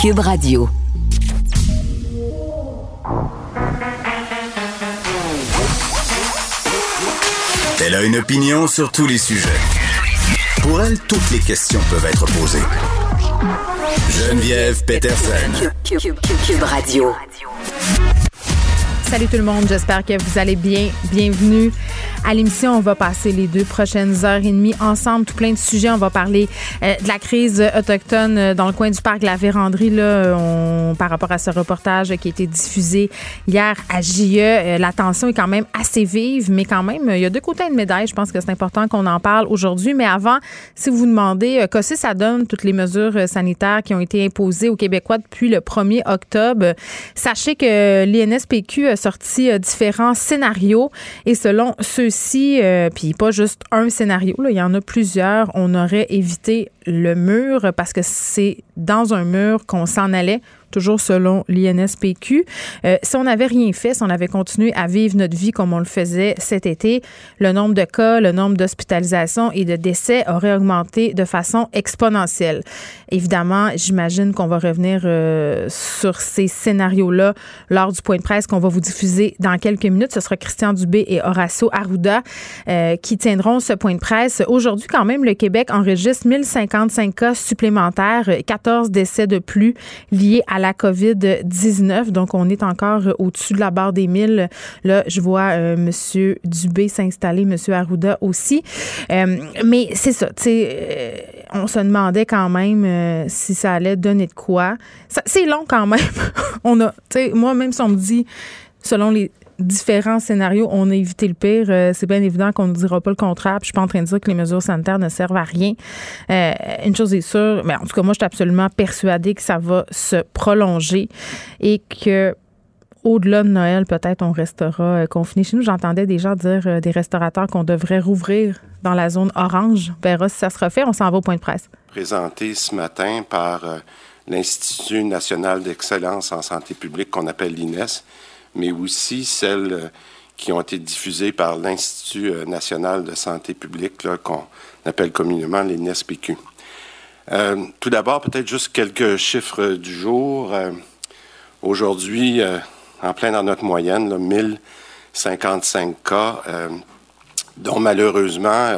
Cube Radio. Elle a une opinion sur tous les sujets. Pour elle, toutes les questions peuvent être posées. Geneviève Peterson. Cube, Radio. Salut tout le monde, j'espère que vous allez bien. Bienvenue à l'émission. On va passer les deux prochaines heures et demie ensemble, tout plein de sujets. On va parler euh, de la crise autochtone euh, dans le coin du parc la Vérandrie, là, par rapport à ce reportage qui a été diffusé hier à JE. Euh, la tension est quand même assez vive, mais quand même, il y a deux côtés de médaille. Je pense que c'est important qu'on en parle aujourd'hui. Mais avant, si vous vous demandez, qu'est-ce que ça donne, toutes les mesures sanitaires qui ont été imposées aux Québécois depuis le 1er octobre, sachez que l'INSPQ sorti euh, différents scénarios et selon ceux-ci, euh, puis pas juste un scénario, il y en a plusieurs, on aurait évité le mur parce que c'est dans un mur qu'on s'en allait toujours selon l'INSPQ. Euh, si on n'avait rien fait, si on avait continué à vivre notre vie comme on le faisait cet été, le nombre de cas, le nombre d'hospitalisations et de décès aurait augmenté de façon exponentielle. Évidemment, j'imagine qu'on va revenir euh, sur ces scénarios-là lors du point de presse qu'on va vous diffuser dans quelques minutes. Ce sera Christian Dubé et Horacio Arruda euh, qui tiendront ce point de presse. Aujourd'hui, quand même, le Québec enregistre 1055 cas supplémentaires, 14 décès de plus liés à la COVID-19. Donc, on est encore au-dessus de la barre des 1000. Là, je vois euh, M. Dubé s'installer, M. Arruda aussi. Euh, mais c'est ça, tu sais, euh, on se demandait quand même si ça allait donner de quoi. C'est long quand même. on a, tu sais, moi, même si on me dit, selon les différents scénarios, on a évité le pire. Euh, c'est bien évident qu'on ne dira pas le contraire. je suis pas en train de dire que les mesures sanitaires ne servent à rien. Euh, une chose est sûre, mais en tout cas, moi, je suis absolument persuadée que ça va se prolonger et que au-delà de Noël, peut-être on restera euh, confiné. Chez nous, j'entendais des gens dire, des restaurateurs, qu'on devrait rouvrir dans la zone orange. On verra si ça se refait. On s'en va au point de presse. Présenté ce matin par l'Institut national d'excellence en santé publique qu'on appelle l'INES, mais aussi celles euh, qui ont été diffusées par l'Institut euh, national de santé publique, qu'on appelle communément l'INSPQ. Euh, tout d'abord, peut-être juste quelques chiffres du jour. Aujourd'hui, en plein dans notre moyenne, là, 1055 cas, dont malheureusement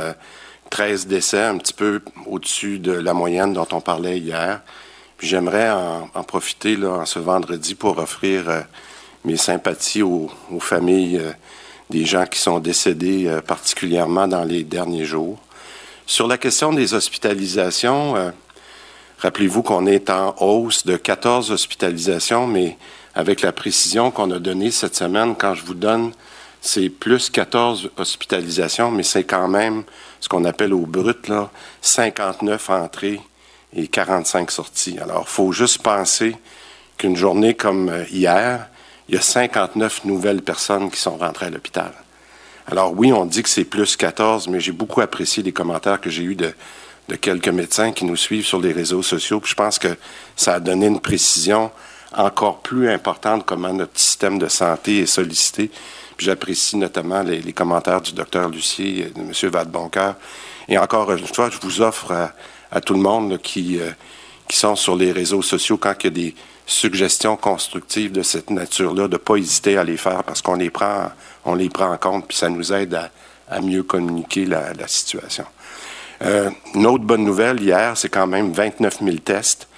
13 décès, un petit peu au-dessus de la moyenne dont on parlait hier. J'aimerais en, profiter en ce vendredi pour offrir mes sympathies aux, familles euh, des gens qui sont décédés, euh, particulièrement dans les derniers jours. Sur la question des hospitalisations, euh, rappelez-vous qu'on est en hausse de 14 hospitalisations, mais avec la précision qu'on a donnée cette semaine, quand je vous donne, c'est plus 14 hospitalisations, mais c'est quand même ce qu'on appelle au brut, là, 59 entrées et 45 sorties. Alors, il faut juste penser qu'une journée comme hier, il y a 59 nouvelles personnes qui sont rentrées à l'hôpital. Alors oui, on dit que c'est plus 14, mais j'ai beaucoup apprécié les commentaires que j'ai eus de, quelques médecins qui nous suivent sur les réseaux sociaux. je pense que ça a donné une précision encore plus importante comment notre système de santé est sollicité. j'apprécie notamment les, commentaires du docteur Lucier et de M. Vadeboncoeur. Et encore une fois, je vous offre à, tout le monde qui, euh, qui sont sur les réseaux sociaux quand il y a des suggestions constructives de cette nature-là, de ne pas hésiter à les faire parce qu'on les prend, on les prend en compte, puis ça nous aide à, mieux communiquer la, situation. Euh, une autre bonne nouvelle hier, c'est quand même 29 000 tests.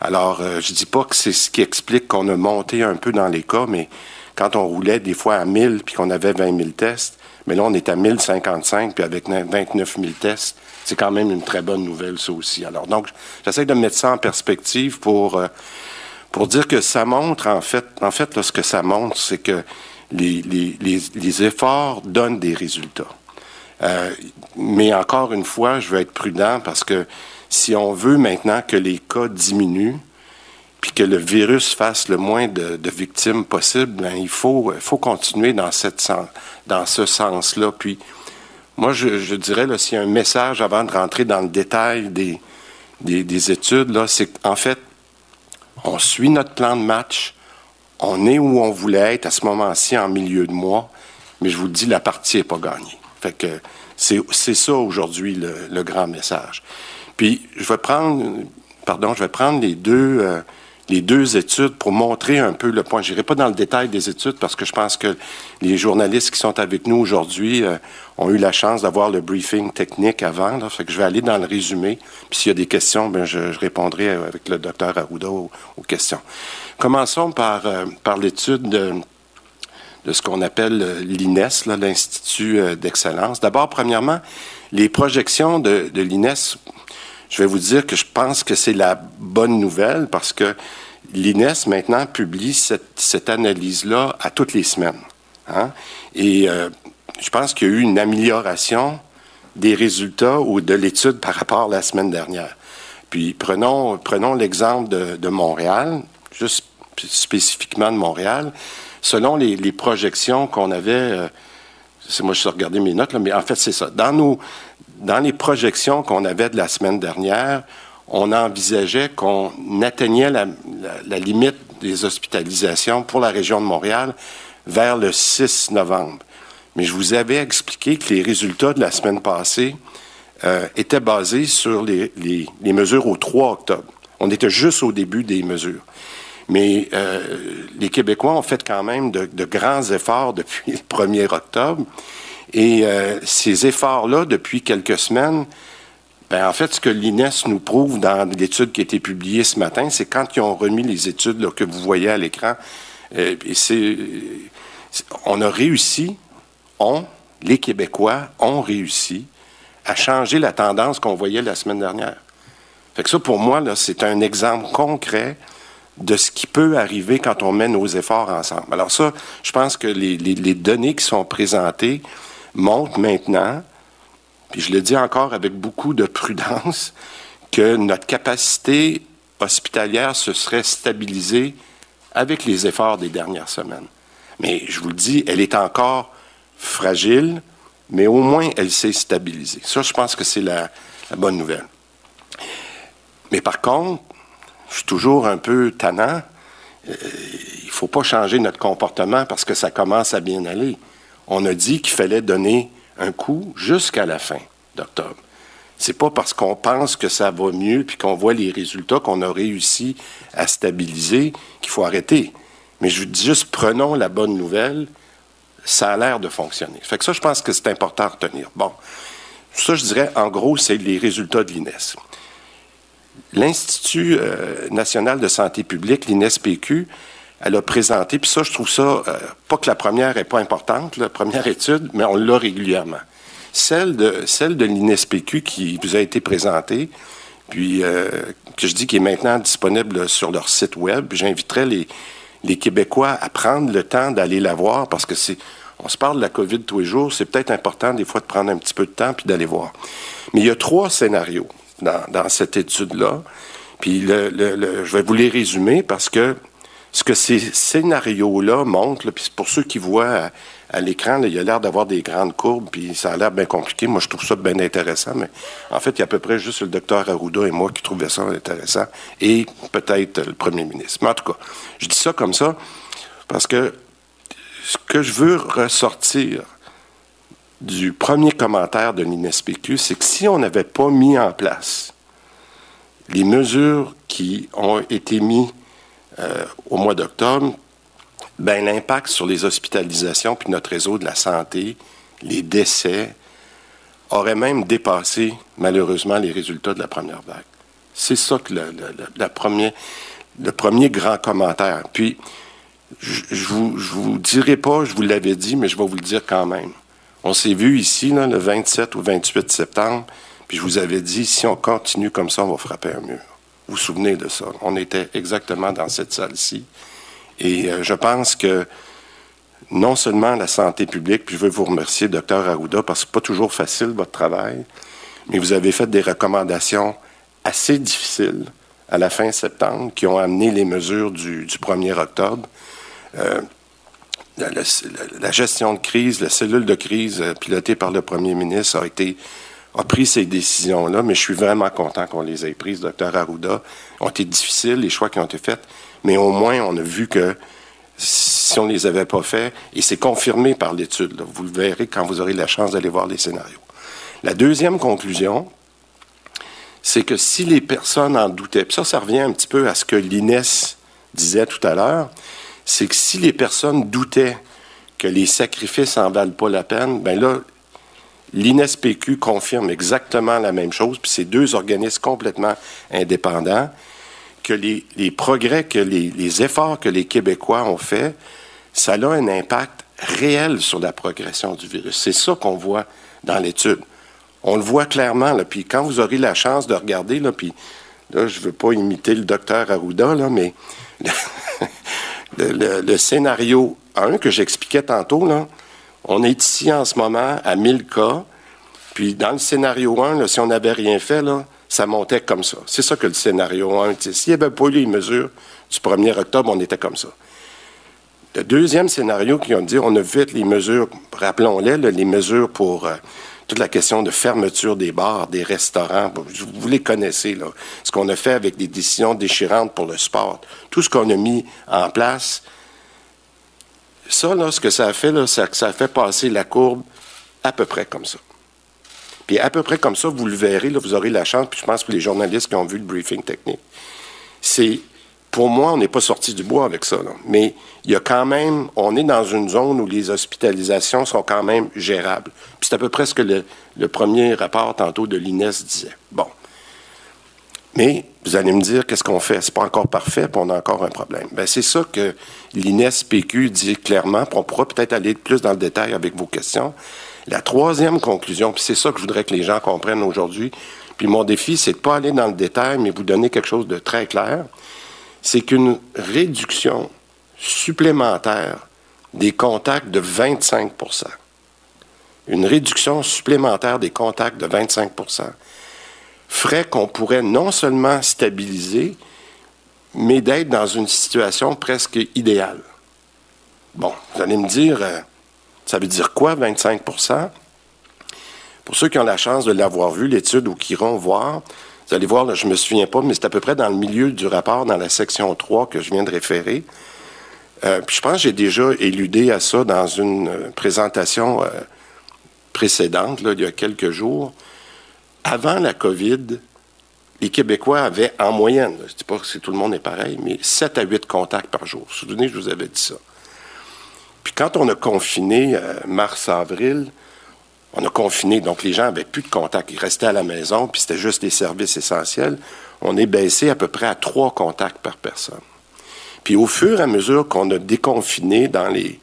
Alors, euh, je dis pas que c'est ce qui explique qu'on a monté un peu dans les cas, mais quand on roulait des fois à 1000 puis qu'on avait 20 000 tests, mais là, on est à 1055, puis avec 29 000 tests, c'est quand même une très bonne nouvelle, ça aussi. Alors, donc, j'essaie de mettre ça en perspective pour euh, pour dire que ça montre, en fait, en fait, ce que ça montre, c'est que les, les, les, efforts donnent des résultats. Euh, mais encore une fois, je veux être prudent parce que si on veut maintenant que les cas diminuent, puis que le virus fasse le moins de, de victimes possible, ben, il faut, faut continuer dans, cette, dans ce sens-là. Puis, moi, je, je dirais, s'il y a un message avant de rentrer dans le détail des, des, des études, là, c'est qu'en fait, on suit notre plan de match, on est où on voulait être à ce moment-ci en milieu de mois, mais je vous dis, la partie n'est pas gagnée. Fait que c'est ça aujourd'hui le, grand message. Puis je vais prendre, pardon, je vais prendre les deux, euh, les deux études pour montrer un peu le point. Je n'irai pas dans le détail des études parce que je pense que les journalistes qui sont avec nous aujourd'hui euh, ont eu la chance d'avoir le briefing technique avant. Là, fait que je vais aller dans le résumé. Puis s'il y a des questions, ben je, répondrai avec le docteur Arruda aux, questions. Commençons par, euh, par l'étude de, de ce qu'on appelle euh, l'INES, l'Institut d'excellence. D'abord, premièrement, les projections de, de l'INES je vais vous dire que je pense que c'est la bonne nouvelle parce que l'INES maintenant publie cette, analyse-là à toutes les semaines. Hein. Et euh, je pense qu'il y a eu une amélioration des résultats ou de l'étude par rapport à la semaine dernière. Puis prenons, prenons l'exemple de, Montréal, juste spécifiquement de Montréal. Selon les, projections qu'on avait, euh, c'est moi je suis regardé mes notes, là, mais en fait c'est ça. Dans nos, dans les projections qu'on avait de la semaine dernière, on envisageait qu'on atteignait la, limite des hospitalisations pour la région de Montréal vers le 6 novembre. Mais je vous avais expliqué que les résultats de la semaine passée euh, étaient basés sur les, mesures au 3 octobre. On était juste au début des mesures. Mais euh, les Québécois ont fait quand même de, de grands efforts depuis le 1er octobre. Et euh, ces efforts-là, depuis quelques semaines, ben, en fait, ce que l'INES nous prouve dans l'étude qui a été publiée ce matin, c'est quand ils ont remis les études que vous voyez à l'écran, euh, c'est, on a réussi, les Québécois, ont réussi à changer la tendance qu'on voyait la semaine dernière. Fait que ça, pour moi, là, c'est un exemple concret de ce qui peut arriver quand on met nos efforts ensemble. Alors ça, je pense que les, les données qui sont présentées montre maintenant, puis je le dis encore avec beaucoup de prudence, que notre capacité hospitalière se serait stabilisée avec les efforts des dernières semaines. Mais je vous le dis, elle est encore fragile, mais au moins elle s'est stabilisée. Ça, je pense que c'est la, bonne nouvelle. Mais par contre, je suis toujours un peu tannant. Euh, il ne faut pas changer notre comportement parce que ça commence à bien aller on a dit qu'il fallait donner un coup jusqu'à la fin d'octobre. C'est pas parce qu'on pense que ça va mieux puis qu'on voit les résultats qu'on a réussi à stabiliser qu'il faut arrêter. Mais je dis juste prenons la bonne nouvelle, ça a l'air de fonctionner. Fait que ça, je pense que c'est important à retenir. Bon, ça, je dirais, en gros, c'est les résultats de l'INES. L'Institut euh, national de santé publique, l'INES-PQ, elle a présenté, puis ça, je trouve ça, euh, pas que la première n'est pas importante, la première étude, mais on l'a régulièrement. Celle de, celle de l'INSPQ qui vous a été présentée, puis euh, que je dis qui est maintenant disponible sur leur site web, j'inviterais les, les Québécois à prendre le temps d'aller la voir parce que c'est, on se parle de la COVID tous les jours, c'est peut-être important des fois de prendre un petit peu de temps puis d'aller voir. Mais il y a trois scénarios dans, dans cette étude-là. Puis le, je vais vous les résumer parce que ce que ces scénarios-là montrent, puis pour ceux qui voient à, l'écran, il y a l'air d'avoir des grandes courbes, puis ça a l'air bien compliqué. Moi, je trouve ça bien intéressant, mais en fait, il y a à peu près juste le docteur Arruda et moi qui trouvaient ça intéressant, et peut-être le premier ministre. Mais en tout cas, je dis ça comme ça parce que ce que je veux ressortir du premier commentaire de l'INSPQ, c'est que si on n'avait pas mis en place les mesures qui ont été mises au mois d'octobre, ben, l'impact sur les hospitalisations puis notre réseau de la santé, les décès, aurait même dépassé malheureusement les résultats de la première vague. C'est ça le, premier grand commentaire. Puis, je, je, vous, vous dirai pas, je vous l'avais dit, mais je vais vous le dire quand même. On s'est vu ici, le 27 ou 28 septembre, puis je vous avais dit, si on continue comme ça, on va frapper un mur. Vous vous souvenez de ça? On était exactement dans cette salle-ci. Et euh, je pense que non seulement la santé publique, puis je veux vous remercier, docteur Arruda, parce que c'est pas toujours facile votre travail, mais vous avez fait des recommandations assez difficiles à la fin septembre qui ont amené les mesures du, 1er octobre. Euh, la, gestion de crise, la cellule de crise euh, pilotée par le premier ministre a été a pris ces décisions-là, mais je suis vraiment content qu'on les ait prises, docteur Arruda. Ont été difficiles, les choix qui ont été faits, mais au moins, on a vu que si on ne les avait pas faits, et c'est confirmé par l'étude, vous le verrez quand vous aurez la chance d'aller voir les scénarios. La deuxième conclusion, c'est que si les personnes en doutaient, puis ça, ça revient un petit peu à ce que l'INES disait tout à l'heure, c'est que si les personnes doutaient que les sacrifices en valent pas la peine, ben là, l'INESPQ confirme exactement la même chose, puis c'est deux organismes complètement indépendants, que les, progrès, les, efforts que les Québécois ont faits, ça a un impact réel sur la progression du virus. C'est ça qu'on voit dans l'étude. On le voit clairement, là, puis quand vous aurez la chance de regarder, là, puis là, je ne veux pas imiter le docteur Arruda, là, mais le, scénario 1 que j'expliquais tantôt, là, on est ici en ce moment à 1000 cas, puis dans le scénario 1, si on n'avait rien fait, là, ça montait comme ça. C'est ça que le scénario 1 S'il n'y avait pas eu les mesures du 1er octobre, on était comme ça. Le deuxième scénario qui ont dit, on a vu les mesures, rappelons-les, les mesures pour euh, toute la question de fermeture des bars, des restaurants. Vous les connaissez, là. Ce qu'on a fait avec des décisions déchirantes pour le sport. Tout ce qu'on a mis en place. Ça, là, ce que ça a fait, là, c'est que ça a fait passer la courbe à peu près comme ça. Puis à peu près comme ça, vous le verrez, là, vous aurez la chance, puis je pense que les journalistes qui ont vu le briefing technique, c'est pour moi, on n'est pas sorti du bois avec ça. Mais il y a quand même, on est dans une zone où les hospitalisations sont quand même gérables. Puis c'est à peu près ce que le, premier rapport tantôt de l'INES disait. Bon. Mais vous allez me dire, qu'est-ce qu'on fait? C'est pas encore parfait, puis on a encore un problème. Bien, c'est ça que l'INES PQ dit clairement, puis on pourra peut-être aller plus dans le détail avec vos questions. La troisième conclusion, puis c'est ça que je voudrais que les gens comprennent aujourd'hui, puis mon défi, c'est de pas aller dans le détail, mais vous donner quelque chose de très clair c'est qu'une réduction supplémentaire des contacts de 25% une réduction supplémentaire des contacts de 25 ferait qu'on pourrait non seulement stabiliser, mais d'être dans une situation presque idéale. Bon, vous allez me dire, euh, ça veut dire quoi 25% Pour ceux qui ont la chance de l'avoir vu, l'étude ou qui iront voir, vous allez voir, je ne me souviens pas, mais c'est à peu près dans le milieu du rapport, dans la section 3 que je viens de référer. Euh, puis je pense que j'ai déjà éludé à ça dans une euh, présentation précédente, il y a quelques jours. Avant la COVID, les Québécois avaient en moyenne, je ne dis pas que tout le monde est pareil, mais 7 à 8 contacts par jour. Vous vous souvenez, je vous avais dit ça. Puis quand on a confiné mars-avril, on a confiné, donc les gens n'avaient plus de contact. Ils restaient à la maison, puis c'était juste les services essentiels. On est baissé à peu près à trois contacts par personne. Puis au fur et à mesure qu'on a déconfiné dans les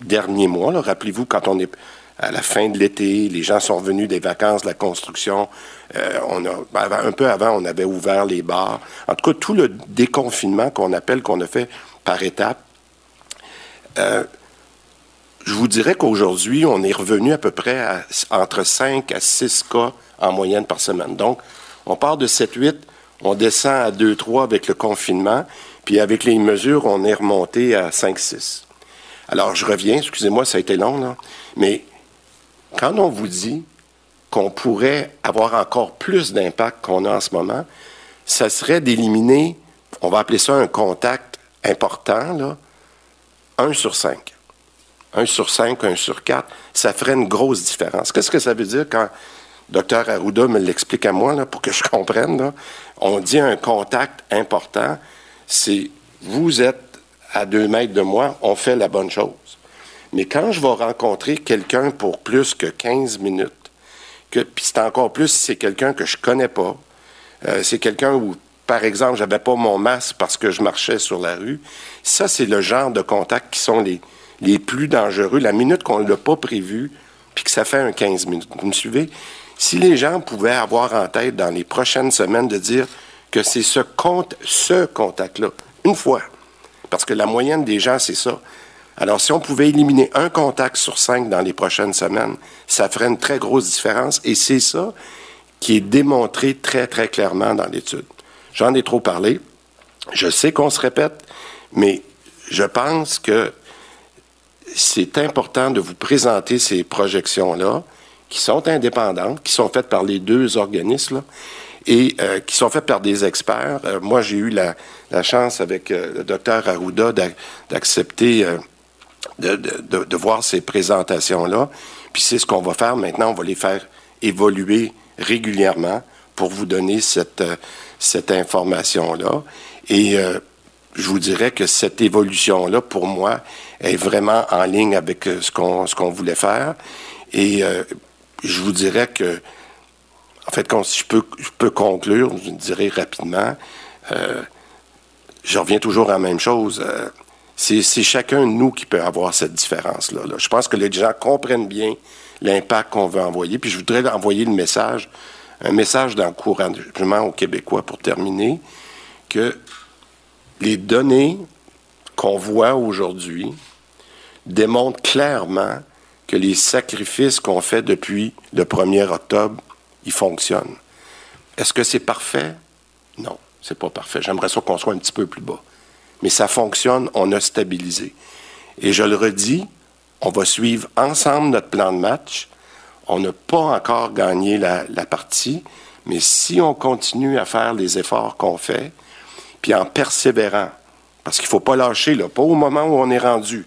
derniers mois, rappelez-vous, quand on est à la fin de l'été, les gens sont revenus des vacances de la construction. Euh, on a, un peu avant, on avait ouvert les bars. En tout cas, tout le déconfinement qu'on appelle, qu'on a fait par étapes, euh, je vous dirais qu'aujourd'hui, on est revenu à peu près à, entre 5 à 6 cas en moyenne par semaine. Donc, on part de 7-8, on descend à 2-3 avec le confinement, puis avec les mesures, on est remonté à 5-6. Alors, je reviens, excusez-moi, ça a été long, là, mais quand on vous dit qu'on pourrait avoir encore plus d'impact qu'on a en ce moment, ça serait d'éliminer, on va appeler ça un contact important, là, 1 sur 5. 1 sur 5, 1 sur 4, ça ferait une grosse différence. Qu'est-ce que ça veut dire quand Dr Arruda me l'explique à moi, là, pour que je comprenne? On dit un contact important, c'est vous êtes à deux mètres de moi, on fait la bonne chose. Mais quand je vais rencontrer quelqu'un pour plus que 15 minutes, puis c'est encore plus si c'est quelqu'un que je connais pas, euh, c'est quelqu'un où, par exemple, j'avais pas mon masque parce que je marchais sur la rue, ça, c'est le genre de contact qui sont les, les plus dangereux, la minute qu'on ne l'a pas prévu, puis que ça fait un 15 minutes. Vous me suivez? Si les gens pouvaient avoir en tête dans les prochaines semaines de dire que c'est ce, compte, ce contact-là, une fois, parce que la moyenne des gens, c'est ça. Alors, si on pouvait éliminer un contact sur cinq dans les prochaines semaines, ça ferait une très grosse différence. Et c'est ça qui est démontré très, très clairement dans l'étude. J'en ai trop parlé. Je sais qu'on se répète, mais je pense que c'est important de vous présenter ces projections-là, qui sont indépendantes, qui sont faites par les deux organismes, et euh, qui sont faites par des experts. Euh, moi, j'ai eu la, chance avec euh, le docteur Arruda d'accepter de, de, voir ces présentations-là. Puis c'est ce qu'on va faire maintenant. On va les faire évoluer régulièrement pour vous donner cette, cette information-là. Et je vous dirais que cette évolution-là, pour moi, est vraiment en ligne avec ce qu'on ce voulait faire. Et je vous dirais que, en fait, quand je peux, je peux conclure, je dirais rapidement, je reviens toujours à la même chose. C'est chacun de nous qui peut avoir cette différence-là. Je pense que les gens comprennent bien l'impact qu'on veut envoyer. Puis je voudrais envoyer le message, un message d'encouragement aux Québécois pour terminer, que les données qu'on voit aujourd'hui démontrent clairement que les sacrifices qu'on fait depuis le 1er octobre, ils fonctionnent. Est-ce que c'est parfait? Non. C'est pas parfait. J'aimerais ça qu'on soit un petit peu plus bas. Mais ça fonctionne, on a stabilisé. Et je le redis, on va suivre ensemble notre plan de match. On n'a pas encore gagné la, partie, mais si on continue à faire les efforts qu'on fait, puis en persévérant, parce qu'il ne faut pas lâcher, là, pas au moment où on est rendu.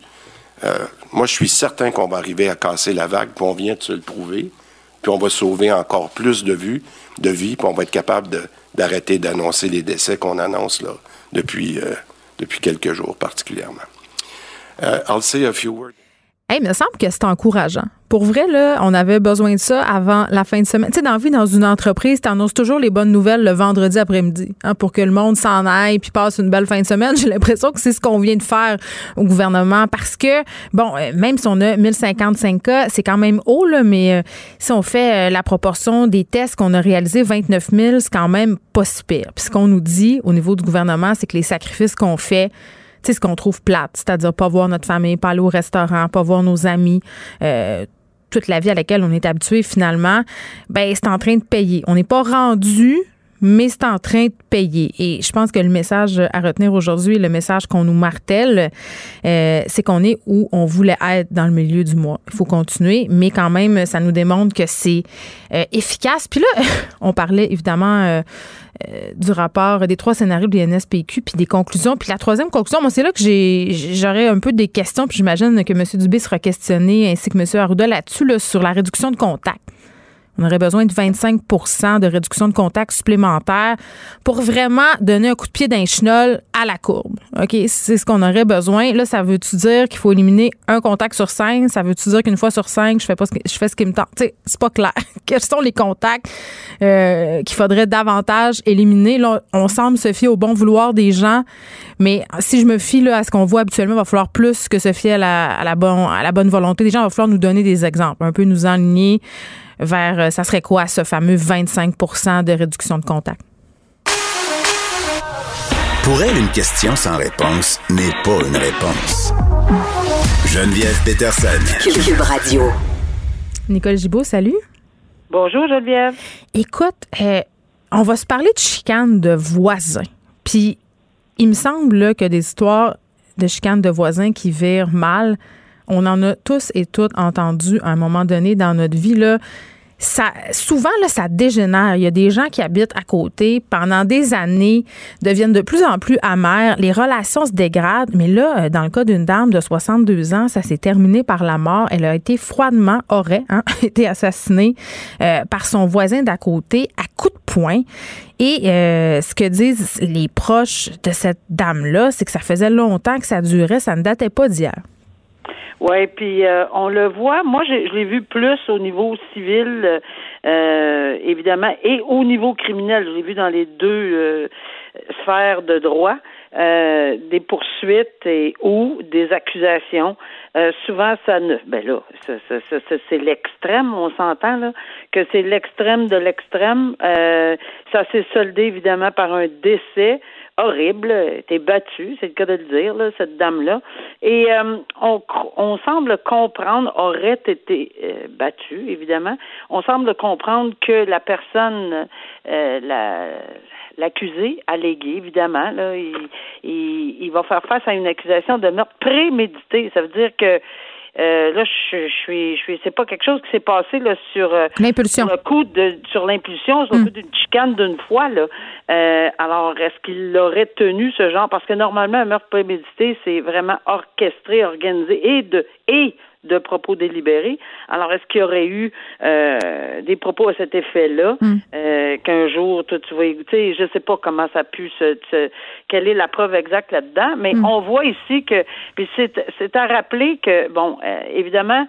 Euh, moi, je suis certain qu'on va arriver à casser la vague, puis on vient de se le prouver, puis on va sauver encore plus de, vues, de vies, puis on va être capable d'arrêter d'annoncer les décès qu'on annonce là, depuis, euh, depuis quelques jours particulièrement. Uh, I'll say a few words. Hey, il me semble que c'est encourageant. Pour vrai, là, on avait besoin de ça avant la fin de semaine. Tu sais, dans la vie, dans une entreprise, tu annonces toujours les bonnes nouvelles le vendredi après-midi hein, pour que le monde s'en aille puis passe une belle fin de semaine. J'ai l'impression que c'est ce qu'on vient de faire au gouvernement parce que, bon, euh, même si on a 1055 cas, c'est quand même haut, là, mais euh, si on fait euh, la proportion des tests qu'on a réalisés, 29 000, c'est quand même pas si pire. Puis ce qu'on nous dit au niveau du gouvernement, c'est que les sacrifices qu'on fait, c'est ce qu'on trouve plate, c'est-à-dire pas voir notre famille, pas aller au restaurant, pas voir nos amis, euh, toute la vie à laquelle on est habitué finalement, ben c'est en train de payer. On n'est pas rendu mais c'est en train de payer. Et je pense que le message à retenir aujourd'hui, le message qu'on nous martèle, euh, c'est qu'on est où on voulait être dans le milieu du mois. Il faut continuer, mais quand même, ça nous démontre que c'est euh, efficace. Puis là, on parlait évidemment du rapport des trois scénarios de l'INSPQ, puis des conclusions. Puis la troisième conclusion, moi, c'est là que j'aurais un peu des questions, puis j'imagine que M. Dubé sera questionné, ainsi que M. Arruda là-dessus, là, sur la réduction de contact. On aurait besoin de 25% de réduction de contact supplémentaire pour vraiment donner un coup de pied d'un chenol à la courbe. OK, c'est ce qu'on aurait besoin. Là, ça veut-tu dire qu'il faut éliminer un contact sur cinq? Ça veut-tu dire qu'une fois sur cinq, je fais pas ce que, je fais ce qui me tente? c'est pas clair. Quels sont les contacts euh, qu'il faudrait davantage éliminer? Là, on semble se fier au bon vouloir des gens, mais si je me fie là, à ce qu'on voit habituellement, il va falloir plus que se fier à la, à la, à la bonne volonté des gens. Il va falloir nous donner des exemples, un peu nous enligner vers, euh, ça serait quoi ce fameux 25% de réduction de contact? Pour elle, une question sans réponse n'est pas une réponse. Geneviève Peterson. Cube Radio. Nicole Gibault, salut. Bonjour Geneviève. Écoute, euh, on va se parler de chicane de voisins. Puis, il me semble que des histoires de chicane de voisins qui virent mal, on en a tous et toutes entendu à un moment donné dans notre vie. Ça, souvent, ça dégénère. Il y a des gens qui habitent à côté pendant des années, deviennent de plus en plus amères. Les relations se dégradent. Mais là, euh, dans le cas d'une dame de 62 ans, ça s'est terminé par la mort. Elle a été froidement, aurait hein, été assassinée euh, par son voisin d'à côté à coups de poing. Et euh, ce que disent les proches de cette dame-là, c'est que ça faisait longtemps que ça durait, ça ne datait pas d'hier. Oui, puis euh, on le voit. Moi, je, l'ai vu plus au niveau civil, euh, évidemment, et au niveau criminel. Je l'ai vu dans les deux euh, sphères de droit. des poursuites et ou des accusations. souvent, ça ne. Ben là, c'est l'extrême, on s'entend là, que c'est l'extrême de l'extrême. ça s'est soldé évidemment par un décès horrible, était battue, c'est le cas de le dire, là, cette dame-là. Et euh, on, on semble comprendre, aurait été euh, battue, évidemment, on semble comprendre que la personne, euh, la l'accusé allégué, évidemment, là, il, il, il, va faire face à une accusation de meurtre prémédité. Ça veut dire que euh, là, je, je, suis, je suis, c'est pas quelque chose qui s'est passé là sur, euh, l'impulsion. le coup de, sur l'impulsion, sur le hmm. coup d'une chicane d'une fois là. Euh, alors, est-ce qu'il aurait tenu ce genre? Parce que normalement, un meurtre prémédité, c'est vraiment orchestré, organisé et de et de propos délibérés. Alors, est-ce qu'il y aurait eu euh, des propos à cet effet-là Hmm. euh, qu'un jour, toi, tu vas écouter? Je sais pas comment ça a pu se, se- quelle est la preuve exacte là-dedans, mais Hmm. on voit ici que, puis c'est, c'est à rappeler que, bon, euh, évidemment,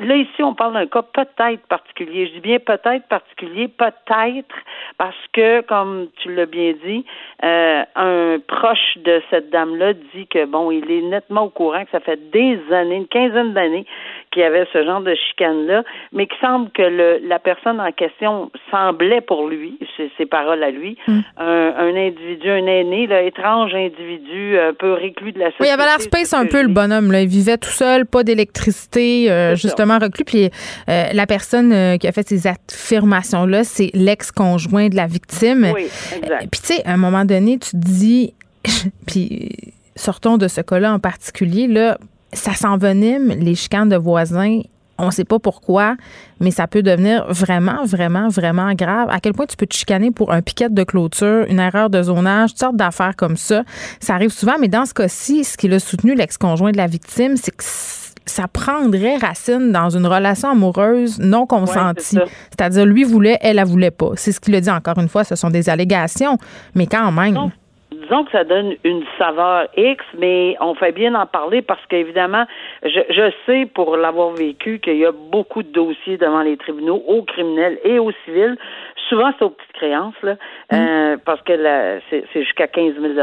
Là, ici, on parle d'un cas peut-être particulier. Je dis bien peut-être particulier, peut-être, parce que, comme tu l'as bien dit, euh, un proche de cette dame-là dit que, bon, il est nettement au courant que ça fait des années, une quinzaine d'années, qu'il y avait ce genre de chicane-là, mais qu'il semble que le, la personne en question semblait pour lui, c'est ses paroles à lui, Hmm. un, un individu, un aîné, là, étrange individu, un peu réclus de la société. Oui, il avait l'air space un peu, le bonhomme. Là. Il vivait tout seul, pas d'électricité, euh, C'est ça. justement reclus. Puis euh, la personne euh, qui a fait ces affirmations-là, c'est l'ex-conjoint de la victime. Oui, exact. Puis tu sais, à un moment donné, tu te dis, puis sortons de ce cas-là en particulier, là, ça s'envenime, les chicanes de voisins. On ne sait pas pourquoi, mais ça peut devenir vraiment, vraiment, vraiment grave. À quel point tu peux te chicaner pour un piquet de clôture, une erreur de zonage, toutes sortes d'affaires comme ça. Ça arrive souvent, mais dans ce cas-ci, ce qu'il a soutenu, l'ex-conjoint de la victime, c'est que ça prendrait racine dans une relation amoureuse non consentie. C'est-à-dire, lui voulait, elle, la voulait pas. C'est ce qu'il a dit encore une fois. Ce sont des allégations, mais quand même. Non. Disons que ça donne une saveur X, mais on fait bien en parler parce qu'évidemment, je, je sais pour l'avoir vécu qu'il y a beaucoup de dossiers devant les tribunaux, aux criminels et aux civils. Souvent, c'est aux petites créances, là, euh, parce que la- c'est c'est jusqu'à 15 000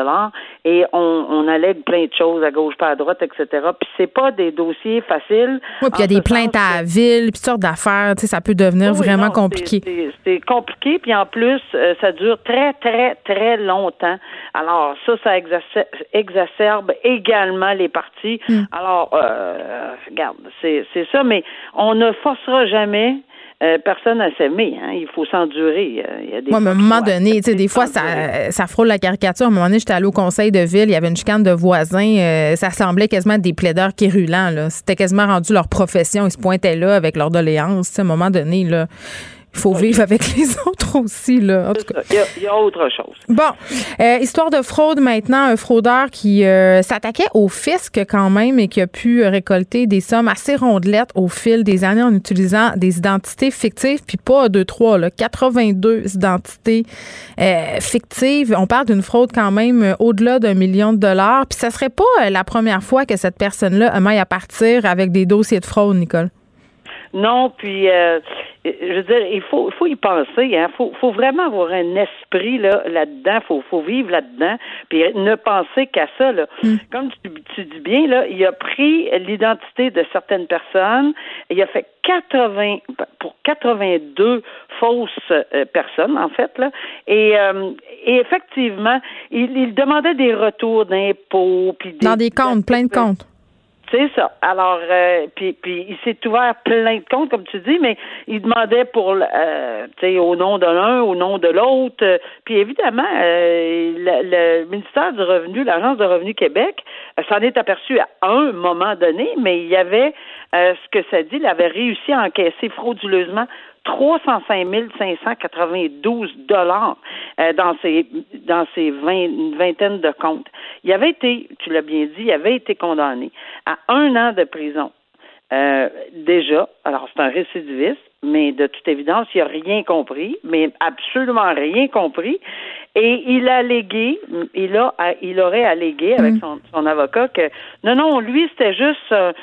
et on, on allègue plein de choses à gauche, pas à droite, etc. Puis c'est pas des dossiers faciles. Oui, puis il y a des plaintes à la ville, puis toutes sortes d'affaires. Tu sais, ça peut devenir oui, vraiment non, compliqué. c'est- c'est- C'est compliqué, puis en plus, euh, ça dure très, très, très longtemps. Alors, ça, ça exacer- exacerbe également les parties. Hmm. Alors, euh, regarde, c'est c'est ça, mais on ne forcera jamais euh, personne à s'aimer. Hein. Il faut s'endurer. Euh, il y a des mais à un moment donné, tu sais, accepter des de fois, ça, ça frôle la caricature. À un moment donné, j'étais allée au conseil de ville, il y avait une chicane de voisins. euh, ça semblait quasiment des plaideurs quérulents. là. C'était quasiment rendu leur profession. Ils se pointaient là avec leur doléance. À un moment donné, là, il faut vivre avec les autres aussi. Là. En tout cas. Il y, a, il y a autre chose. Bon, euh, histoire de fraude maintenant, un fraudeur qui euh, s'attaquait au fisc quand même et qui a pu récolter des sommes assez rondelettes au fil des années en utilisant des identités fictives, puis pas deux, trois, là, 82 identités euh, fictives. On parle d'une fraude quand même au-delà d'un million de dollars. Puis ça serait pas la première fois que cette personne-là maille à partir avec des dossiers de fraude, Nicole? Non, puis euh, je veux dire, il faut, il faut y penser. Hein. Faut, faut vraiment avoir un esprit là là-dedans. Faut, faut vivre là-dedans. Puis ne penser qu'à ça. Là. Comme tu, tu dis bien là, il a pris l'identité de certaines personnes. Il a fait 80 pour 82 fausses euh, personnes en fait là. Et, euh, et effectivement, il, il demandait des retours d'impôts puis Dans des comptes, plein de comptes. C'est ça. Alors, euh, puis, puis il s'est ouvert plein de comptes, comme tu dis, mais il demandait pour, euh, tu sais, au nom de l'un, au nom de l'autre. Puis évidemment, euh, le, le ministère du Revenu, l'Agence de Revenu Québec, euh, s'en est aperçu à un moment donné, mais il y avait, euh, ce que ça dit, il avait réussi à encaisser frauduleusement 305 592 dollars euh, dans ces dans ces 20, une vingtaine de comptes. Il avait été, tu l'as bien dit, il avait été condamné à un an de prison. Euh, déjà, alors c'est un récidiviste, mais de toute évidence, il n'a rien compris, mais absolument rien compris. Et il a allégué, il a, il aurait allégué avec son, son avocat que non, non, lui c'était juste un,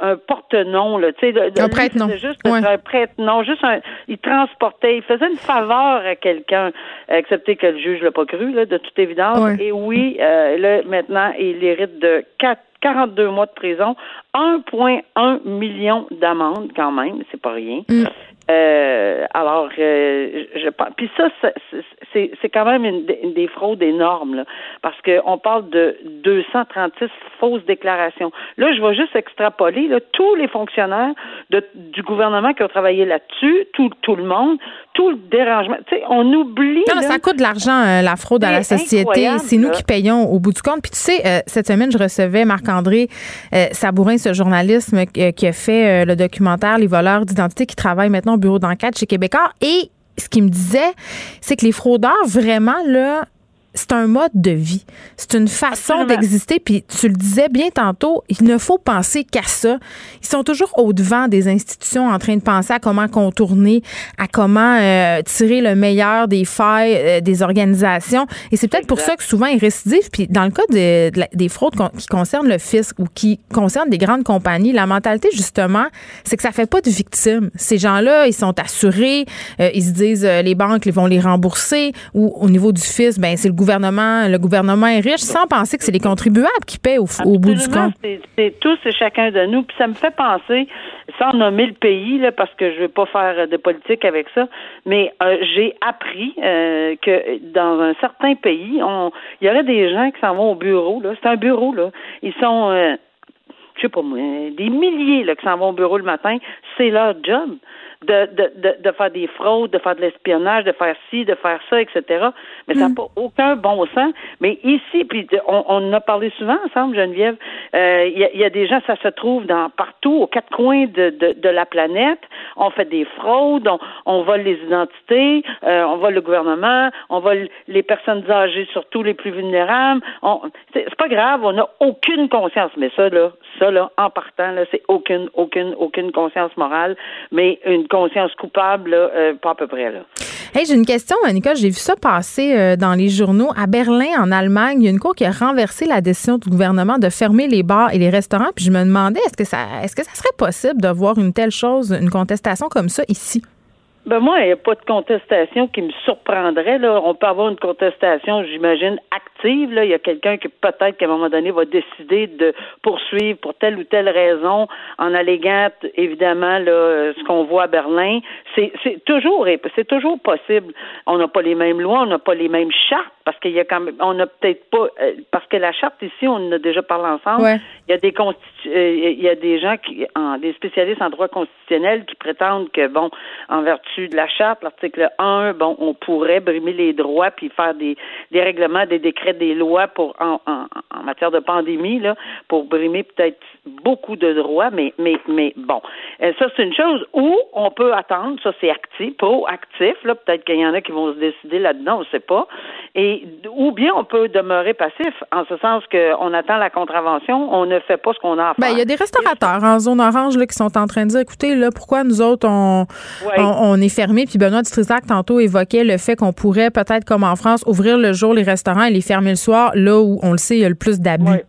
un, porte-nom, là, tu sais, Un prête-nom. juste Ouais. un prête-nom, juste un, il transportait, il faisait une faveur à quelqu'un, excepté que le juge l'a pas cru, là, de toute évidence. Ouais. Et oui, euh, là maintenant, il hérite de quatre 42 mois de prison, 1,1 million d'amende quand même, c'est pas rien. Mm. Euh, alors, euh, je pense. Puis ça, c'est- c'est quand même une, des- une des fraudes énormes, là, parce qu'on parle de 236 fausses déclarations. Là, je vais juste extrapoler là, tous les fonctionnaires de, du gouvernement qui ont travaillé là-dessus, tout, tout le monde, tout le dérangement. Tu sais, on oublie. Non, là, ça coûte de l'argent, euh, la fraude à la société. C'est nous qui payons au bout du compte. Puis tu sais, euh, cette semaine, je recevais Marc-André euh, Sabourin, ce journalisme euh, qui a fait le documentaire Les voleurs d'identité, qui travaille maintenant au bureau d'enquête chez Québécois. Et ce qu'il me disait, c'est que les fraudeurs, vraiment, là, c'est un mode de vie. C'est une façon d'exister. Puis tu le disais bien tantôt, il ne faut penser qu'à ça. Ils sont toujours au-devant des institutions en train de penser à comment contourner, à comment euh, tirer le meilleur des failles euh, des organisations. Et c'est peut-être pour ça que souvent ils récidivent. Puis dans le cas des fraudes qui concernent le fisc ou qui concernent des grandes compagnies, la mentalité justement, c'est que ça fait pas de victimes. Ces gens-là, ils sont assurés, euh, ils se disent les banques ils vont les rembourser ou au niveau du fisc, ben c'est le gouvernement, le gouvernement est riche sans penser que c'est les contribuables qui paient au, bout du compte. C'est tous et chacun de nous. Puis ça me fait penser, sans nommer le pays, là, parce que je veux pas faire de politique avec ça, mais euh, j'ai appris euh, que dans un certain pays, il y aurait des gens qui s'en vont au bureau. Là, c'est un bureau là. Ils sont euh, je sais pas moi, des milliers là, qui s'en vont au bureau le matin, c'est leur job de, de, de, faire des fraudes, de faire de l'espionnage, de faire ci, de faire ça, etc. Mais ça n'a mm. pas aucun bon sens. Mais ici, puis on, on en a parlé souvent ensemble, Geneviève, euh, il y, a, des gens, ça se trouve dans partout, aux quatre coins de, de, de la planète. On fait des fraudes, on, on vole les identités, euh, on vole le gouvernement, on vole les personnes âgées, surtout les plus vulnérables. C'est pas grave, on n'a aucune conscience. Mais ça, là, ça, là, en partant, là, c'est aucune, aucune, aucune conscience morale, mais une conscience coupable, euh, pas à peu près. Là. Hey, j'ai une question, Nicole. J'ai vu ça passer euh, dans les journaux. À Berlin, en Allemagne, il y a une cour qui a renversé la décision du gouvernement de fermer les bars et les restaurants. Puis je me demandais, est-ce que ça, est-ce que ça serait possible de voir une telle chose, une contestation comme ça ici? Ben moi, il n'y a pas de contestation qui me surprendrait. Là. On peut avoir une contestation, j'imagine, active. Là. Il y a quelqu'un qui peut-être qu'à un moment donné va décider de poursuivre pour telle ou telle raison en alléguant évidemment là, ce qu'on voit à Berlin. C'est, c'est toujours c'est toujours possible. On n'a pas les mêmes lois, on n'a pas les mêmes chartes parce qu'il y a quand même on n'a peut-être pas euh, parce que la charte ici, on en a déjà parlé ensemble. Il y a des constitu... Euh, il y a des gens qui en, des spécialistes en droit constitutionnel qui prétendent que bon, en vertu de la charte, l'article 1, bon, on pourrait brimer les droits puis faire des, des règlements, des décrets, des lois pour en, en, en matière de pandémie, là, pour brimer peut-être beaucoup de droits, mais mais mais bon, euh, ça c'est une chose. Ou on peut attendre, ça c'est actif, proactif, là, peut-être qu'il y en a qui vont se décider là-dedans, on ne sait pas. Et ou bien on peut demeurer passif, en ce sens qu'on attend la contravention, on ne fait pas ce qu'on a à faire. Ben, il y a des restaurateurs en zone orange là, qui sont en train de dire, écoutez, là, pourquoi nous autres on, on, est fermés, puis Benoît Dutrisac tantôt évoquait le fait qu'on pourrait peut-être, comme en France, ouvrir le jour les restaurants et les fermer le soir, là où on le sait, il y a le plus d'abus.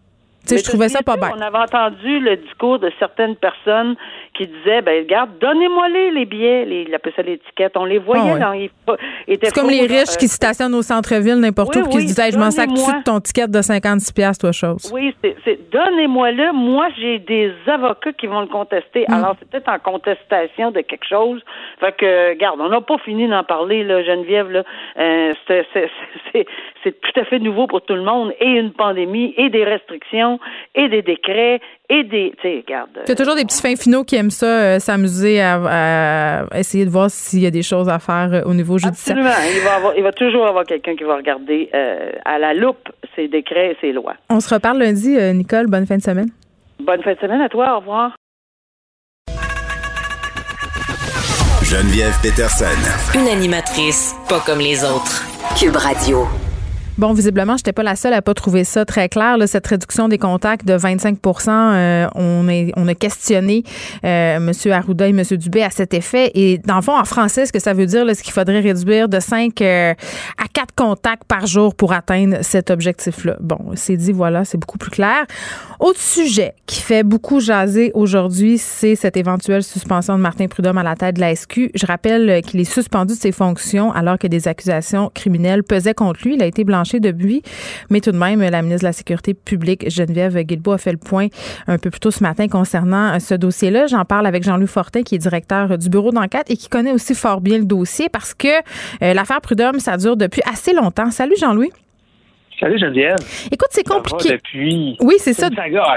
Je trouvais ça pas bien. On avait entendu le discours de certaines personnes qui disaient, ben regarde, donnez-moi les, les billets, les, il appelait ça l'étiquette, on les voyait ah C'est comme les riches qui se stationnent au centre-ville n'importe où, qui se disaient, je m'en sac de ton ticket de 56 pièces toi chose. Oui, c'est donnez-moi-le. Moi, j'ai des avocats qui vont le contester. Mm. Alors, c'est peut-être en contestation de quelque chose. Fait que, regarde, on n'a pas fini d'en parler, là, Geneviève, là. Euh, c'est tout à fait nouveau pour tout le monde, et une pandémie, et des restrictions et des décrets et des. Tu sais, regarde. Il y a toujours des petits fins finaux qui aiment ça, euh, s'amuser à, essayer de voir s'il y a des choses à faire euh, au niveau judiciaire. Absolument. Il va, toujours avoir quelqu'un qui va regarder euh, à la loupe ces décrets et ces lois. On se reparle lundi, Nicole. Bonne fin de semaine. Bonne fin de semaine à toi. Au revoir. Geneviève Peterson. Une animatrice pas comme les autres. Cube Radio. Bon, visiblement, je n'étais pas la seule à pas trouver ça très clair. Cette réduction des contacts de 25 euh, on, est, a questionné euh, M. Arruda et M. Dubé à cet effet. Et dans le fond, en français, ce que ça veut dire, c'est qu'il faudrait réduire de 5 euh, à 4 contacts par jour pour atteindre cet objectif-là. Bon, c'est dit, voilà, c'est beaucoup plus clair. Autre sujet qui fait beaucoup jaser aujourd'hui, c'est cette éventuelle suspension de Martin Prudhomme à la tête de la SQ. Je rappelle qu'il est suspendu de ses fonctions alors que des accusations criminelles pesaient contre lui. Il a été blanchi de depuis. Mais tout de même, la ministre de la Sécurité publique, Geneviève Guilbeault, a fait le point un peu plus tôt ce matin concernant euh, ce dossier-là. J'en parle avec Jean-Louis Fortin, qui est directeur du bureau d'enquête et qui connaît aussi fort bien le dossier parce que euh, l'affaire Prud'homme, ça dure depuis assez longtemps. Salut Jean-Louis. Salut Geneviève. Écoute, c'est compliqué. depuis. Oui, c'est ça.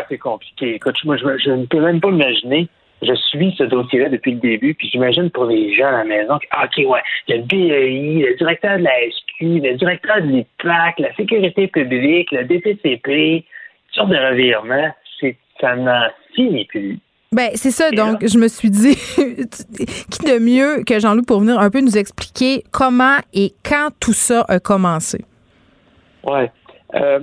C'est compliqué. Écoute, moi, je, je ne peux même pas imaginer je suis ce dossier-là depuis le début, puis j'imagine pour les gens à la maison, ah, OK, ouais, le BEI, le directeur de la SQ, le directeur de l'IPAC, la sécurité publique, le DPCP, toutes sortes de revirements, c'est, ça n'en finit plus. Ben, c'est ça. donc, je me suis dit, qui de mieux que Jean-Loup pour venir un peu nous expliquer comment et quand tout ça a commencé? Ouais. Euh,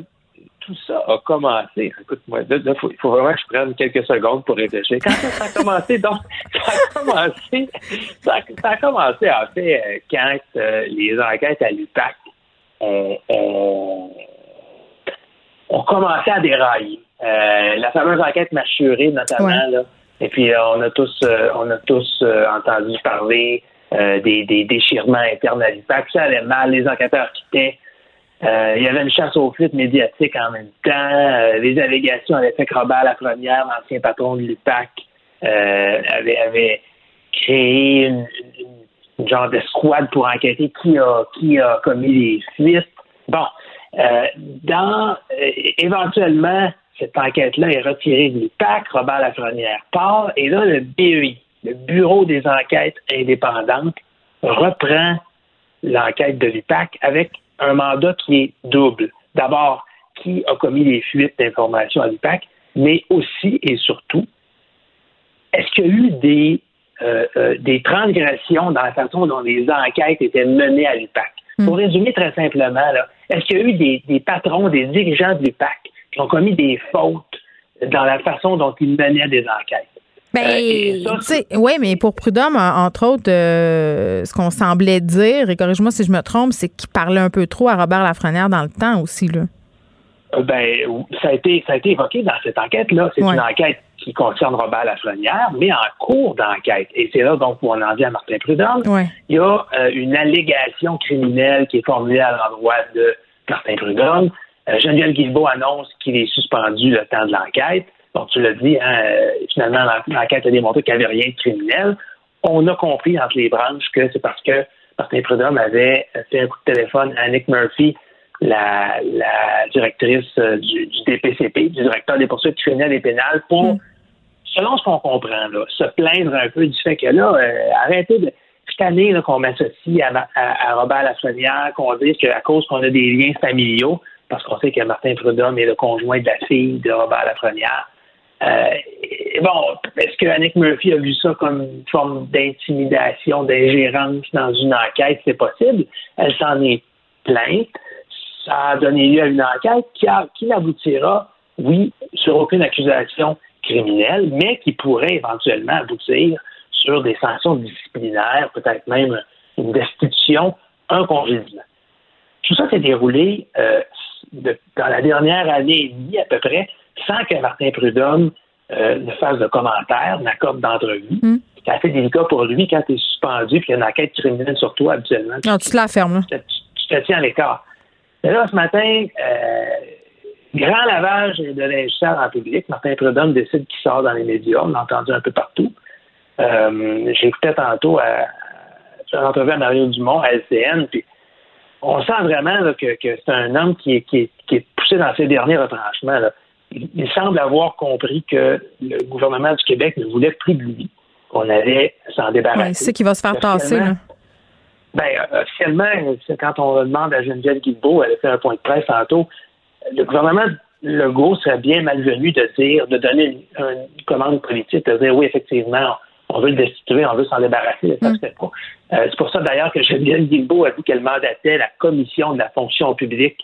tout ça a commencé. Écoute-moi, il faut, vraiment que je prenne quelques secondes pour réfléchir. Quand ça, a commencé, donc, ça a commencé, ça, a commencé en fait euh, quand euh, les enquêtes à l'UPAC ont, ont, commencé à dérailler. Euh, la fameuse enquête Machurée, notamment, là, et puis on a tous on a tous entendu parler des, des déchirements internes à l'UPAC. Ça allait mal, les enquêteurs quittaient. Euh, il y avait une chasse aux fuites médiatique en même temps. Euh, les allégations avaient fait que Robert Lafrenière, l'ancien patron de l'UPAC, euh, avait, créé une, genre d'escouade pour enquêter qui a, qui a commis les fuites. Bon, dans éventuellement, cette enquête-là est retirée de l'UPAC, Robert Lafrenière part, et là, le BEI, le Bureau des enquêtes indépendantes, reprend l'enquête de l'UPAC avec un mandat qui est double. D'abord, qui a commis les fuites d'informations à l'UPAC, mais aussi et surtout, est-ce qu'il y a eu des, euh, euh, des transgressions dans la façon dont les enquêtes étaient menées à l'UPAC? Hmm. Pour résumer très simplement, est-ce qu'il y a eu des, des patrons, des dirigeants de l'UPAC qui ont commis des fautes dans la façon dont ils menaient des enquêtes? Ben, euh, oui, mais pour Prudhomme, entre autres, euh, ce qu'on semblait dire, et corrige-moi si je me trompe, c'est qu'il parlait un peu trop à Robert Lafrenière dans le temps aussi, là. Euh, ben, ça a été, ça a été évoqué dans cette enquête-là. C'est une enquête qui concerne Robert Lafrenière, mais en cours d'enquête. Et c'est là donc où on en dit à Martin Prudhomme. Il y a une allégation criminelle qui est formulée à l'endroit de Martin Prudhomme. Geneviève Guilbeault annonce qu'il est suspendu le temps de l'enquête tu l'as dit, hein, euh, finalement, l'enquête a démontré qu'il n'y avait rien de criminel. On a compris entre les branches que c'est parce que Martin Prudhomme avait fait un coup de téléphone à Nick Murphy, la, directrice euh, du, DPCP, du directeur des poursuites criminelles et pénales, pour, mm. selon ce qu'on comprend, se plaindre un peu du fait que là, euh, arrêtez de cette année qu'on m'associe à, à, Robert Lassonnière, qu'on dise qu'à cause qu'on a des liens familiaux, parce qu'on sait que Martin Prudhomme est le conjoint de la fille de Robert Lafrenière, euh, bon, est-ce que Annick Murphy a vu ça comme une forme d'intimidation, d'ingérence dans une enquête? C'est possible. Elle s'en est plainte. Ça a donné lieu à une enquête qui, a, qui aboutira, oui, sur aucune accusation criminelle, mais qui pourrait éventuellement aboutir sur des sanctions disciplinaires, peut-être même une destitution, un congédiement. Tout ça s'est déroulé euh, dans la dernière année et demie à peu près sans que Martin Prudhomme euh, ne fasse de commentaires, n'accorde d'entrevue. Hmm. C'est assez délicat pour lui quand tu es suspendu et qu'il y a une enquête criminelle sur toi habituellement. Non, tu te la fermes. Tu, te tiens à l'écart. Mais là, ce matin, euh, grand lavage de linge en public. Martin Prudhomme décide qu'il sort dans les médias. On l'a entendu un peu partout. Euh, J'écoutais tantôt à, une entrevue à Mario Dumont à LCN, puis on sent vraiment que, c'est un homme qui est, qui, est, poussé dans ses derniers retranchements. Là il semble avoir compris que le gouvernement du Québec ne voulait plus de lui, qu'on allait s'en débarrasser. c'est qui va se faire tasser. Là. Ben, officiellement, quand on demande à Geneviève Guilbeault, elle a fait un point de presse tantôt, le gouvernement Legault serait bien malvenu de dire, de donner une, commande politique, de dire oui, effectivement, on veut le destituer, on veut s'en débarrasser. Mm. Euh, c'est pour ça d'ailleurs que Geneviève Guilbeault a dit qu'elle mandatait la commission de la fonction publique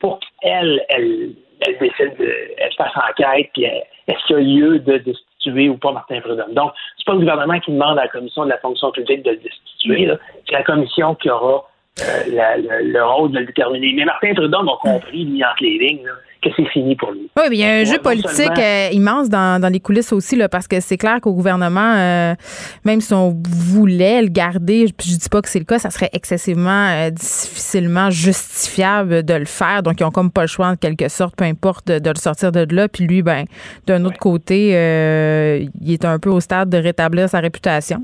pour qu'elle, elle, elle décide, de, elle fasse enquête, puis est-ce qu'il y a lieu de destituer ou pas Martin Prudhomme. Donc, c'est pas le gouvernement qui demande à la commission de la fonction publique de le destituer, c'est la commission qui aura euh, le, rôle de le déterminer. Mais Martin Prudhomme a compris, lui, entre les lignes, que c'est fini pour lui. Oui, mais il y a un jeu politique euh, immense dans, les coulisses aussi, là, parce que c'est clair qu'au gouvernement, euh, même si on voulait le garder, puis je dis pas que c'est le cas, ça serait excessivement difficilement justifiable de le faire. Donc, ils ont comme pas le choix, en quelque sorte, peu importe, de, le sortir de là. Puis lui, ben, d'un autre côté, il est un peu au stade de rétablir sa réputation.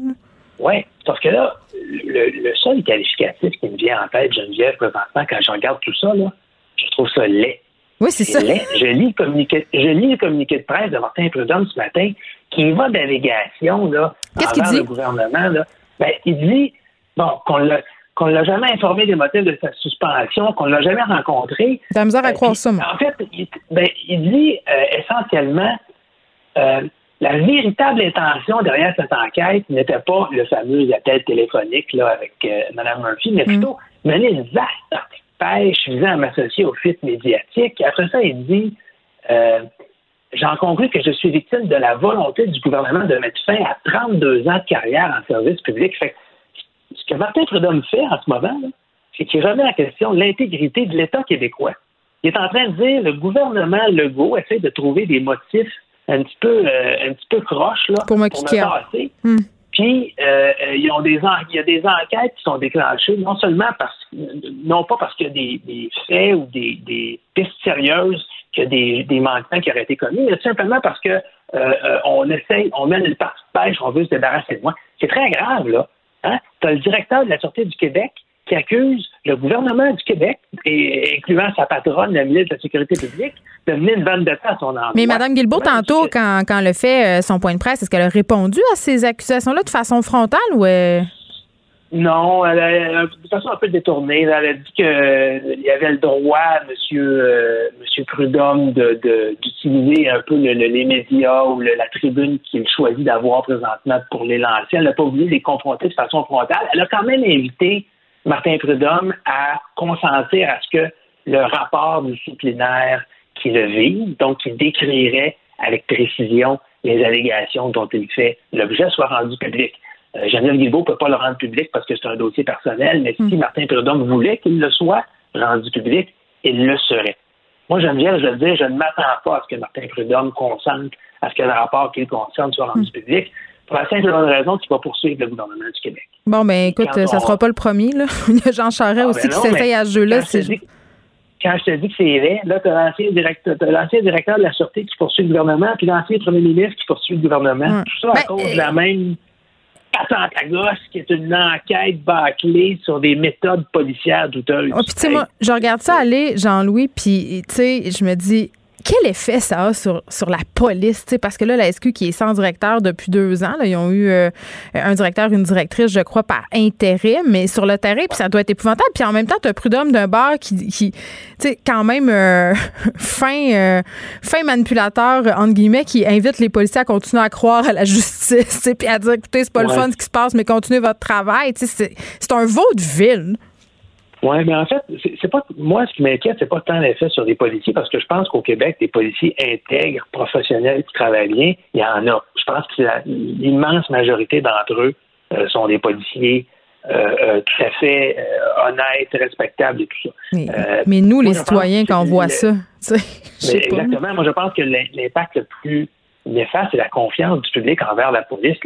Oui, parce que là, le, seul qualificatif qui me vient en tête, Geneviève, présentement, quand je regarde tout ça, là, je trouve ça laid. Oui, c'est ça. Je lis, le communiqué, je lis le communiqué de presse de Martin Prudhomme ce matin qui va d'allégation là, envers le gouvernement. Là. Ben, il dit bon, qu'on l'a qu'on l'a jamais informé des motifs de sa suspension, qu'on l'a jamais rencontré. T'as misère à croire ça, moi. En fait, il, ben, il dit euh, essentiellement euh, la véritable intention derrière cette enquête n'était pas le fameux appel téléphonique là, avec euh, Mme Murphy, mais mm. plutôt mener une vaste pêche visant à m'associer au fit médiatique. Après ça, il dit euh, J'en conclus que je suis victime de la volonté du gouvernement de mettre fin à 32 ans de carrière en service public. Fait, ce que Martin Prudhomme fait en ce moment, c'est qu'il remet en question l'intégrité de l'État québécois. Il est en train de dire le gouvernement Legault essaie de trouver des motifs un petit peu, euh, un petit peu croches là, pour, me passer. Hmm. Puis euh, ils ont des il y a des enquêtes qui sont déclenchées non seulement parce non pas parce qu'il y a des, faits ou des, pistes sérieuses a des, des manquements qui auraient été commis, mais simplement parce que euh, euh, on essaye, on mène une partie de pêche, on veut se débarrasser de moi. C'est très grave, là. Hein? Tu as le directeur de la Sûreté du Québec qui accuse le gouvernement du Québec, et, incluant sa patronne, la ministre de la Sécurité publique, de mener une vanne de temps à son emploi. Mais Mme Guilbeault, tantôt, quand, quand elle a fait euh, son point de presse, est-ce qu'elle a répondu à ces accusations-là de façon frontale ou... Non, elle a, de façon un peu détournée. Elle a dit qu'il euh, y avait le droit, Monsieur, euh, Monsieur Prudhomme, de, d'utiliser un peu les médias ou la tribune qu'il choisit d'avoir présentement pour les lancer. Elle n'a pas voulu les confronter de façon frontale. Elle a quand même invité Martin Prudhomme à consentir à ce que le rapport disciplinaire qui le vise, donc qui décrirait avec précision les allégations dont il fait l'objet, soit rendu public. Euh, Geneviève Guilbeault ne peut pas le rendre public parce que c'est un dossier personnel, mais si hmm. Martin Prudhomme voulait qu'il le soit rendu public, il le serait. Moi, Geneviève, je veux dire, je ne m'attends pas à ce que Martin Prudhomme consente à ce que le rapport qu'il concerne soit rendu hmm. public pour la simple raison qu'il va poursuivre le gouvernement du Québec. Bon, ben écoute, ça ne sera pas le premier. Là. Il y a Jean Charest ah, aussi ben qui s'essaye à ce jeu-là. Quand je te dis que c'est vrai, là, tu as l'ancien directeur, directeur, de la Sûreté qui poursuit le gouvernement, puis l'ancien premier ministre qui poursuit le gouvernement. Tout ça à ben, cause de la même patente à gosse qui est une enquête bâclée sur des méthodes policières douteuses. Oh, puis tu sais, moi, je regarde ça aller, Jean-Louis, puis tu sais, je me dis, quel effet ça a sur, sur la police? Parce que là, la SQ qui est sans directeur depuis deux ans, là, ils ont eu euh, un directeur, une directrice, je crois, par intérêt, mais sur le terrain, puis ça doit être épouvantable. Puis en même temps, tu as Prud'homme d'un bar qui, qui tu sais, quand même euh, fin, euh, fin manipulateur, entre guillemets, qui invite les policiers à continuer à croire à la justice, puis à dire, écoutez, c'est pas le fun ce qui se passe, mais continuez votre travail. C'est un vaudeville. Oui, mais en fait, c'est pas moi ce qui m'inquiète, c'est pas tant l'effet sur les policiers, parce que je pense qu'au Québec, des policiers intègres, professionnels qui travaillent bien, il y en a. Je pense que l'immense majorité d'entre eux euh, sont des policiers euh, euh, tout à fait honnêtes, respectables et tout ça. Mais, nous, les citoyens, quand on voit ça, exactement. Moi, je pense que l'impact le plus néfaste, c'est la confiance du public envers la police.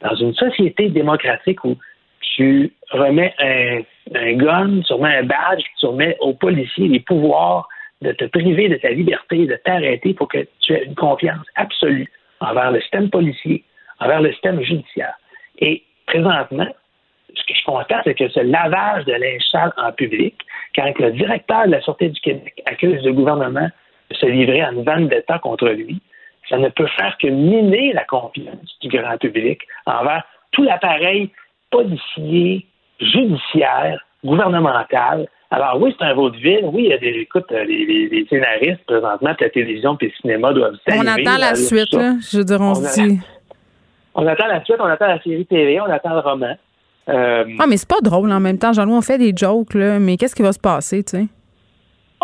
Dans une société démocratique où tu remets un, un gun, sûrement un badge, tu remets aux policiers les pouvoirs de te priver de ta liberté, de t'arrêter pour que tu aies une confiance absolue envers le système policier, envers le système judiciaire. Et présentement, ce que je constate, c'est que ce lavage de linge en public, quand le directeur de la Sûreté du Québec accuse le gouvernement de se livrer à une vanne d'État contre lui, ça ne peut faire que miner la confiance du grand public envers tout l'appareil policier, judiciaire, gouvernemental. Alors oui, c'est un vaudeville. Oui, il y a des, écoute, euh, les, scénaristes présentement la télévision et le cinéma doivent On attend la suite, là. Je veux dire, on, se dit. On attend la suite, on attend la série télé, on attend le roman. Euh, ah, mais c'est pas drôle en même temps. Jean-Louis, on fait des jokes, là, mais qu'est-ce qui va se passer, tu sais?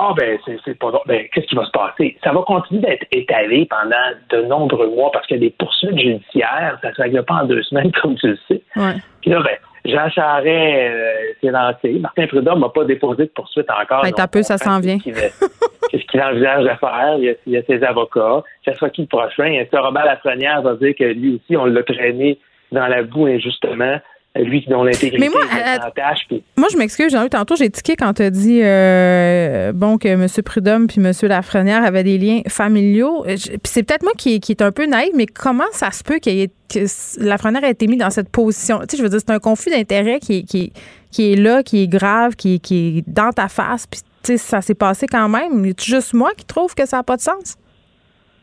Ah, ben, c'est pas. Ben, qu'est-ce qui va se passer? Ça va continuer d'être étalé pendant de nombreux mois parce qu'il y a des poursuites judiciaires. Ça ne se règle pas en deux semaines, comme tu le sais. Ouais. Puis là, ben, Jean Charest euh, s'est lancé. Martin Prudhomme n'a pas déposé de poursuite encore. Ben, un peu, ça s'en vient. Qu'est-ce qu'il envisage de faire? Il y, a, ses avocats. Ça sera qui le prochain? Est-ce que Robert Lafrenière va dire que lui aussi, on l'a traîné dans la boue injustement? Lui dont l'intégrité moi, est tâche. Moi, je m'excuse, Jean-Luc, tantôt, j'ai tiqué quand tu as dit euh, bon, que M. Prudhomme puis M. Lafrenière avaient des liens familiaux. Puis c'est peut-être moi qui, qui est un peu naïf, mais comment ça se peut ait, que Lafrenière ait été mis dans cette position? Tu sais, je veux dire, c'est un conflit d'intérêts qui, qui, qui est là, qui est grave, qui, qui est dans ta face, puis tu sais, ça s'est passé quand même. C'est juste moi qui trouve que ça n'a pas de sens?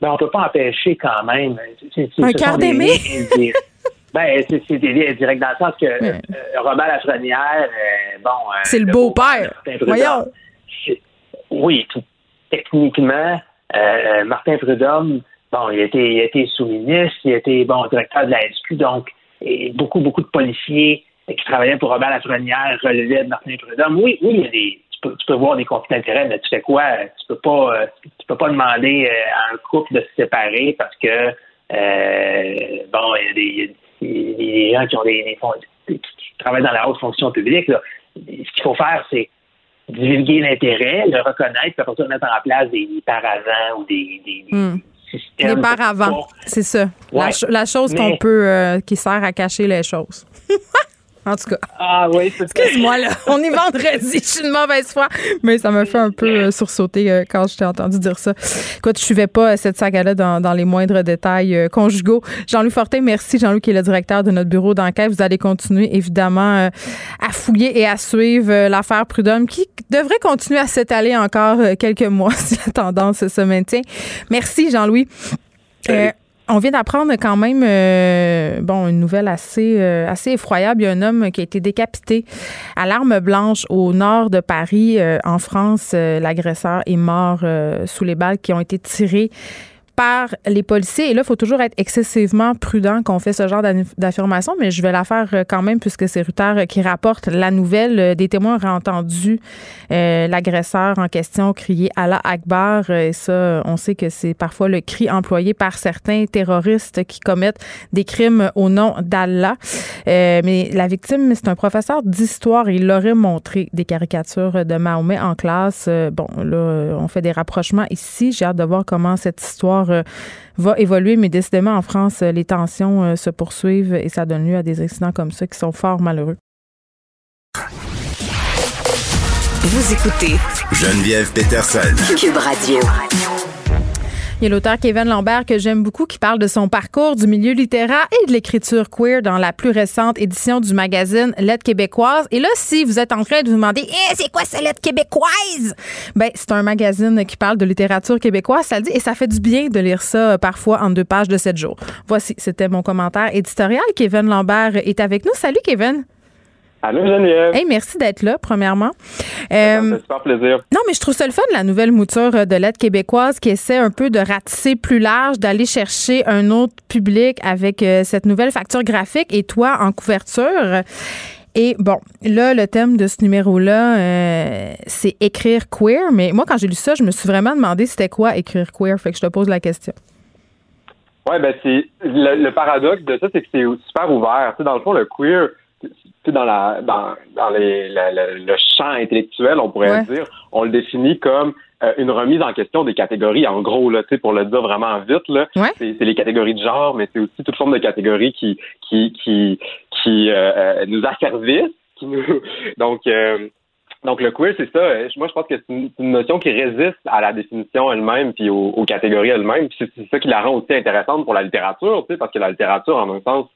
Ben, on peut pas empêcher quand même. un cœur d'aimer? Ben, c'est des liens directs dans le sens que euh, Robert Lafrenière, euh, bon. Euh, c'est le beau-père. Voyons. Oui, techniquement, Martin Prudhomme, bon, il a été, il été sous-ministre, il a été, bon, directeur de la SQ, donc, et beaucoup, beaucoup de policiers qui travaillaient pour Robert Lafrenière relevaient de Martin Prudhomme. Oui, oui, il y a des, tu peux, voir des conflits d'intérêts, mais tu fais quoi? Tu peux pas, tu peux pas demander à un couple de se séparer parce que bon, il y, a des gens qui ont des, qui travaillent dans la haute fonction publique. Ce qu'il faut faire, c'est divulguer l'intérêt, le reconnaître, puis après mettre en place des paravents ou des, des, hmm. systèmes. Des paravents, c'est ça. La, chose qu'on peut, euh, qui sert à cacher les choses. En tout cas. Ah oui, Excuse-moi, là. On est vendredi. Je suis une mauvaise foi. Mais ça m'a fait un peu euh, sursauter euh, quand je t'ai entendu dire ça. Écoute, je suivais pas euh, cette saga-là dans, les moindres détails conjugaux. Jean-Louis Fortin, merci. Jean-Louis, qui est le directeur de notre bureau d'enquête. Vous allez continuer, évidemment, à fouiller et à suivre l'affaire Prudhomme, qui devrait continuer à s'étaler encore quelques mois si la tendance se maintient. Merci, Jean-Louis. On vient d'apprendre quand même, euh, bon, une nouvelle assez, euh, assez effroyable. Il y a un homme qui a été décapité à l'arme blanche au nord de Paris, euh, en France. L'agresseur est mort sous les balles qui ont été tirées par les policiers. Et là, il faut toujours être excessivement prudent quand on fait ce genre d'affirmation, mais je vais la faire euh, quand même puisque c'est Ruther qui rapporte la nouvelle. Euh, des témoins auraient entendu euh, l'agresseur en question crier Allah Akbar. Et ça, on sait que c'est parfois le cri employé par certains terroristes qui commettent des crimes au nom d'Allah. mais la victime, c'est un professeur d'histoire il aurait montré des caricatures de Mahomet en classe. bon, là, on fait des rapprochements ici. J'ai hâte de voir comment cette histoire euh, va évoluer, mais décidément, en France, les tensions euh, se poursuivent et ça donne lieu à des incidents comme ça qui sont fort malheureux. Vous écoutez Geneviève Peterson. Cube Radio. Il y a l'auteur Kevin Lambert que j'aime beaucoup qui parle de son parcours du milieu littéraire et de l'écriture queer dans la plus récente édition du magazine Lettres québécoises. Et là, si vous êtes en train de vous demander eh, c'est quoi cette lettre québécoise? Ben, c'est un magazine qui parle de littérature québécoise, ça dit, et ça fait du bien de lire ça euh, parfois en deux pages de sept jours. Voici, c'était mon commentaire éditorial. Kevin Lambert est avec nous. Salut Kevin. Allô, Geneviève. Hey, merci d'être là, premièrement. Euh, super plaisir. Non, mais je trouve ça le fun, la nouvelle mouture de l'aide québécoise qui essaie un peu de ratisser plus large, d'aller chercher un autre public avec euh, cette nouvelle facture graphique et toi en couverture. Et bon, là, le thème de ce numéro-là, euh, c'est écrire queer. Mais moi, quand j'ai lu ça, je me suis vraiment demandé c'était quoi écrire queer. Fait que je te pose la question. Oui, ben c'est le, paradoxe de ça, c'est que c'est super ouvert. Tu sais, dans le fond, le queer, dans la dans, dans les, le champ intellectuel, on pourrait dire, on le définit comme euh, une remise en question des catégories. En gros, là, pour le dire vraiment vite, là, c'est, les catégories de genre, mais c'est aussi toute forme de catégories qui qui qui qui euh, euh, nous asservissent, qui nous donc donc le queer, c'est ça. Moi, je pense que c'est une, notion qui résiste à la définition elle-même puis aux, aux catégories elles-mêmes. Puis c'est, ça qui la rend aussi intéressante pour la littérature, tu sais, parce que la littérature, en un sens,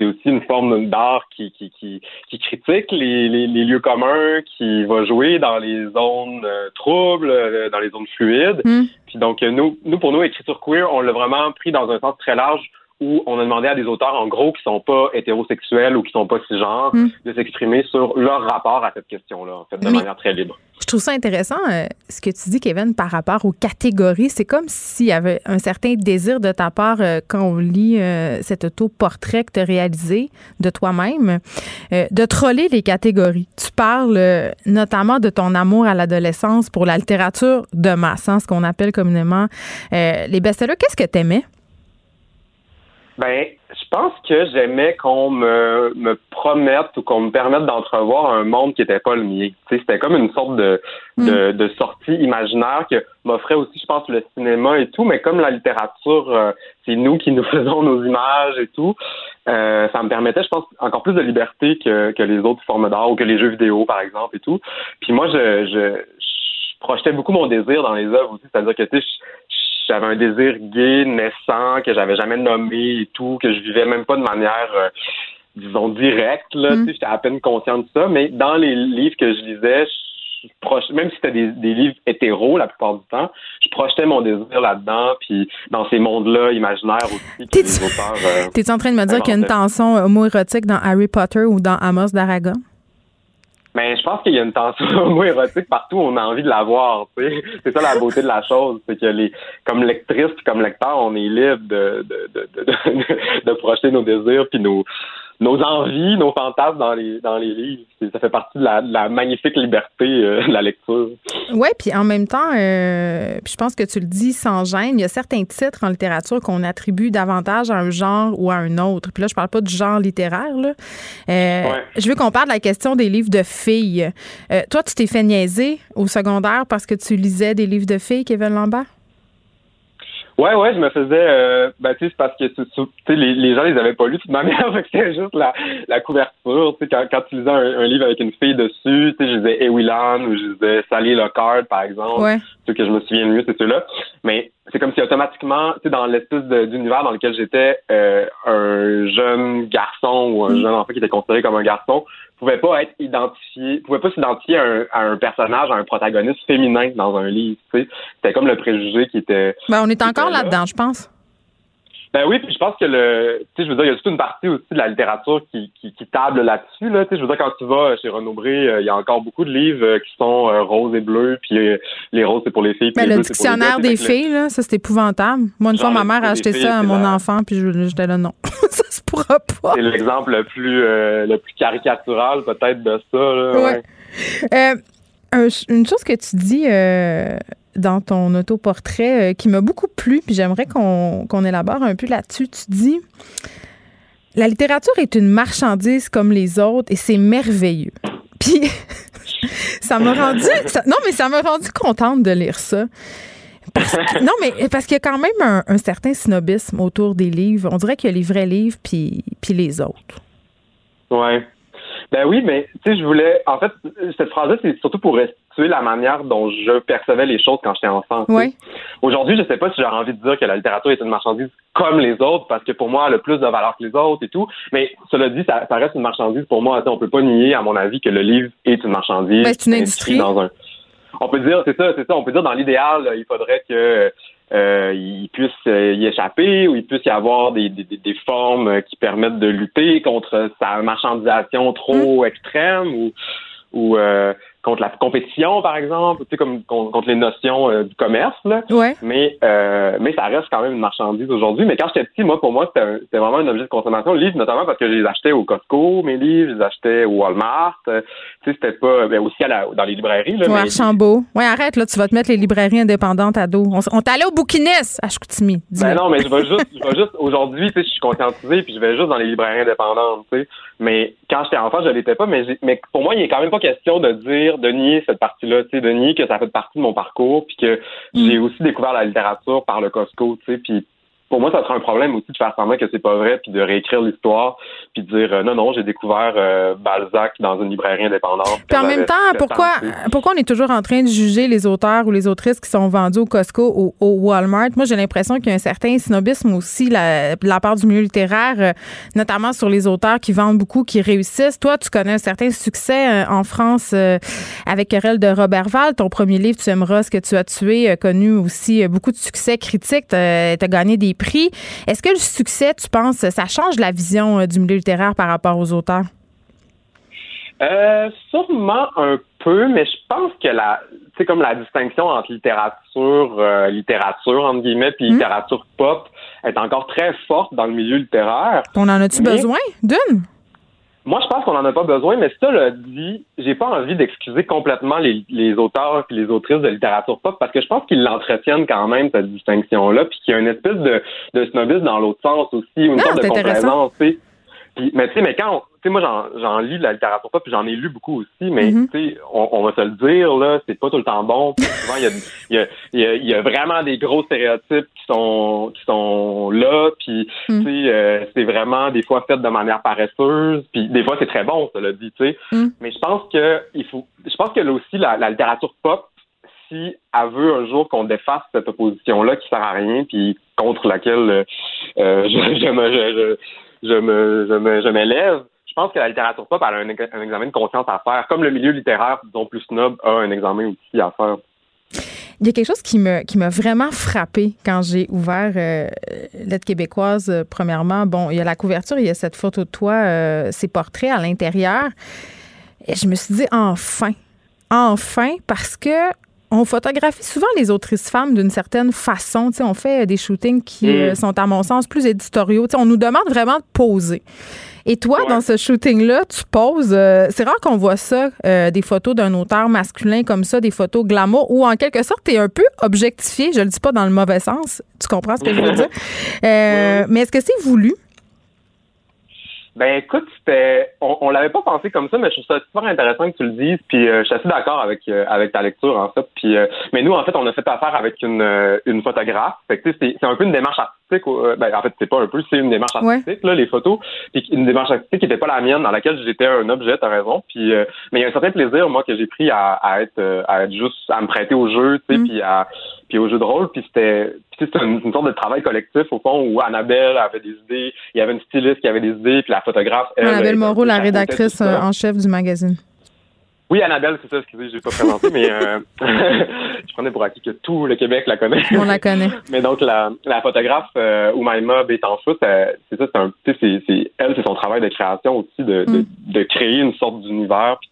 c'est aussi une forme d'art qui, qui, qui, qui critique les, les, lieux communs, qui va jouer dans les zones euh, troubles, euh, dans les zones fluides. Mm. Puis donc, nous, nous, pour nous, écriture queer, on l'a vraiment pris dans un sens très large où on a demandé à des auteurs, en gros, qui sont pas hétérosexuels ou qui sont pas cisgenres, mm. de s'exprimer sur leur rapport à cette question-là, en fait, de manière très libre. Je trouve ça intéressant, euh, ce que tu dis, Kevin, par rapport aux catégories. C'est comme s'il y avait un certain désir de ta part euh, quand on lit euh, cet auto-portrait que tu as réalisé de toi-même, de troller les catégories. Tu parles notamment de ton amour à l'adolescence pour la littérature de masse, hein, ce qu'on appelle communément les best-sellers. Qu'est-ce que tu aimais? Ben, je pense que j'aimais qu'on me, me promette ou qu'on me permette d'entrevoir un monde qui n'était pas le mien. C'était comme une sorte de, mm. de, de, sortie imaginaire que m'offrait aussi, je pense, le cinéma et tout, mais comme la littérature, euh, c'est nous qui nous faisons nos images et tout, euh, ça me permettait, je pense, encore plus de liberté que, que les autres formes d'art ou que les jeux vidéo, par exemple, et tout. Puis moi, je, je, je projetais beaucoup mon désir dans les œuvres aussi, c'est-à-dire que, tu sais, j'avais un désir gay naissant que j'avais jamais nommé et tout, que je vivais même pas de manière, euh, disons, directe. Là, mm. J'étais à peine conscient de ça, mais dans les livres que je lisais, je même si c'était des, des, livres hétéros la plupart du temps, je projetais mon désir là-dedans, puis dans ces mondes-là imaginaires aussi. T'es-tu euh, en train de me dire qu'il y a une tension homo-érotique dans Harry Potter ou dans Amos d'Aragon? Mais je pense qu'il y a une tension homo-érotique partout, on a envie de la voir. C'est ça la beauté de la chose, c'est que les, comme lectrice comme lecteur, on est libre de, de, de, de, de projeter nos désirs puis nos nos envies, nos fantasmes dans les dans les livres. Ça fait partie de la, magnifique liberté euh, de la lecture. Oui, puis en même temps, euh, je pense que tu le dis sans gêne, il y a certains titres en littérature qu'on attribue davantage à un genre ou à un autre. Puis là, je parle pas du genre littéraire. Là. Euh, je veux qu'on parle de la question des livres de filles. toi, tu t'es fait niaiser au secondaire parce que tu lisais des livres de filles, Kevin Lambert? Ouais, ouais, je me faisais, euh, ben, tu sais, c'est parce que, tu sais, les, les gens les avaient pas lus de toute manière, c'était juste la, la couverture, tu sais, quand, quand tu lisais un, livre avec une fille dessus, tu sais, je disais Ewilan ou je disais Sally Lockhart, par exemple, ouais. ceux que je me souviens le mieux, c'est ceux-là, mais c'est comme si automatiquement, tu sais, dans l'espèce d'univers dans lequel j'étais, euh, un jeune garçon ou un jeune enfant qui était considéré comme un garçon pouvait pas être identifié, pouvait pas s'identifier à un, personnage, à un protagoniste féminin dans un livre. Tu sais, c'était comme le préjugé qui était. Ben, on est encore là-dedans, je pense. Ben oui, puis je pense que le, tu sais, je veux dire, il y a toute une partie aussi de la littérature qui, qui, qui table là-dessus, là. Tu sais, je veux dire, quand tu vas chez Renaud Bré, euh, il y a encore beaucoup de livres euh, qui sont euh, roses et bleus, puis les roses c'est pour les filles. Mais le dictionnaire des filles, là, ça c'est épouvantable. Moi, une fois, ma mère a acheté ça à mon enfant, puis j'étais là, non, ça se pourra pas. C'est l'exemple le plus, le plus caricatural peut-être de ça. Là, ouais. une chose que tu dis dans ton autoportrait euh, qui m'a beaucoup plu, puis j'aimerais qu'on élabore un peu là-dessus. Tu dis La littérature est une marchandise comme les autres et c'est merveilleux. Puis ça m'a rendu. non, mais ça m'a rendu contente de lire ça. non, mais parce qu'il y a quand même un, certain snobisme autour des livres. On dirait qu'il y a les vrais livres puis, puis les autres. Ouais. Ben oui, mais tu sais, je voulais. En fait, cette phrase-là, c'est surtout pour restituer la manière dont je percevais les choses quand j'étais enfant. Oui. Aujourd'hui, je sais pas si j'aurais envie de dire que la littérature est une marchandise comme les autres, parce que pour moi, elle a plus de valeur que les autres et tout. Mais cela dit, ça, reste une marchandise pour moi. On peut pas nier, à mon avis, que le livre est une marchandise. Ben, c'est une industrie. Dans un... On peut dire, c'est ça, c'est ça. On peut dire dans l'idéal, il faudrait que euh, il puisse euh, y échapper ou il puisse y avoir des, des, des formes qui permettent de lutter contre sa marchandisation trop mmh. extrême ou, ou euh, contre la compétition, par exemple, tu sais, comme contre les notions euh, du commerce, là. Ouais. Mais, euh, mais ça reste quand même une marchandise aujourd'hui. Mais quand j'étais petit, moi, pour moi, c'était vraiment un objet de consommation. Le livre, notamment parce que je les achetais au Costco, mes livres, je les achetais au Walmart. Euh, tu sais, c'était pas, ben, aussi à la, dans les librairies, là. Ouais, Archambault. Ouais, arrête, là, tu vas te mettre les librairies indépendantes à dos. On, on t'allait au bouquiniste à Chicoutimi. Ben non, mais je vais juste, je vais juste, aujourd'hui, tu sais, je suis conscientisé puis je vais juste dans les librairies indépendantes, tu sais. Mais quand j'étais enfant, je l'étais pas, mais, mais pour moi, il est quand même pas question de dire de nier cette partie-là, tu sais, de nier que ça fait partie de mon parcours, puis que mm. j'ai aussi découvert la littérature par le Costco, tu sais, puis pour moi, ça sera un problème aussi de faire semblant que c'est pas vrai, puis de réécrire l'histoire, puis de dire euh, non, non, j'ai découvert euh, Balzac dans une librairie indépendante. Puis en même temps, pourquoi, pourquoi on est toujours en train de juger les auteurs ou les autrices qui sont vendus au Costco ou au Walmart? Moi, j'ai l'impression qu'il y a un certain snobisme aussi la, de la part du milieu littéraire, euh, notamment sur les auteurs qui vendent beaucoup, qui réussissent. Toi, tu connais un certain succès en France avec Querelle de Robert Val. Ton premier livre, Tu aimeras ce que tu as tué, a connu aussi beaucoup de succès critiques. Tu as gagné des prix. Est-ce que le succès, tu penses, ça change la vision euh, du milieu littéraire par rapport aux auteurs? Euh, sûrement un peu, mais je pense que la, c'est comme la distinction entre littérature, euh, littérature entre guillemets, puis hmm. littérature pop est encore très forte dans le milieu littéraire. On en a-tu besoin d'une? Moi, je pense qu'on n'en a pas besoin, mais ça le dit, j'ai pas envie d'excuser complètement les, les auteurs et les autrices de littérature pop parce que je pense qu'ils l'entretiennent quand même, cette distinction-là, puis qu'il y a une espèce de, de snobisme dans l'autre sens aussi, une sorte de complaisance. Puis, mais tu sais, mais quand tu sais, moi, j'en lis de la littérature pop, puis j'en ai lu beaucoup aussi, mais mm-hmm. tu sais, on, va se le dire, là, c'est pas tout le temps bon. souvent, il y a, y, a, y, y a vraiment des gros stéréotypes qui sont qui sont là, puis mm. tu sais, euh, c'est vraiment des fois fait de manière paresseuse, puis des fois, c'est très bon, ça l'a dit, tu sais. Mm. Mais je pense que il faut, je pense que là aussi, la, la littérature pop, si elle veut un jour qu'on défasse cette opposition-là qui sert à rien, puis contre laquelle euh, euh je, je, me, je, je, me, je me, je m'élève, je pense que la littérature pop a un, examen de conscience à faire, comme le milieu littéraire, disons plus snob, a un examen aussi à faire. Il y a quelque chose qui me qui m'a vraiment frappé quand j'ai ouvert euh, l'aide québécoise. Euh, premièrement, bon, il y a la couverture, il y a cette photo de toi, euh, ces portraits à l'intérieur. Et je me suis dit enfin, enfin, parce que on photographie souvent les autrices femmes d'une certaine façon. on fait des shootings qui mm. euh, sont, à mon sens, plus éditoriaux. on nous demande vraiment de poser. Et toi, dans ce shooting-là, tu poses. Euh, c'est rare qu'on voit ça, euh, des photos d'un auteur masculin comme ça, des photos glamour, où en quelque sorte, tu es un peu objectifié. Je le dis pas dans le mauvais sens. Tu comprends ce que je veux dire? Mais est-ce que c'est voulu? Ben écoute, c'était on, on l'avait pas pensé comme ça, mais je trouve ça super intéressant que tu le dises. Puis euh, je suis assez d'accord avec euh, avec ta lecture en fait. Puis euh, mais nous en fait on a fait affaire avec une une photographe. Fait que c'est c'est un peu une démarche artistique. ben en fait c'est pas un peu, c'est une démarche artistique là les photos. Puis une démarche artistique qui était pas la mienne, dans laquelle j'étais un objet. T'as raison. Puis mais il y a un certain plaisir moi que j'ai pris à, à être à être juste à me prêter au jeu, tu sais, mm. puis à puis au jeu de rôle. Puis c'était une, une, sorte de travail collectif au fond où Annabelle avait des idées, il y avait une styliste qui avait des idées, puis la photographe. Elle, Annabelle Moreau, la rédactrice euh, en chef du magazine. Oui, Annabelle, c'est ça, excusez, je l'ai pas présenté, mais euh, je prenais pour acquis que tout le Québec la connaît. On la connaît. mais donc, la, la photographe euh, Oumaima Bétanchout, c'est ça, c'est un, c'est, c'est, elle, c'est son travail de création aussi, de, de, mm. de créer une sorte d'univers, puis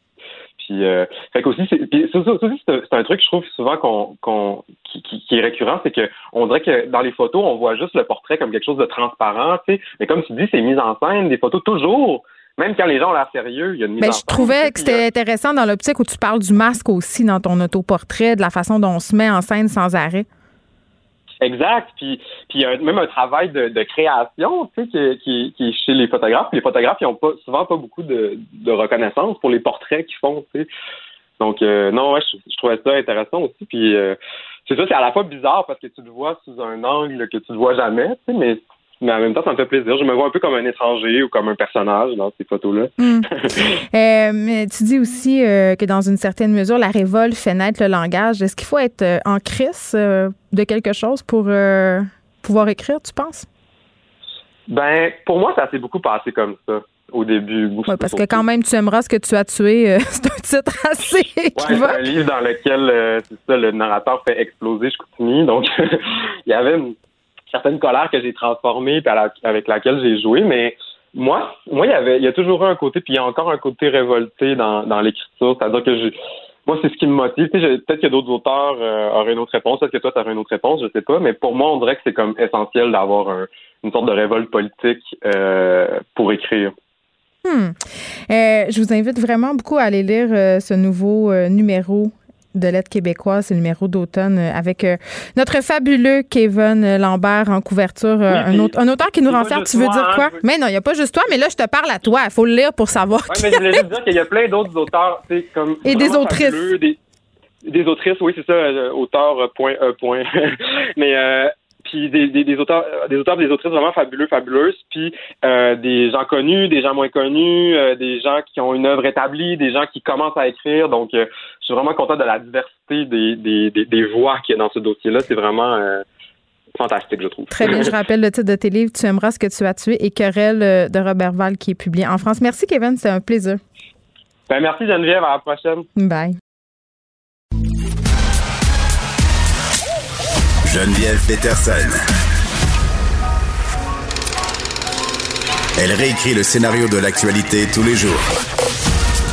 puis, euh, fait qu'aussi, c'est, c'est, un truc, je trouve, souvent qu'on, qu'on qui, qui, est récurrent, c'est que on dirait que dans les photos, on voit juste le portrait comme quelque chose de transparent, tu sais. Mais comme tu dis, c'est mise en scène, des photos toujours. Même quand les gens ont l'air sérieux, il y a une mise ben, en scène. Je trouvais que c'était intéressant dans l'optique où tu parles du masque aussi dans ton autoportrait, de la façon dont on se met en scène sans arrêt. Exact. Puis, puis il y a même un travail de, de création, tu sais, qui, qui, est chez les photographes. Les photographes, ils ont pas souvent pas beaucoup de, de reconnaissance pour les portraits qu'ils font, tu sais. Donc euh, non, ouais, je, trouvais ça intéressant aussi. Puis euh, c'est ça, c'est à la fois bizarre parce que tu le vois sous un angle que tu le vois jamais, tu sais, mais mais en même temps, ça me fait plaisir. Je me vois un peu comme un étranger ou comme un personnage dans ces photos-là. Hmm. Euh, mais tu dis aussi euh, que dans une certaine mesure, la révolte fait naître le langage. Est-ce qu'il faut être euh, en crise de quelque chose pour pouvoir écrire, tu penses? Ben, pour moi, ça s'est beaucoup passé comme ça au début. Oui, parce que quand même, tu aimeras ce que tu as tué. c'est un titre assez ouais, c'est un livre dans lequel, c'est ça, le narrateur fait exploser Chicoutimi. Donc, il y avait une certaines colères que j'ai transformées puis avec laquelle j'ai joué, mais moi, moi, il y avait, il y a toujours eu un côté, puis il y a encore un côté révolté dans, dans l'écriture, c'est-à-dire que moi, c'est ce qui me motive. peut-être que d'autres auteurs euh, auraient une autre réponse, peut-être que toi, tu aurais une autre réponse, je sais pas, mais pour moi, on dirait que c'est comme essentiel d'avoir une sorte de révolte politique euh, pour écrire. Hmm. Euh, je vous invite vraiment beaucoup à aller lire ce nouveau numéro de l'aide québécoise, c'est le numéro d'automne euh, avec euh, notre fabuleux Kevin Lambert en couverture, euh, un, autre, un, auteur qui nous rend fiers. Tu veux dire quoi? Hein, mais non, il n'y a pas juste toi, mais là, je te parle à toi. Il faut le lire pour savoir. Oui, mais je voulais juste dire qu'il y a plein d'autres auteurs, comme. Et des autrices. Des, autrices, oui, c'est ça, auteur, point, point. mais puis des, des, auteurs, des auteurs, des autrices vraiment fabuleux, fabuleuses, puis euh, des gens connus, des gens moins connus, euh, des gens qui ont une œuvre établie, des gens qui commencent à écrire. Donc, euh, je suis vraiment content de la diversité des, des, des, voix qu'il y a dans ce dossier-là. C'est vraiment fantastique, je trouve. Très bien. Je rappelle le titre de tes livres, Tu aimeras ce que tu as tué et Querelle de Robert Val qui est publié en France. Merci, Kevin. C'est un plaisir. Ben, merci, Geneviève. À la prochaine. Bye. Geneviève Peterson. Elle réécrit le scénario de l'actualité tous les jours.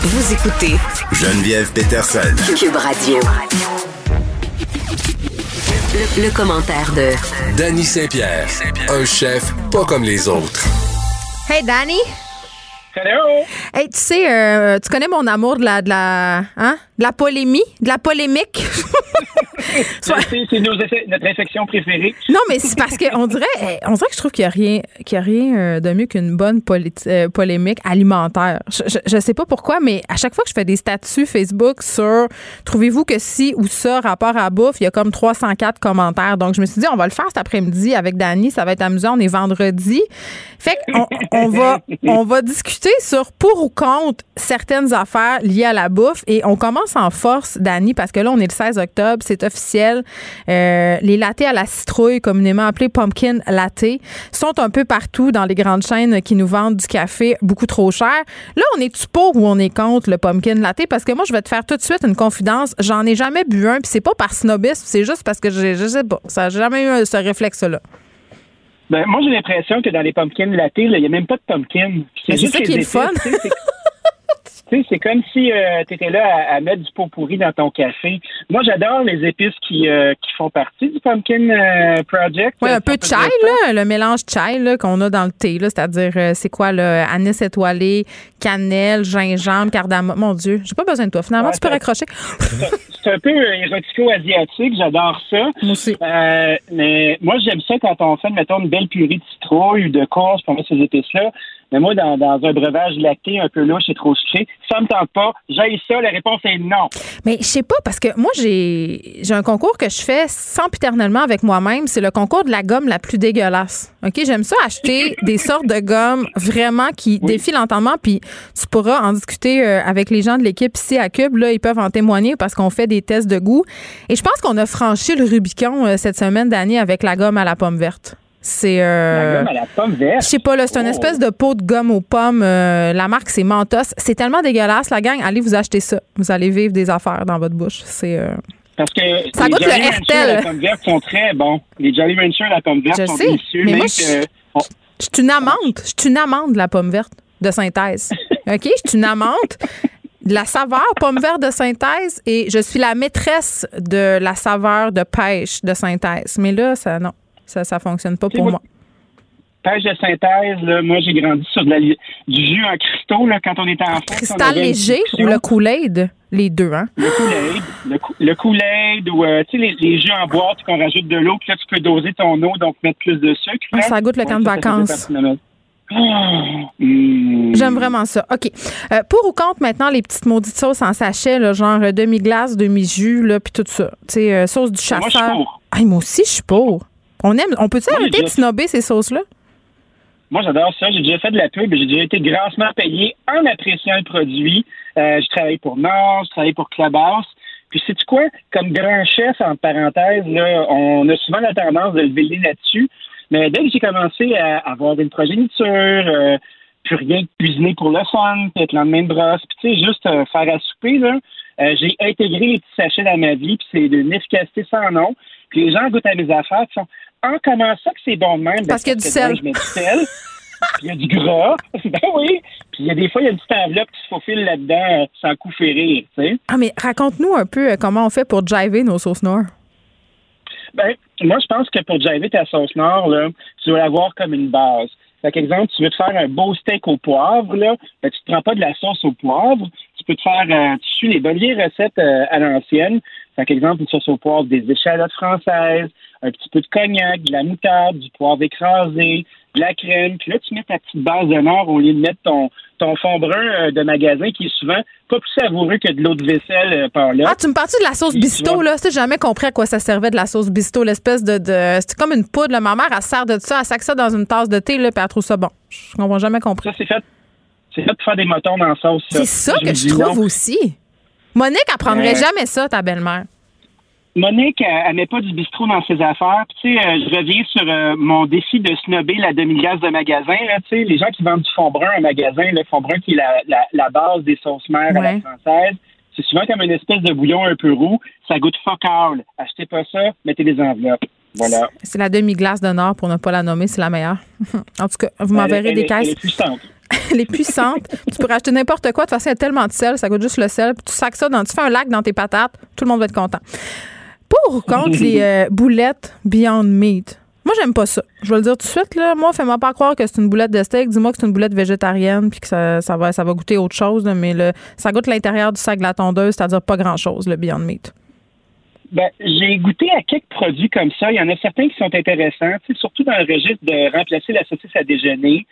Vous écoutez Geneviève Peterson. Cube Radio. Le, commentaire de Danny Saint-Pierre, un chef pas comme les autres. Hey Danny. Hello. Hey, tu sais, euh, tu connais mon amour de la, de la, hein, de la polémie, de la polémique. c'est notre infection préférée. Non, mais c'est parce qu'on dirait, eh, on dirait que je trouve qu'il n'y a rien, qu'il a rien euh, de mieux qu'une bonne euh, polémique alimentaire. Je, ne sais pas pourquoi, mais à chaque fois que je fais des statuts Facebook sur trouvez-vous que si ou ça rapport à bouffe, il y a comme 304 commentaires. Donc je me suis dit on va le faire cet après-midi avec Dani, ça va être amusant. On est vendredi. Fait qu'on on va on va discuter sur pour ou contre certaines affaires liées à la bouffe et on commence en force Dani parce que là on est le 16 octobre, c'est officiel. Euh, les lattés à la citrouille, communément appelés pumpkin latte, sont un peu partout dans les grandes chaînes qui nous vendent du café beaucoup trop cher. Là, on est-tu pour ou on est contre le pumpkin latte? Parce que moi, je vais te faire tout de suite une confidence. J'en ai jamais bu un, puis c'est pas par snobisme, c'est juste parce que je, je sais pas. Ça n'a jamais eu ce réflexe-là. Ben, moi, j'ai l'impression que dans les pumpkin latte, il n'y a même pas de pumpkin. C'est juste ça qui est le fun. Sais, c'est comme si euh, tu étais là à, mettre du pot pourri dans ton café. Moi, j'adore les épices qui, euh, qui font partie du Pumpkin euh, Project. Oui, un peu de chai, là, le mélange chai qu'on a dans le thé. C'est-à-dire, c'est quoi, là, anis étoilé, cannelle, gingembre, cardamome. Mon Dieu, j'ai pas besoin de toi. Finalement, tu peux raccrocher. c'est un peu érotico-asiatique. J'adore ça. Moi aussi. mais moi, j'aime ça quand on fait, mettons, une belle purée de citrouille ou de courge pour mettre ces épices-là. Mais moi, dans, un breuvage lacté un peu louche et trop sucré, ça me tente pas. J'ai ça, la réponse est non. Mais je sais pas, parce que moi, j'ai un concours que je fais sempiternellement avec moi-même. C'est le concours de la gomme la plus dégueulasse. OK? J'aime ça acheter des sortes de gomme vraiment qui défient l'entendement. Puis tu pourras en discuter euh, avec les gens de l'équipe ici à Cube. Là, ils peuvent en témoigner parce qu'on fait des tests de goût. Et je pense qu'on a franchi le Rubicon euh, cette semaine d'année avec la gomme à la pomme verte. C'est. Euh, la gomme à la pomme verte. Je sais pas, là, c'est une oh. espèce de pot de gomme aux pommes. Euh, la marque, c'est Mentos. C'est tellement dégueulasse, la gang. Allez vous acheter ça. Vous allez vivre des affaires dans votre bouche. C'est. Euh, Parce que ça goûte Jolly le. La pomme verte sont très bons. Les Jolly Ranchers la pomme verte je sont sais, délicieux. Mais moi, je suis une amande. Je suis une amande, la pomme verte de synthèse. OK? Je suis une amande de la saveur pomme verte de synthèse et je suis la maîtresse de la saveur de pêche de synthèse. Mais là, ça, non. Ça, ça fonctionne pas pour moi. Pêche de synthèse, là, moi, j'ai grandi sur de la, du jus en cristaux là, quand on était enfant. Cristal léger ou le Kool-Aid? Les deux, hein? Le Kool-Aid. Le, Kool-Aid ou, euh, tu sais, les, les, jus en boîte qu'on rajoute de l'eau, puis là, tu peux doser ton eau, donc mettre plus de sucre. Ah, ça goûte le camp de vacances. Hmm. J'aime vraiment ça. OK. Euh, pour ou contre maintenant les petites maudites sauces en sachet, là, genre demi-glace, demi-jus, puis tout ça. Tu sais, euh, sauce du chasseur. Moi, je suis pour. moi aussi, je suis pour. On aime. On peut-tu arrêter de snobber ces sauces-là? Moi, j'adore ça. J'ai déjà fait de la pub. J'ai déjà été grassement payé en appréciant le produit. Euh, je travaille pour Nord, je travaille pour Clubhouse. Puis, sais-tu quoi? Comme grand chef, en parenthèse, là, on a souvent la tendance de lever là-dessus. Mais dès que j'ai commencé à avoir une progéniture, euh, plus rien que cuisiner pour le fun, puis être le lendemain de brosse, puis tu sais, juste euh, faire à souper, là, euh, j'ai intégré les petits sachets dans ma vie, puis c'est d'une efficacité sans nom. Puis les gens goûtent à mes affaires, puis sont en comment ça que c'est bon de même? Parce qu'il y a du sel. Je mets du sel. puis il y a du gras. ben oui. Puis il y a des fois, il y a une petite enveloppe qui se faufile là-dedans euh, sans coup férir, tu sais. Ah, mais raconte-nous un peu euh, comment on fait pour jiver nos sauces noires. Ben, moi, je pense que pour jiver ta sauce noire, là, tu dois l'avoir comme une base. Par exemple, tu veux te faire un beau steak au poivre, là, ben, tu ne prends pas de la sauce au poivre. Tu peux te faire, euh, tu suis les bonnes vieilles recettes à l'ancienne. Par exemple, une sauce au poivre, des échalotes françaises, un petit peu de cognac, de la moutarde, du poivre écrasé, de la crème. Puis là, tu mets ta petite base de nord au lieu de mettre ton, ton fond brun euh, de magasin qui est souvent pas plus savoureux que de l'eau de vaisselle euh, par là. Ah, tu me parles de la sauce bisto, là? Tu jamais compris à quoi ça servait de la sauce bisto, l'espèce de. de c'est comme une poudre. Ma mère, elle sert de ça, elle sac ça dans une tasse de thé, là, puis elle trouve ça bon. Je comprends jamais compris. Ça, c'est fait. C'est fait pour faire des motons dans la sauce. C'est ça, que je trouve aussi. Monique, elle prendrait jamais ça, ta belle-mère. Monique, elle, met pas du bistrot dans ses affaires. tu sais, euh, je reviens sur euh, mon défi de snobber la demi-glace de magasin. Là, tu sais, les gens qui vendent du fond brun en magasin, le fond brun qui est la, la, base des sauces mères à la française, c'est souvent comme une espèce de bouillon un peu roux. Ça goûte fuck all. Achetez pas ça, mettez des enveloppes. Voilà. C'est la demi-glace de Nord, pour ne pas la nommer, c'est la meilleure. en tout cas, vous m'enverrez des caisses. Elle est puissante. elle est puissante. tu peux acheter n'importe quoi. De toute façon, il y a tellement de sel, ça goûte juste le sel. Puis tu sacs ça dans, tu fais un lac dans tes patates, tout le monde va être content. Pour ou contre les euh, boulettes Beyond Meat? Moi, j'aime pas ça. Je vais le dire tout de suite. Là. Moi, fais-moi pas croire que c'est une boulette de steak. Dis-moi que c'est une boulette végétarienne puis que ça, ça, va, ça va goûter autre chose. mais le, ça goûte l'intérieur du sac de la tondeuse, c'est-à-dire pas grand-chose, le Beyond Meat. Ben, j'ai goûté à quelques produits comme ça. Il y en a certains qui sont intéressants, surtout dans le registre de remplacer la saucisse à déjeuner.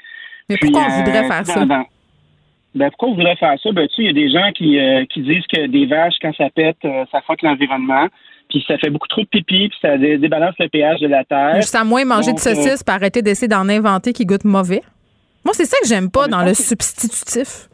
Mais pourquoi on voudrait euh, faire ça? Ben, pourquoi on voudrait faire ça? Ben, tu sais, il y a des gens qui, euh, qui disent que des vaches, quand ça pète, ça fuck l'environnement puis ça fait beaucoup trop de pipi, puis ça débalance le pH de la terre. Juste à moins manger de euh, saucisses, pour arrêter d'essayer d'en inventer qui goûtent mauvais. Moi, c'est ça que j'aime pas dans le substitutif.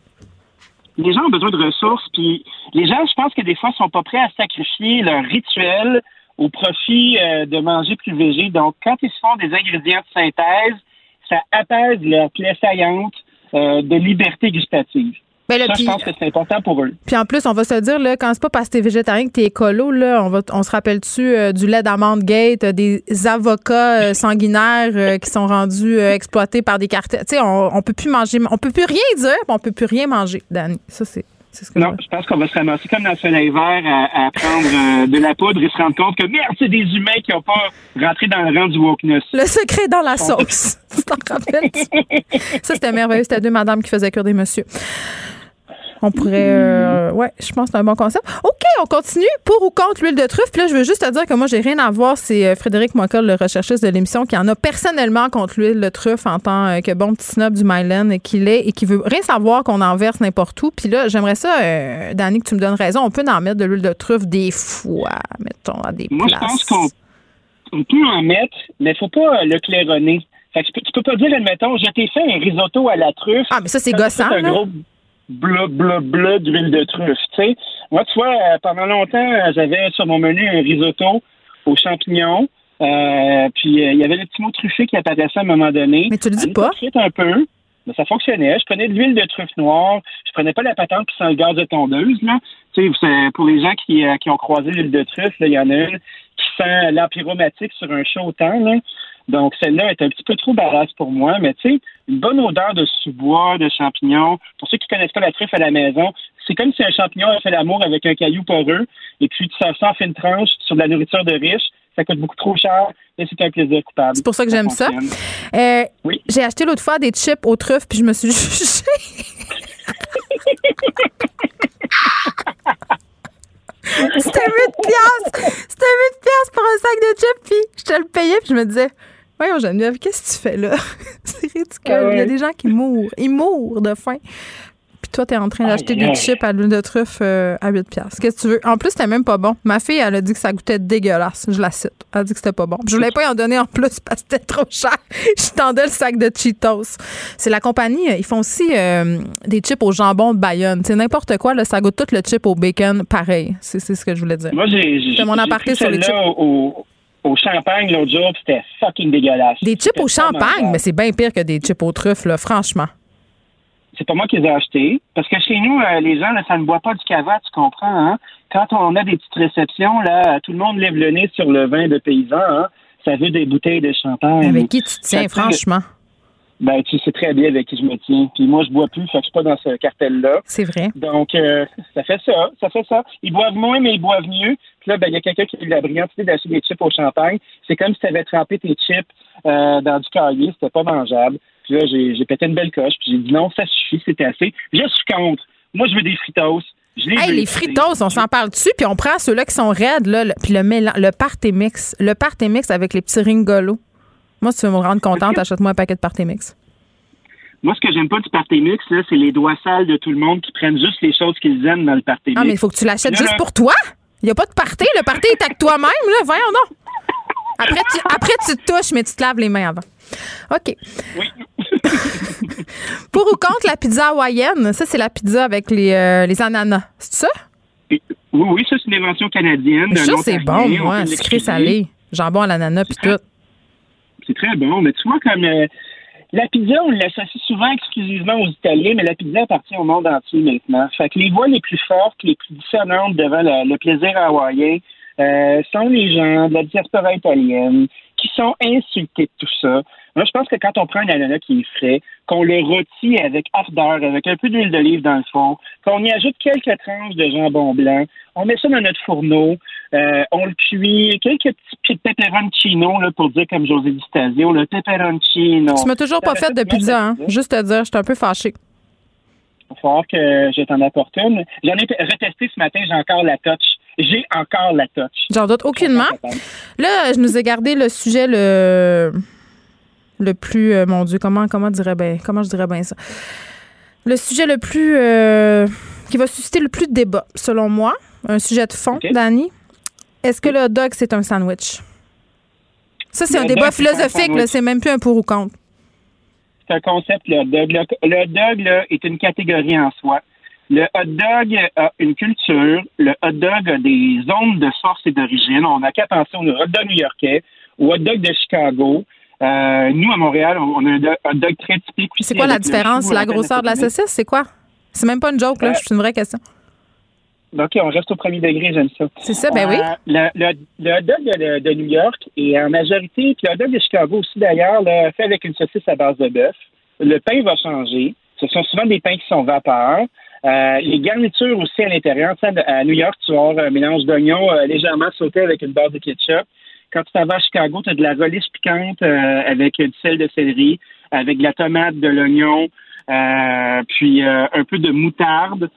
Les gens ont besoin de ressources, puis les gens, je pense que des fois, sont pas prêts à sacrifier leur rituel au profit euh, de manger plus végé. Donc, quand ils se font des ingrédients de synthèse, ça apaise leur plaie saillante euh, de liberté gustative. Ben ça, je pense que c'est important pour eux. Puis en plus, on va se dire, là, quand c'est pas parce que t'es végétarien que t'es écolo, là, on, va, on se rappelle-tu euh, du lait d'amande gate, euh, des avocats euh, sanguinaires qui sont rendus exploités par des cartels. Tu sais, on, on peut plus manger, on peut plus rien dire, on peut plus rien manger, Danny. Ça, c'est non, je pense qu'on va se ramasser comme dans le soleil vert à, prendre euh, de la poudre et se rendre compte que merde, c'est des humains qui n'ont pas rentré dans le rang du wokeness. Le secret dans la sauce. tu t'en rappelles? Ça, c'était merveilleux. C'était deux madames qui faisaient cuire des messieurs. On pourrait. Euh, ouais, je pense que c'est un bon concept. OK, on continue. Pour ou contre l'huile de truffe? Puis là, je veux juste te dire que moi, j'ai rien à voir. C'est euh, Frédéric Moncol, le recherchiste de l'émission, qui en a personnellement contre l'huile de truffe en tant euh, que bon petit snob du Myland qu'il est et qui veut rien savoir qu'on en verse n'importe où. Puis là, j'aimerais ça, euh, Dani, que tu me donnes raison. On peut en mettre de l'huile de truffe des fois, mettons, à des Moi, je pense qu'on peut en mettre, mais il faut pas le claironner. Fait que tu, peux, peux pas dire, admettons, je t'ai fait un risotto à la truffe. Ah, mais ça, c'est gossant. Un gros bleu, bleu, bleu d'huile de truffe. Tu sais, moi, tu vois, euh, pendant longtemps, j'avais sur mon menu un risotto aux champignons. Euh, puis euh, il y avait le petit mot truffé qui apparaissait à un moment donné. Mais tu le dis pas. un peu. Mais ça fonctionnait. Je prenais de l'huile de truffe noire. Je prenais pas la patente qui sent le gaz de tondeuse. Là. Tu sais, pour les gens qui, qui ont croisé l'huile de truffe, il y en a une qui sent l'empyromatique sur un chaud temps. Là. Donc, celle-là est un petit peu trop barasse pour moi, mais tu sais, une bonne odeur de sous-bois, de champignons. Pour ceux qui connaissent pas la truffe à la maison, c'est comme si un champignon a fait l'amour avec un caillou poreux, et puis tu ça en une tranche sur de la nourriture de riche. Ça coûte beaucoup trop cher, et c'est un plaisir coupable. C'est pour ça que j'aime ça. Euh, oui. J'ai acheté l'autre fois des chips aux truffes, puis je me suis jugée. C'était 8 piastres. C'était 8 piastres pour un sac de chips, puis je te le payais, puis je me disais, Voyons, Geneviève, qu'est-ce que tu fais là? c'est ridicule. Ah Il y a des gens qui mourent. Ils mourent de faim. Puis toi, tu es en train d'acheter des chips à l'huile de truffe euh, à 8 Qu'est-ce que tu veux? En plus, c'était même pas bon. Ma fille, elle a dit que ça goûtait dégueulasse. Je la cite. Elle a dit que c'était pas bon. Je voulais pas y en donner en plus parce que c'était trop cher. Je tendais le sac de Cheetos. C'est la compagnie. Ils font aussi euh, des chips au jambon de Bayonne. C'est n'importe quoi. Là, ça goûte tout le chip au bacon pareil. C'est ce que je voulais dire. Moi, j'ai mon aparté sur les chips au champagne l'autre jour, c'était fucking dégueulasse. Des chips au champagne, mais c'est bien pire que des chips aux truffes, là, franchement. C'est pas moi qui les ai achetés. Parce que chez nous, euh, les gens, là, ça ne boit pas du cava, tu comprends, hein? Quand on a des petites réceptions, là, tout le monde lève le nez sur le vin de paysan, hein? Ça veut des bouteilles de champagne. Avec qui tu te tiens, franchement? Ben, tu sais très bien avec qui je me tiens. Puis moi, je bois plus, fait que je suis pas dans ce cartel-là. C'est vrai. Donc, euh, ça fait ça. Ça fait ça. Ils boivent moins, mais ils boivent mieux. Puis là, ben, il y a quelqu'un qui a eu la brillante idée d'acheter des chips au champagne. C'est comme si tu avais trempé tes chips euh, dans du cahier. C'était pas mangeable. Puis là, j'ai pété une belle coche. Puis j'ai dit non, ça suffit, c'était assez. Je suis contre. Moi, je veux des fritos. hey, les fritos, on s'en parle dessus, puis on prend ceux-là qui sont raides, là, puis le, le party mix. Le party mix avec les petits ringolos. Moi, si tu veux me rendre contente, achète-moi un paquet de party mix. Moi, ce que j'aime pas du party mix, c'est les doigts sales de tout le monde qui prennent juste les choses qu'ils aiment dans le party mix. Ah, mais il faut que tu l'achètes juste pour toi. Il n'y a pas de party. Le party est avec toi-même, là. Voyons donc. Après tu, après, tu te touches, mais tu te laves les mains avant. OK. Oui. pour ou contre la pizza hawaïenne? Ça, c'est la pizza avec les, euh, les ananas. C'est ça? Oui, oui, ça, c'est une invention canadienne. Ça, c'est bon, moi. Sucré salé. Jambon à l'ananas, puis tout. C'est très bon. Mais tu vois, comme. Euh, la pizza, on l'associe souvent exclusivement aux Italiens, mais la pizza appartient au monde entier maintenant. Fait que les voix les plus fortes, les plus dissonantes devant le, plaisir hawaïen euh, sont les gens de la diaspora italienne qui sont insultés de tout ça. Moi, je pense que quand on prend un ananas qui est frais, qu'on le rôtit avec ardeur, avec un peu d'huile d'olive dans le fond, qu'on y ajoute quelques tranches de jambon blanc, on met ça dans notre fourneau, euh, on le cuit, quelques petits pepperoncino, là, pour dire comme José Di Stasio, le pepperoncino. Tu m'as toujours pas fait de pizza, hein? Juste te dire, je suis un peu fâchée. Il va falloir que je t'en apporte une. J'en ai retesté ce matin, j'ai encore la touch. J'ai encore la touch. J'en doute aucunement. Là, je nous ai gardé le sujet le le plus, euh, mon Dieu, comment, comment, dirais ben, comment je dirais bien ça? Le sujet le plus, euh, qui va susciter le plus de débat, selon moi, un sujet de fond, Danny. Est-ce que le hot dog, c'est un sandwich? Ça, c'est un débat philosophique, c'est même plus un pour ou contre. C'est un concept, le hot dog. Le, hot dog est une catégorie en soi. Le hot dog a une culture. Le hot dog a des zones de force et d'origine. On n'a qu'à penser au hot dog new-yorkais, au hot dog de Chicago, euh, nous, à Montréal, on a un dog très typique. C'est quoi la différence? La grosseur de la saucisse, c'est quoi? C'est même pas une joke, là. C'est une vraie question. OK, on reste au premier degré, j'aime ça. C'est ça, ben oui. Euh, le, le, hot dog de, New York est en majorité, puis le hot dog de Chicago aussi d'ailleurs, fait avec une saucisse à base de bœuf. Le pain va changer. Ce sont souvent des pains qui sont vapeur. les garnitures aussi à l'intérieur. À New York, tu vas avoir un mélange d'oignons légèrement sauté avec une base de ketchup. Quand tu vas à Chicago, tu as de la relish piquante avec du sel de céleri, avec de la tomate, de l'oignon, puis un peu de moutarde.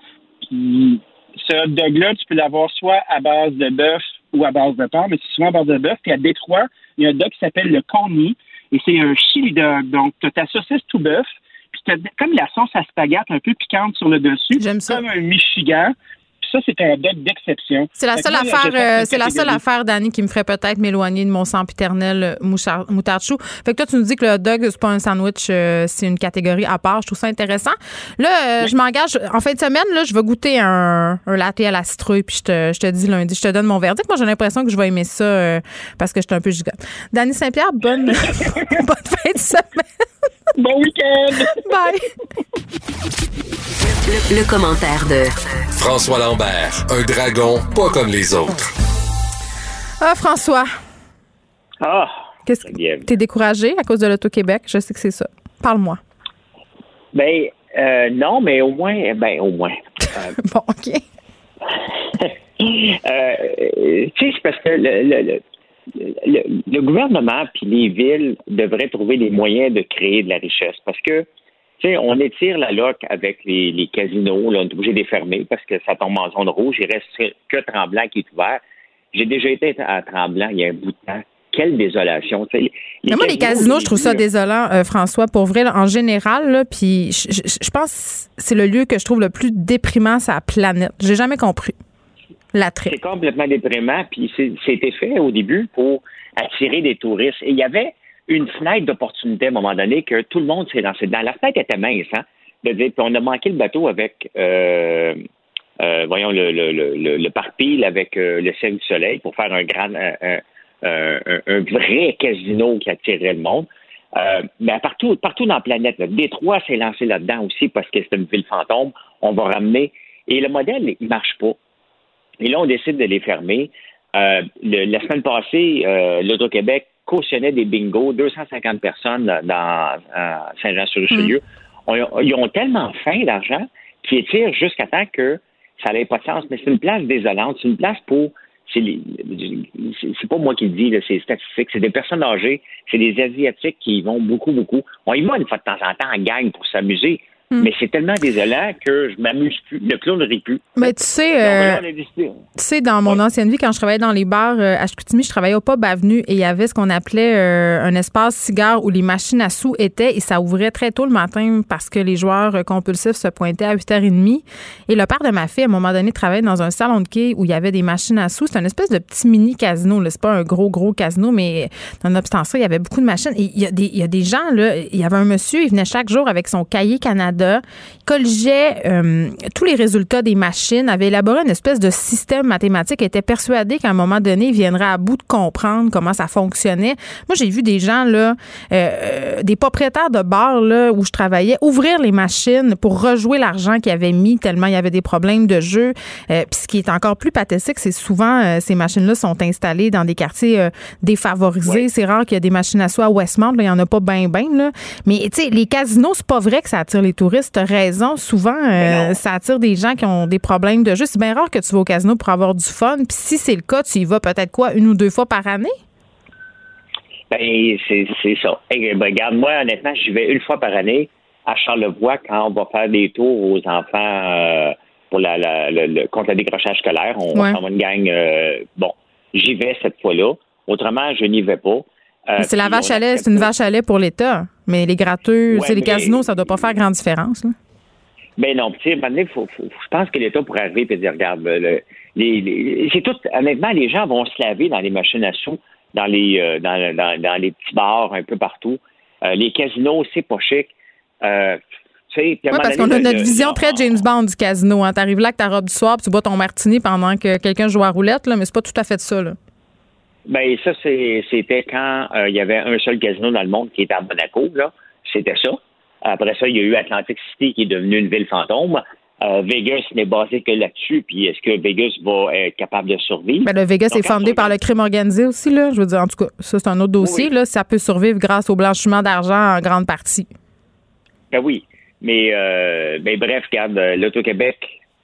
Puis ce hot dog-là, tu peux l'avoir soit à base de bœuf ou à base de porc, mais c'est souvent à base de bœuf. Puis à Détroit, il y a un dog qui s'appelle le coney, et c'est un chili dog. Donc, tu as ta saucisse tout bœuf, puis tu as comme la sauce à spaghetti un peu piquante sur le dessus. J'aime ça. Comme un Michigan ça, c'est un dog d'exception. C'est la seule affaire, euh, c'est la seule affaire, Danny, qui me ferait peut-être m'éloigner de mon sang piternel euh, moutarde chou. Fait que toi, tu nous dis que le dog, c'est pas un sandwich, euh, c'est une catégorie à part. Je trouve ça intéressant. Là, je m'engage. En fin de semaine, là, je vais goûter un, un latte à la citrouille, puis je te, je te dis lundi, je te donne mon verdict. Moi, j'ai l'impression que je vais aimer ça parce que je suis un peu gigote. Danny Saint-Pierre, bonne, bonne fin de semaine. Bon week-end! Bye! Le, commentaire de François Lambert, un dragon pas comme les autres. Ah, François. Ah! Qu'est-ce que t'es découragé à cause de l'Auto-Québec? Je sais que c'est ça. Parle-moi. Ben, euh, non, mais au moins, ben, au moins. Euh, bon, OK. euh, tu sais, c'est parce que le, le, le, gouvernement puis les villes devraient trouver des moyens de créer de la richesse parce que sais, on étire la loc avec les, casinos, là, on est obligé de les fermer parce que ça tombe en zone rouge. Il reste que Tremblant qui est ouvert. J'ai déjà été à Tremblant il y a un bout de temps. Quelle désolation. Mais moi, les casinos, je trouve ça désolant, euh, François, pour vrai, en général. Là, puis je, pense que c'est le lieu que je trouve le plus déprimant sur la planète. J'ai jamais compris. C'est complètement déprimant. Puis c'était fait au début pour attirer des touristes. Et il y avait une fenêtre d'opportunité à un moment donné que tout le monde s'est lancé dedans. La fenêtre était mince, hein? puis on a manqué le bateau avec, euh, euh, voyons, le, le, le, le parc Pile avec euh, le ciel du soleil pour faire un grand, un, un, vrai casino qui attirerait le monde. mais partout, partout dans la planète, Détroit s'est lancé là-dedans aussi parce que c'est une ville fantôme. On va ramener. Et le modèle, il marche pas. Et là, on décide de les fermer. Euh, la semaine passée, euh, l'Auto-Québec cautionnait des bingos, 250 personnes dans Saint-Jean-sur-Richelieu. Ils ont tellement faim d'argent qu'ils étirent jusqu'à temps que ça n'avait pas de sens. Mais c'est une place désolante. C'est une place pour. C'est pas moi qui le dis, c'est statistique. C'est des personnes âgées, c'est des Asiatiques qui y vont beaucoup, beaucoup. On y va une fois de temps en temps en gang pour s'amuser. Hmm. Mais c'est tellement désolant que je m'amuse plus. Le clown ne rit plus. Mais tu sais, euh, tu sais, dans mon ancienne vie, quand je travaillais dans les bars euh, à Chicoutimi, je travaillais au Pub Avenue et il y avait ce qu'on appelait euh, un espace cigare où les machines à sous étaient et ça ouvrait très tôt le matin parce que les joueurs compulsifs se pointaient à 8h30. Et le père de ma fille, à un moment donné, travaillait dans un salon de quai où il y avait des machines à sous. C'est un espèce de petit mini casino. C'est pas un gros, gros casino, mais nonobstant ça, il y avait beaucoup de machines. Et il y a des, il y a des gens, là, il y avait un monsieur, il venait chaque jour avec son cahier Canada colligeait euh, tous les résultats des machines, avait élaboré une espèce de système mathématique, était persuadé qu'à un moment donné, il viendrait à bout de comprendre comment ça fonctionnait. Moi, j'ai vu des gens, là, euh, des propriétaires de bars là, où je travaillais, ouvrir les machines pour rejouer l'argent qu'ils avaient mis tellement il y avait des problèmes de jeu. Euh, puis ce qui est encore plus pathétique, c'est souvent ces machines-là sont installées dans des quartiers défavorisés. C'est rare qu'il y ait des machines à soi à Westmount. il n'y en a pas bien, bien. Mais tu sais, les casinos, c'est pas vrai que ça attire les touristes touristes, raison. Souvent, euh, ça attire des gens qui ont des problèmes de jeu. C'est bien rare que tu vas au casino pour avoir du fun. Puis si c'est le cas, tu y vas peut-être quoi, une ou deux fois par année? Ben, c'est ça. Ben, regarde, moi, honnêtement, j'y vais une fois par année à Charlevoix quand on va faire des tours aux enfants euh, pour la, le, contre le décrochage scolaire. On va une gang. Euh, bon, j'y vais cette fois-là. Autrement, je n'y vais pas. c'est la vache à lait, c'est une vache à lait pour l'État. Mais les gratteux, c'est les casinos, ça ne doit pas faire grande différence. Là. Ben non, tu sais, je pense que l'État pourrait arriver et dire, regarde, les, c'est tout, honnêtement, les gens vont se laver dans les machines à sous, dans les, euh, dans, dans, les petits bars un peu partout. Euh, les casinos, c'est pas chic. Euh, oui, parce qu'on a notre vision très James Bond du casino. Hein. T'arrives là avec ta robe du soir, puis tu bois ton martini pendant que quelqu'un joue à roulette, là, mais c'est pas tout à fait ça. Là. Ben ça, c'était quand euh, il y avait un seul casino dans le monde qui était à Monaco, là. C'était ça. Après ça, il y a eu Atlantic City qui est devenu une ville fantôme. Euh, Vegas n'est basé que là-dessus. Puis est-ce que Vegas va être capable de survivre? Ben, le Vegas est fondé par le crime organisé aussi, là. Je veux dire, en tout cas, ça, c'est un autre dossier, là. Ça peut survivre grâce au blanchiment d'argent en grande partie. Ben oui. Mais, euh, ben, bref, regarde, l'Auto-Québec,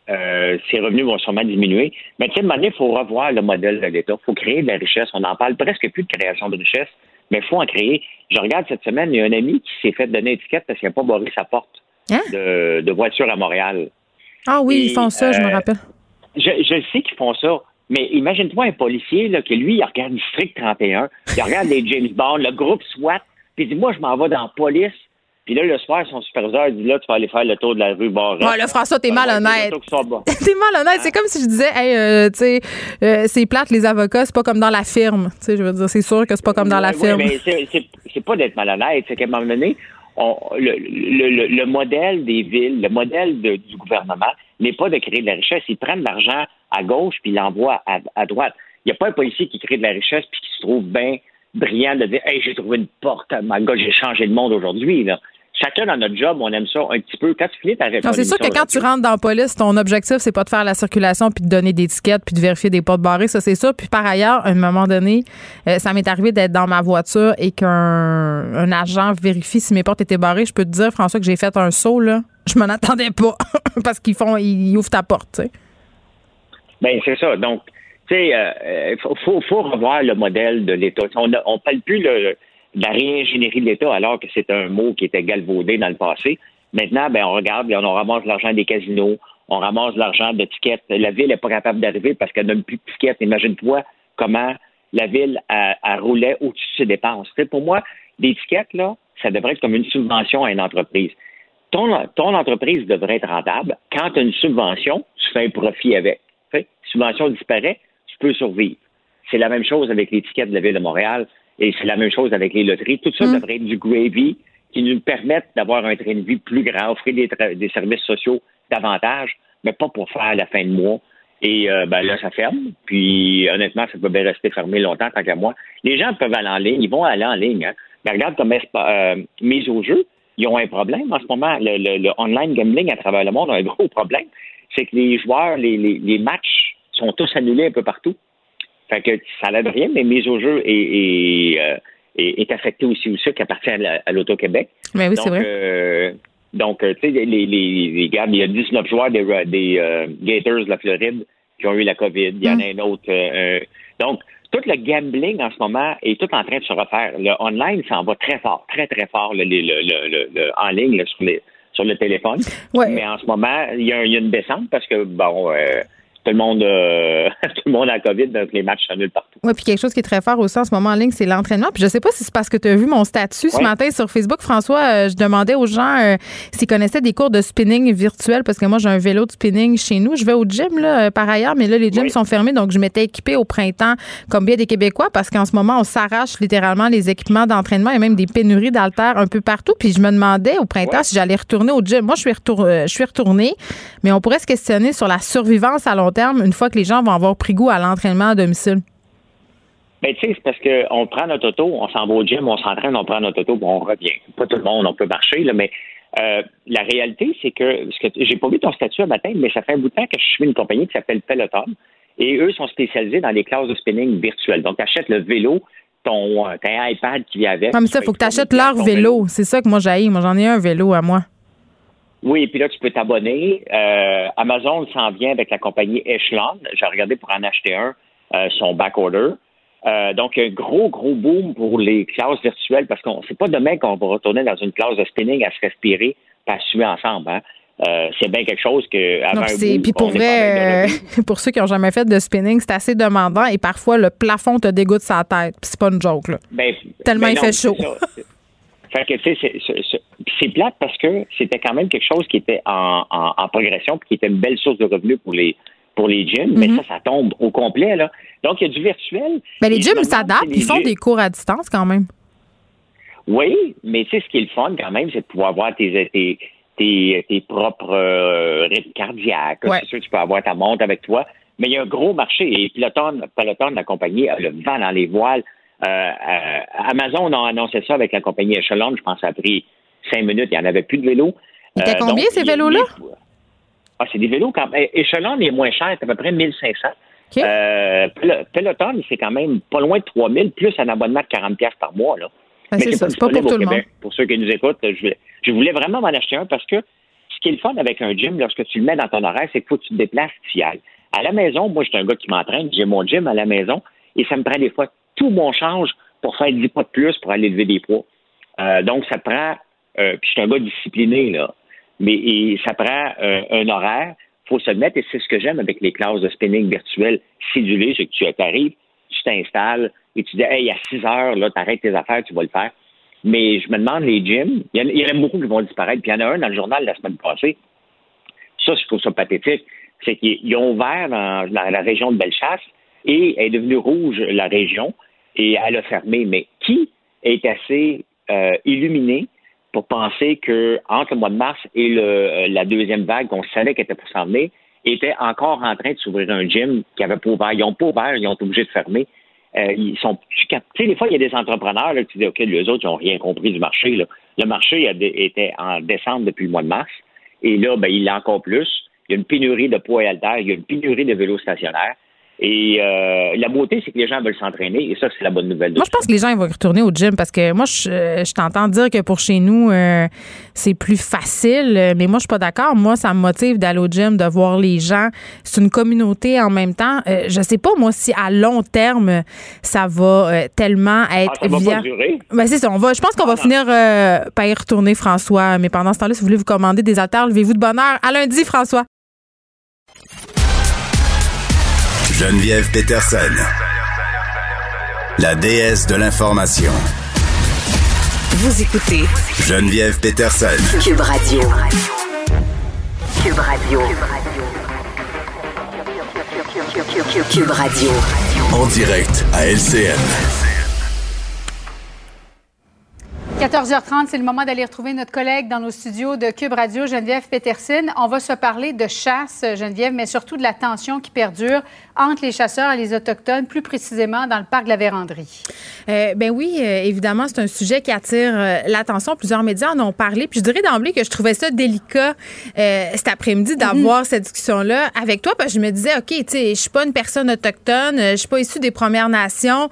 euh, ses revenus vont sûrement diminuer. Mais à un moment donné, il faut revoir le modèle de l'État. Il faut créer de la richesse. On n'en parle presque plus de création de richesse, mais il faut en créer. Je regarde cette semaine, il y a un ami qui s'est fait donner étiquette parce qu'il n'a pas barré sa porte Hein? de, de voiture à Montréal. Ah oui, Et, ils font ça, je me euh, rappelle. Je, je sais qu'ils font ça, mais imagine-toi un policier là, qui, lui, il regarde District 31, il regarde les James Bond, le groupe SWAT, puis il dit, moi, je m'en vais dans la police. Puis là, le soir, son superviseur dit, là, tu vas aller faire le tour de la rue Barrette. Ouais, là, François, t'es malhonnête. T'es malhonnête. C'est comme si je disais, hey, euh, tu sais, euh, c'est plate, les avocats, c'est pas comme dans la firme. Tu sais, je veux dire, c'est sûr que c'est pas comme dans la ouais, firme. mais c'est- pas d'être malhonnête, c'est qu'à un moment donné, on- le, le- le- le modèle des villes, le modèle de- du gouvernement n'est pas de créer de la richesse. Ils prennent de l'argent à gauche puis ils l'envoient à, à droite. Il n'y a pas un policier qui crée de la richesse puis qui se trouve bien brillant de dire Hey, j'ai trouvé une porte, ma gars, j'ai changé le monde aujourd'hui. Chacun dans notre job, on aime ça un petit peu. Quand tu finis ta réponse. C'est sûr que quand tu rentres dans la police, ton objectif, c'est pas de faire la circulation puis de donner des tickets puis de vérifier des portes barrées, ça c'est sûr. Puis par ailleurs, à un moment donné, euh, ça m'est arrivé d'être dans ma voiture et qu'un un agent vérifie si mes portes étaient barrées. Je peux te dire, François, que j'ai fait un saut, là. Je m'en attendais pas parce qu'ils font, ils ouvrent ta porte, tu sais. Ben c'est ça. Donc, tu sais, euh, faut, faut, faut revoir le modèle de l'État. On ne parle plus le, la réingénierie de l'État alors que c'est un mot qui était galvaudé dans le passé. Maintenant, ben on regarde, on ramasse l'argent des casinos, on ramasse l'argent de tickets. La ville n'est pas capable d'arriver parce qu'elle n'a plus de tickets. Imagine-toi comment la ville elle, elle roulait au-dessus de ses dépenses. Pour moi, tickets, là, ça devrait être comme une subvention à une entreprise. Ton, ton entreprise devrait être rentable. Quand tu as une subvention, tu fais un profit avec. Tu sais, subvention disparaît, tu peux survivre. C'est la même chose avec tickets de la Ville de Montréal et c'est la même chose avec les loteries. Tout ça Mm. devrait être du gravy qui nous permettent d'avoir un train de vie plus grand, offrir des, services sociaux davantage, mais pas pour faire la fin de mois. Et euh, ben là, ça ferme. Puis honnêtement, ça peut bien rester fermé longtemps, tant qu'à moi. Les gens peuvent aller en ligne, ils vont aller en ligne. Hein. Mais regarde comme euh, mise au jeu, ils ont un problème en ce moment. Le, le- le online gambling à travers le monde a un gros problème. C'est que les joueurs, les, les, les matchs sont tous annulés un peu partout. Fait que ça n'aide rien, mais mise au jeu est, est, euh, est, est affectée aussi aussi qui appartient à la- à l'Auto-Québec. Mais oui, Donc, c'est vrai. euh, donc, euh, tu sais, les, les, les, gars, il y a 19 joueurs des, des euh, Gators de la Floride qui ont eu la COVID. Il y en a un autre. donc, tout le gambling en ce moment est tout en train de se refaire. Le online s'en va très fort, très, très fort, le, le, le, le- le- en ligne, là, sur, les, sur le téléphone. Ouais. Mais en ce moment, il y, y a une descente parce que, bon, euh, tout le monde euh, tout le monde a la COVID, donc les matchs s'annulent partout. Oui, puis quelque chose qui est très fort aussi en ce moment en ligne, c'est l'entraînement. Puis je sais pas si c'est parce que tu as vu mon statut ce Ouais. matin sur Facebook, François. euh, je demandais aux gens euh, s'ils connaissaient des cours de spinning virtuel parce que moi, j'ai un vélo de spinning chez nous. Je vais au gym là, par ailleurs, mais là, les gyms sont fermés. Donc, je m'étais équipée au printemps comme bien des Québécois parce qu'en ce moment, on s'arrache littéralement les équipements d'entraînement et même des pénuries d'haltères un peu partout. Puis je me demandais au printemps Ouais. si j'allais retourner au gym. Moi, je suis, retour- je suis retournée, mais on pourrait se questionner sur la survivance à long terme une fois que les gens vont avoir pris goût à l'entraînement à domicile? Ben, tu sais, c'est parce qu'on prend notre auto, on s'en va au gym, on s'entraîne, on prend notre auto, puis on revient. Pas tout le monde, on peut marcher, là, mais euh, la réalité, c'est que, j'ai pas vu ton statut un matin, mais ça fait un bout de temps que je suis une compagnie qui s'appelle Peloton, et eux sont spécialisés dans les classes de spinning virtuelles. Donc, tu achètes le vélo, ton, euh, t'as un iPad qui vient avec. Comme ça, tu il faut que tu achètes 3000 leur ton vélo. C'est ça que moi j'ai. Moi, j'en ai un vélo à moi. Oui, puis là, tu peux t'abonner. Euh, Amazon s'en vient avec la compagnie Echelon. J'ai regardé pour en acheter un, euh, son backorder. Euh, donc, un gros, gros boom pour les classes virtuelles parce qu'on c'est pas demain qu'on va retourner dans une classe de spinning à se respirer pas à suer ensemble. Hein. Euh, c'est bien quelque chose que avant Donc, un c'est, boom, puis pour vrai, euh, pour ceux qui n'ont jamais fait de spinning, c'est assez demandant et parfois le plafond te dégoûte sa tête. Puis c'est pas une joke, là. Ben, Tellement ben il non, fait chaud. Fait que, tu sais, c'est- plate parce que c'était quand même quelque chose qui était en, en, en progression puis qui était une belle source de revenus pour les pour les gyms, mais ça, ça tombe au complet, là. Donc, il y a du virtuel. Ben, les gyms s'adaptent, ils font des cours à distance quand même. Oui, mais tu sais, ce qui est le fun quand même, c'est de pouvoir avoir tes, tes, tes, tes propres euh, rythmes cardiaques. Ouais. C'est sûr tu peux avoir ta montre avec toi. Mais il y a un gros marché. Et Peloton, Peloton la compagnie, a le vent dans les voiles. Euh, euh, Amazon a annoncé ça avec la compagnie Echelon. Je pense que ça a pris cinq minutes. Il n'y en avait plus de vélos. Il était Euh, combien, donc, ces vélos-là? Ah, c'est des vélos quand même. Echelon est moins cher, c'est à peu près 1500. OK. Euh, Pel- Peloton, c'est quand même pas loin de 3000, plus un abonnement de 40$ piastres par mois. Là. Ben, c'est ça, c'est pas pour tout le monde. Pour ceux qui nous écoutent, je, je voulais vraiment m'en acheter un parce que ce qui est le fun avec un gym, lorsque tu le mets dans ton horaire, c'est qu'il faut que tu te déplaces, tu y ailles. À la maison, moi, je suis un gars qui m'entraîne, j'ai mon gym à la maison et ça me prend des fois tout mon change pour faire 10 pas de plus pour aller lever des poids. Euh, donc, ça prend, euh, puis je suis un gars discipliné, là, mais ça prend euh, un horaire, faut se mettre, et c'est ce que j'aime avec les classes de spinning virtuel sidulées, c'est que tu arrives, tu t'installes et tu dis, hey, à 6 heures, là, t'arrêtes tes affaires, tu vas le faire. Mais je me demande, les gyms, il y, en a, beaucoup qui vont disparaître, puis il y en a un dans le journal la semaine passée. Ça, je trouve ça pathétique. C'est qu'ils ont ouvert dans, la région de Bellechasse et est devenue rouge, la région, et elle a fermé. Mais qui est assez euh, illuminé pour penser que entre le mois de mars et le, euh, la deuxième vague qu'on savait qu'elle était pour s'en était encore en train de s'ouvrir un gym qui avait pas ouvert. Ils n'ont pas ouvert, ils ont été obligés de fermer. Euh, ils sont Tu sais, des fois, il y a des entrepreneurs là, qui disent OK, les autres, ils n'ont rien compris du marché. Là. Le marché était en décembre depuis le mois de mars. Et là, ben, il a encore plus. Il y a une pénurie de poids et haltères, il y a une pénurie de vélos stationnaires. Et euh, la beauté, c'est que les gens veulent s'entraîner et ça, c'est la bonne nouvelle. Moi, je pense que les gens ils vont retourner au gym parce que moi, je, je t'entends dire que pour chez nous, euh, c'est plus facile, mais moi, je suis pas d'accord. Moi, ça me motive d'aller au gym, de voir les gens. C'est une communauté en même temps. Euh, je sais pas, moi, si à long terme, ça va euh, tellement être ah, ça va pas durer? Ben, c'est ça. On va, je pense qu'on va finir par y retourner, François. Mais pendant ce temps-là, si vous voulez vous commander des haltères, levez-vous de bonne heure. À lundi, François. Geneviève Peterson, la déesse de l'information. Vous écoutez Geneviève Peterson, Cube Radio. Cube Radio. Cube Radio. En direct à LCN. 14h30, c'est le moment d'aller retrouver notre collègue dans nos studios de Cube Radio, Geneviève Peterson. On va se parler de chasse, Geneviève, mais surtout de la tension qui perdure entre les chasseurs et les Autochtones, plus précisément dans le parc de la Vérandrie. Euh, ben oui, euh, évidemment, c'est un sujet qui attire euh, l'attention. Plusieurs médias en ont parlé. Puis je dirais d'emblée que je trouvais ça délicat cet après-midi d'avoir mhm. cette discussion-là avec toi, parce que je me disais, OK, tu sais, je suis pas une personne autochtone, je suis pas issue des Premières Nations.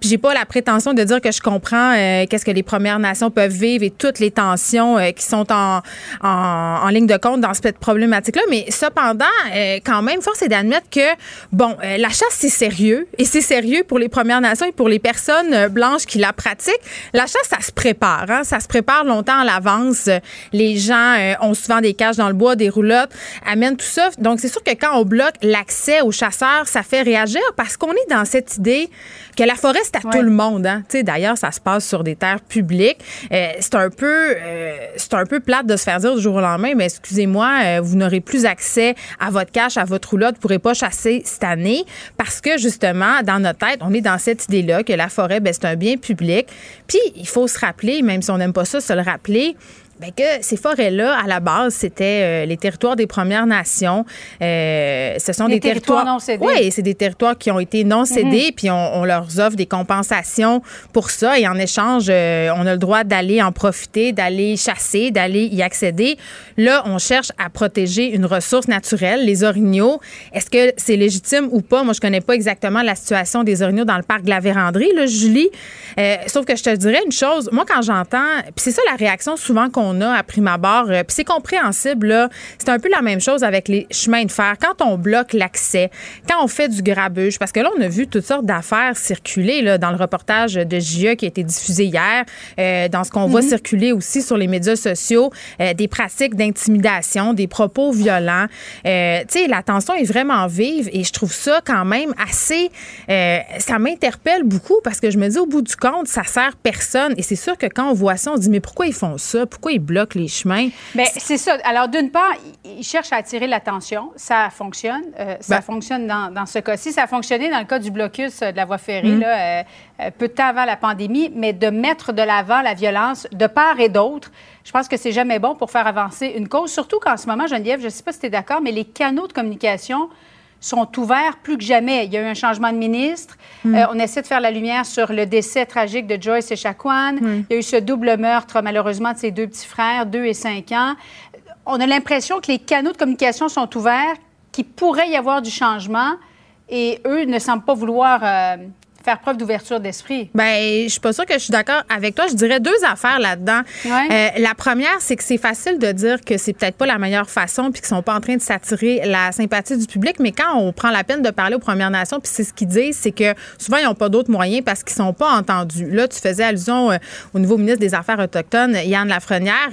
Puis j'ai pas la prétention de dire que je comprends euh, qu'est-ce que les Premières Nations peuvent vivre et toutes les tensions euh, qui sont en, en, ligne de compte dans cette problématique-là. Mais cependant, euh, quand même, force est d'admettre que, bon, la chasse, c'est sérieux. Et c'est sérieux pour les Premières Nations et pour les personnes blanches qui la pratiquent. La chasse, ça se prépare. Hein? Ça se prépare longtemps à l'avance. Les gens ont souvent des cages dans le bois, des roulottes, amènent tout ça. Donc, c'est sûr que quand on bloque l'accès aux chasseurs, ça fait réagir parce qu'on est dans cette idée que la forêt, c'est à tout le monde. Hein? D'ailleurs, ça se passe sur des terres publiques. Euh, c'est un peu euh, c'est un peu plate de se faire dire du jour au lendemain, mais excusez-moi, euh, vous n'aurez plus accès à votre cache, à votre roulotte, vous ne pourrez pas chasser cette année parce que justement, dans notre tête, on est dans cette idée-là que la forêt, ben, c'est un bien public. Puis, il faut se rappeler, même si on n'aime pas ça, se le rappeler, Bien que ces forêts-là, à la base, c'était euh, les territoires des Premières Nations. Euh, ce sont des territoires, non cédés. Oui, c'est des territoires qui ont été non mhm. cédés, puis on, leur offre des compensations pour ça. Et en échange, euh, on a le droit d'aller en profiter, d'aller chasser, d'aller y accéder. Là, on cherche à protéger une ressource naturelle, les orignaux. Est-ce que c'est légitime ou pas? Moi, je connais pas exactement la situation des orignaux dans le parc de la Vérandrie, là, Julie. sauf que je te dirais une chose. Moi, quand j'entends, puis c'est ça la réaction souvent qu'on on a à prime abord. Euh, puis c'est compréhensible, là. C'est un peu la même chose avec les chemins de fer. Quand on bloque l'accès, quand on fait du grabuge, parce que là, on a vu toutes sortes d'affaires circuler là, dans le reportage de JE qui a été diffusé hier, euh, dans ce qu'on voit mhm. circuler aussi sur les médias sociaux, euh, des pratiques d'intimidation, des propos violents. tu sais, la tension est vraiment vive et je trouve ça quand même assez... ça m'interpelle beaucoup parce que je me dis, au bout du compte, ça sert personne. Et c'est sûr que quand on voit ça, on dit, mais pourquoi ils font ça? Pourquoi ils bloquent les chemins. Bien, c'est ça. Alors, d'une part, ils cherchent à attirer l'attention. Ça fonctionne. Euh, ça ben fonctionne dans, dans ce cas-ci. Ça a fonctionné dans le cas du blocus euh, de la voie ferrée, mm. là, euh, peu de temps avant la pandémie. Mais de mettre de l'avant la violence de part et d'autre, je pense que c'est jamais bon pour faire avancer une cause. Surtout qu'en ce moment, Geneviève, je ne sais pas si tu es d'accord, mais les canaux de communication sont ouverts plus que jamais. Il y a eu un changement de ministre. Hmm. Euh, on essaie de faire la lumière sur le décès tragique de Joyce et Chacuan. Hmm. Il y a eu ce double meurtre, malheureusement, de ses deux petits frères, deux et cinq ans. On a l'impression que les canaux de communication sont ouverts, qu'il pourrait y avoir du changement, et eux ne semblent pas vouloir euh, faire preuve d'ouverture d'esprit? Ben, je suis pas sûre que je suis d'accord avec toi. Je dirais deux affaires là-dedans. Euh, la première, c'est que c'est facile de dire que c'est peut-être pas la meilleure façon puis qu'ils sont pas en train de s'attirer la sympathie du public, mais quand on prend la peine de parler aux Premières Nations, puis c'est ce qu'ils disent, c'est que souvent ils n'ont pas d'autres moyens parce qu'ils sont pas entendus. Là, tu faisais allusion euh, au nouveau ministre des Affaires autochtones, Yann Lafrenière,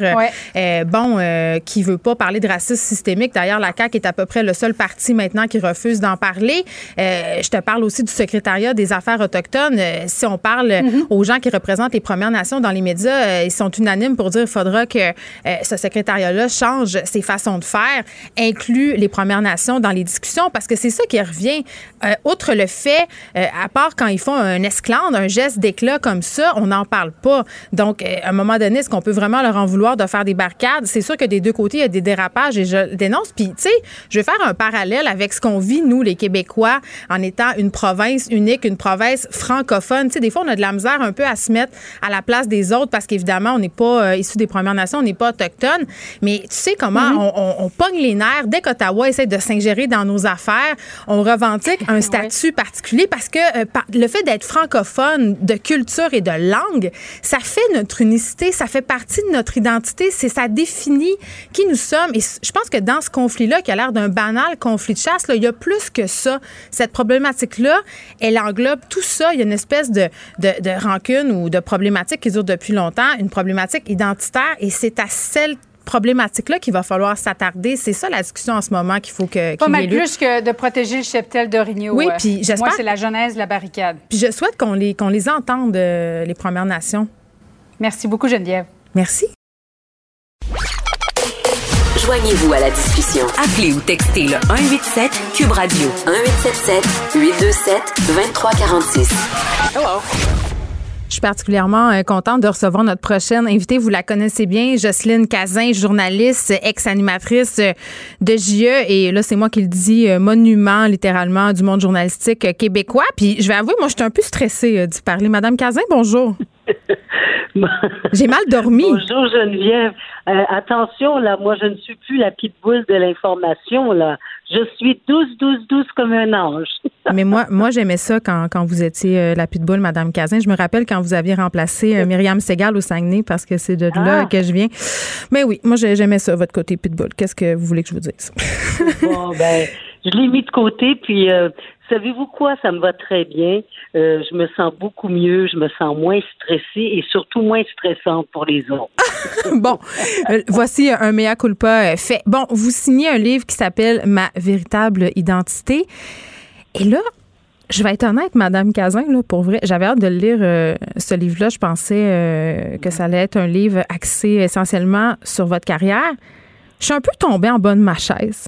euh, bon, qui veut pas parler de racisme systémique. D'ailleurs, la CAQ est à peu près le seul parti maintenant qui refuse d'en parler. je te parle aussi du secrétariat des Affaires autochtones. si on parle mm-hmm. aux gens qui représentent les Premières Nations dans les médias, ils sont unanimes pour dire qu'il faudra que ce secrétariat-là change ses façons de faire, inclut les Premières Nations dans les discussions, parce que c'est ça qui revient. Euh, outre le fait, euh, à part quand ils font un esclandre, un geste d'éclat comme ça, on n'en parle pas. Donc, euh, à un moment donné, est-ce qu'on peut vraiment leur en vouloir de faire des barricades? C'est sûr que des deux côtés, il y a des dérapages et je dénonce. Puis, tu sais, je vais faire un parallèle avec ce qu'on vit, nous, les Québécois, en étant une province unique, une province francophone. Tu sais, des fois, on a de la misère un peu à se mettre à la place des autres parce qu'évidemment, on n'est pas issu des Premières Nations, on n'est pas autochtone. Mais tu sais comment mm-hmm. on, on, pogne les nerfs dès qu'Ottawa essaie de s'ingérer dans nos affaires. On revendique un statut particulier parce que euh, le fait d'être francophone, de culture et de langue, ça fait notre unicité, ça fait partie de notre identité, c'est ça définit qui nous sommes. Et je pense que dans ce conflit-là, qui a l'air d'un banal conflit de chasse, là, il y a plus que ça. Cette problématique-là, elle englobe tout ça. Il y a une espèce de, de, de rancune ou de problématique qui dure depuis longtemps, une problématique identitaire, et c'est à celle problématique-là qu'il va falloir s'attarder. C'est ça la discussion en ce moment qu'il faut que. Pas mal plus que de protéger le cheptel d'Origno. Oui, puis j'espère. Moi, c'est la genèse de la barricade. Puis je souhaite qu'on les, qu'on les entende, euh, les Premières Nations. Merci beaucoup, Geneviève. Merci. Joignez-vous à la discussion. Appelez ou textez le 187 Cube Radio 1877 827 2346. Hello. Je suis particulièrement euh, contente de recevoir notre prochaine invitée. Vous la connaissez bien, Jocelyne Cazin, journaliste, ex-animatrice euh, de JE. Et là, c'est moi qui le dis, euh, monument littéralement du monde journalistique québécois. Puis je vais avouer, moi, je suis un peu stressée d'y parler. Madame Cazin, bonjour. J'ai mal dormi. Bonjour Geneviève. attention, là, moi, je ne suis plus la pitbull de l'information, là. Je suis douce, douce, douce comme un ange. Mais moi, moi j'aimais ça quand, quand vous étiez euh, la pitbull, Madame Cazin. Je me rappelle quand vous aviez remplacé euh, Myriam Segal au Saguenay parce que c'est de là ah. que je viens. Mais oui, moi, j'aimais ça, votre côté pitbull. Qu'est-ce que vous voulez que je vous dise? bon, ben, je l'ai mis de côté, puis euh, savez-vous quoi? Ça me va très bien. Euh, je me sens beaucoup mieux, je me sens moins stressée et surtout moins stressante pour les autres. bon, euh, voici un mea culpa fait. Bon, vous signez un livre qui s'appelle Ma véritable identité. Et là, je vais être honnête, Madame Cazin, là, pour vrai, j'avais hâte de lire ce livre-là. Je pensais que ça allait être un livre axé essentiellement sur votre carrière. Je suis un peu tombée en bas de ma chaise.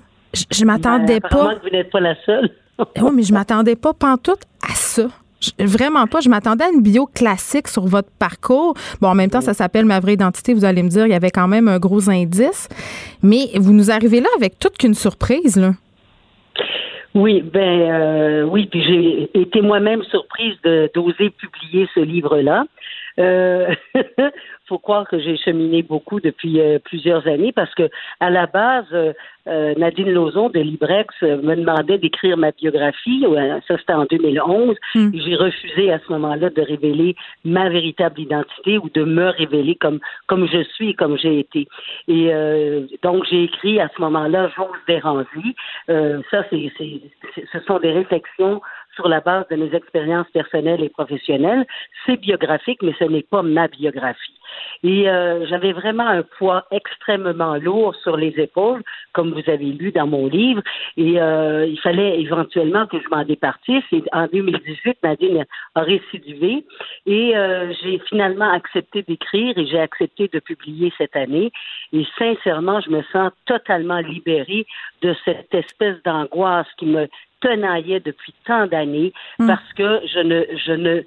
Je, m'attendais ben, pas. vous n'êtes pas la seule. oui, mais je m'attendais pas pantoute à ça. Vraiment pas. Je m'attendais à une bio classique sur votre parcours. Bon, en même temps, ça s'appelle Ma vraie identité. Vous allez me dire, il y avait quand même un gros indice. Mais vous nous arrivez là avec toute qu'une surprise, là. Oui, ben euh, oui, puis j'ai été moi-même surprise d'oser publier ce livre-là. Euh, faut croire que j'ai cheminé beaucoup depuis euh, plusieurs années parce que à la base, euh, euh, Nadine Lozon de Librex me demandait d'écrire ma biographie. Ça c'était en 2011. Hmm. J'ai refusé à ce moment-là de révéler ma véritable identité ou de me révéler comme comme je suis, comme j'ai été. Et donc j'ai écrit à ce moment-là J'ose déranger. ça c'est ce sont des réflexions sur la base de mes expériences personnelles et professionnelles. C'est biographique, mais ce n'est pas ma biographie. Et euh, j'avais vraiment un poids extrêmement lourd sur les épaules, comme vous avez lu dans mon livre. Et euh, il fallait éventuellement que je m'en départisse. Et en 2018, Nadine a récidivé. Et euh, j'ai finalement accepté d'écrire et j'ai accepté de publier cette année. Et sincèrement, je me sens totalement libérée de cette espèce d'angoisse qui me depuis tant d'années hmm. parce que je ne, je ne,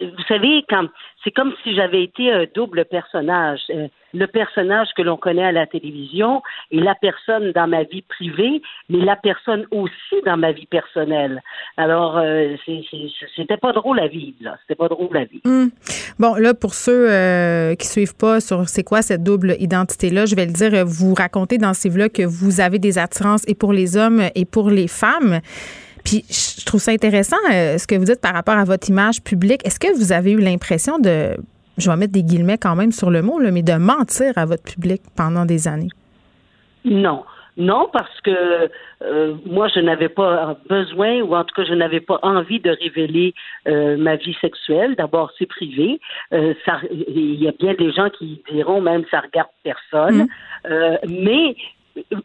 vous savez, quand c'est comme si j'avais été un double personnage. Euh, le personnage que l'on connaît à la télévision et la personne dans ma vie privée, mais la personne aussi dans ma vie personnelle. Alors, euh, c'était pas drôle à vivre, là. C'était pas drôle à vivre. Hmm. Bon, là, pour ceux euh, qui suivent pas sur c'est quoi cette double identité-là, je vais le dire, vous racontez dans ces vlogs que vous avez des attirances et pour les hommes et pour les femmes. Puis je trouve ça intéressant euh, ce que vous dites par rapport à votre image publique. Est-ce que vous avez eu l'impression de, je vais mettre des guillemets quand même sur le mot, là, mais de mentir à votre public pendant des années? Non. Non, parce que euh, moi, je n'avais pas besoin, ou en tout cas, je n'avais pas envie de révéler euh, ma vie sexuelle. D'abord, c'est privé. Euh, ça, il y a bien des gens qui diront même ça regarde personne. Mmh. mais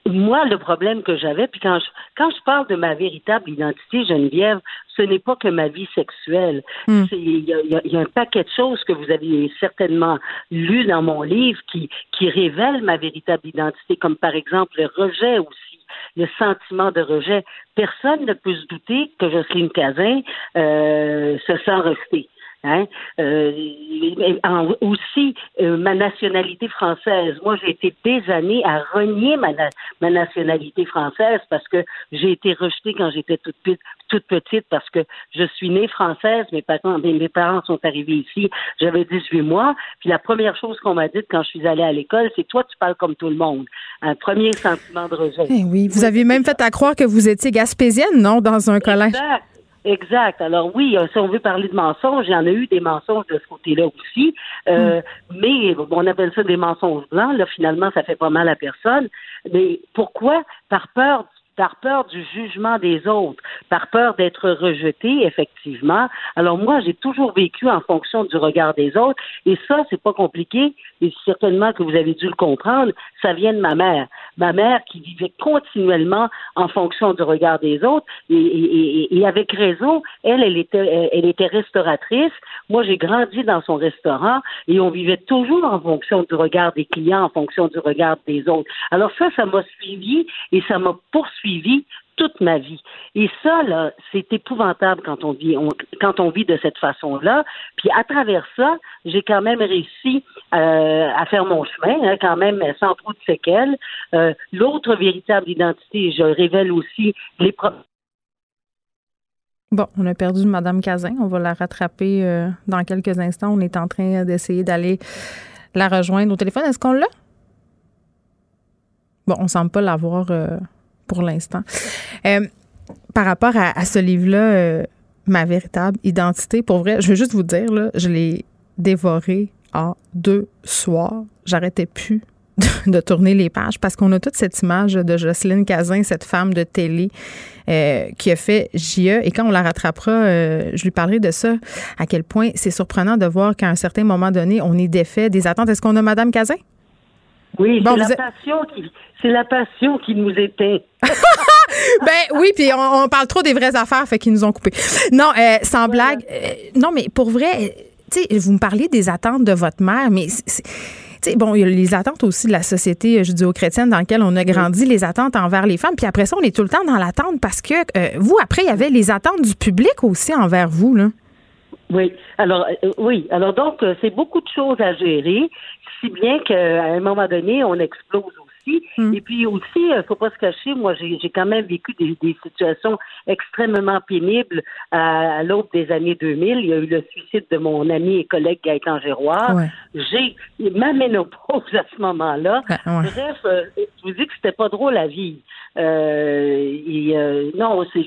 moi, le problème que j'avais, puis quand je, quand je parle de ma véritable identité, Geneviève, ce n'est pas que ma vie sexuelle. Hmm. Il y, a, y, a, un paquet de choses que vous avez certainement lu dans mon livre qui, qui révèlent ma véritable identité, comme par exemple le rejet aussi le sentiment de rejet. Personne ne peut se douter que Jocelyne Cazin euh, se sent rejetée. Hein? Euh, aussi, euh, ma nationalité française. Moi, j'ai été des années à renier ma, ma nationalité française parce que j'ai été rejetée quand j'étais toute, toute petite parce que je suis née française. Mes parents, mes, parents sont arrivés ici. J'avais 18 mois. Puis la première chose qu'on m'a dite quand je suis allée à l'école, c'est toi, tu parles comme tout le monde. Un premier sentiment de rejet. Eh oui, vous avez même fait à croire que vous étiez gaspésienne, non, dans un collège? Exact. Alors oui, euh, si on veut parler de mensonges, il y en a eu des mensonges de ce côté-là aussi, euh, hmm. mais on appelle ça des mensonges blancs. Là, finalement, ça fait pas mal à personne. Mais pourquoi? Par peur par peur du jugement des autres, par peur d'être rejeté, effectivement. Alors moi, j'ai toujours vécu en fonction du regard des autres, et ça, c'est pas compliqué, et certainement que vous avez dû le comprendre, ça vient de ma mère. Ma mère qui vivait continuellement en fonction du regard des autres, et, avec raison, elle, elle était, elle était restauratrice. Moi, j'ai grandi dans son restaurant, et on vivait toujours en fonction du regard des clients, en fonction du regard des autres. Alors ça, ça m'a suivi, et ça m'a poursuivi suivi toute ma vie. Et ça, là, c'est épouvantable quand on vit, quand on vit de cette façon-là. Puis à travers ça, j'ai quand même réussi euh, à faire mon chemin, hein, quand même sans trop de séquelles. Euh, l'autre véritable identité, je révèle aussi les Bon, on a perdu Madame Cazin. On va la rattraper euh, dans quelques instants. On est en train d'essayer d'aller la rejoindre au téléphone. Est-ce qu'on l'a? Bon, on semble pas l'avoir pour l'instant. Euh, par rapport à, ce livre-là, euh, Ma véritable identité, pour vrai, je veux juste vous dire, là, je l'ai dévoré en deux soirs. J'arrêtais plus de, tourner les pages parce qu'on a toute cette image de Jocelyne Cazin, cette femme de télé euh, qui a fait JE. Et quand on la rattrapera, je lui parlerai de ça, à quel point c'est surprenant de voir qu'à un certain moment donné, on est défait des attentes. Est-ce qu'on a Madame Cazin? Oui, c'est la passion qui c'est la passion qui nous était. ben oui, puis on, parle trop des vraies affaires, fait qu'ils nous ont coupé. Non, euh, sans blague. Euh, non, mais pour vrai, tu sais, vous me parlez des attentes de votre mère, mais c'est bon, il y a les attentes aussi de la société judéo-chrétienne dans laquelle on a grandi, les attentes envers les femmes. Puis après ça, on est tout le temps dans l'attente parce que euh, vous, après, il y avait les attentes du public aussi envers vous, là. Oui. Alors, oui. Alors, donc, c'est beaucoup de choses à gérer, si bien qu'à un moment donné, on explose Hmm. Et puis aussi, il euh, faut pas se cacher, moi, j'ai quand même vécu des, situations extrêmement pénibles à, l'aube des années 2000. Il y a eu le suicide de mon ami et collègue Gaëtan Géroir. J'ai ma ménopause à ce moment-là. Bref, euh, je vous dis que c'était pas drôle à vivre. Euh, et, non, c'est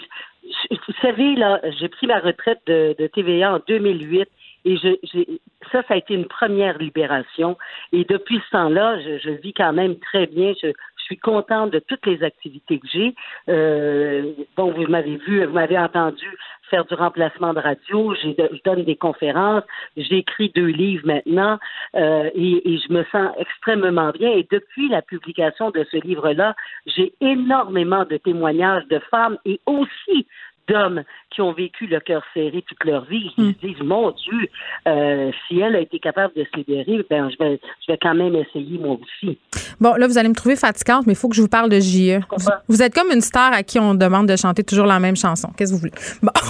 vous savez, là, j'ai pris ma retraite de, de TVA en 2008 et ça, ça a été une première libération. Et depuis ce temps-là, je, vis quand même très bien. Je, suis contente de toutes les activités que j'ai. Euh, bon, vous m'avez vu, vous m'avez entendu faire du remplacement de radio. Je donne des conférences. J'ai écrit deux livres maintenant euh, et, et, je me sens extrêmement bien. Et depuis la publication de ce livre-là, j'ai énormément de témoignages de femmes et aussi d'hommes qui ont vécu le cœur serré toute leur vie. Ils se disent, mon Dieu, euh, si elle a été capable de se libérer, ben, je vais, je vais quand même essayer moi aussi. Bon, là, vous allez me trouver fatigante, mais il faut que je vous parle de JE. Vous, êtes comme une star à qui on demande de chanter toujours la même chanson. Qu'est-ce que vous voulez? Bon.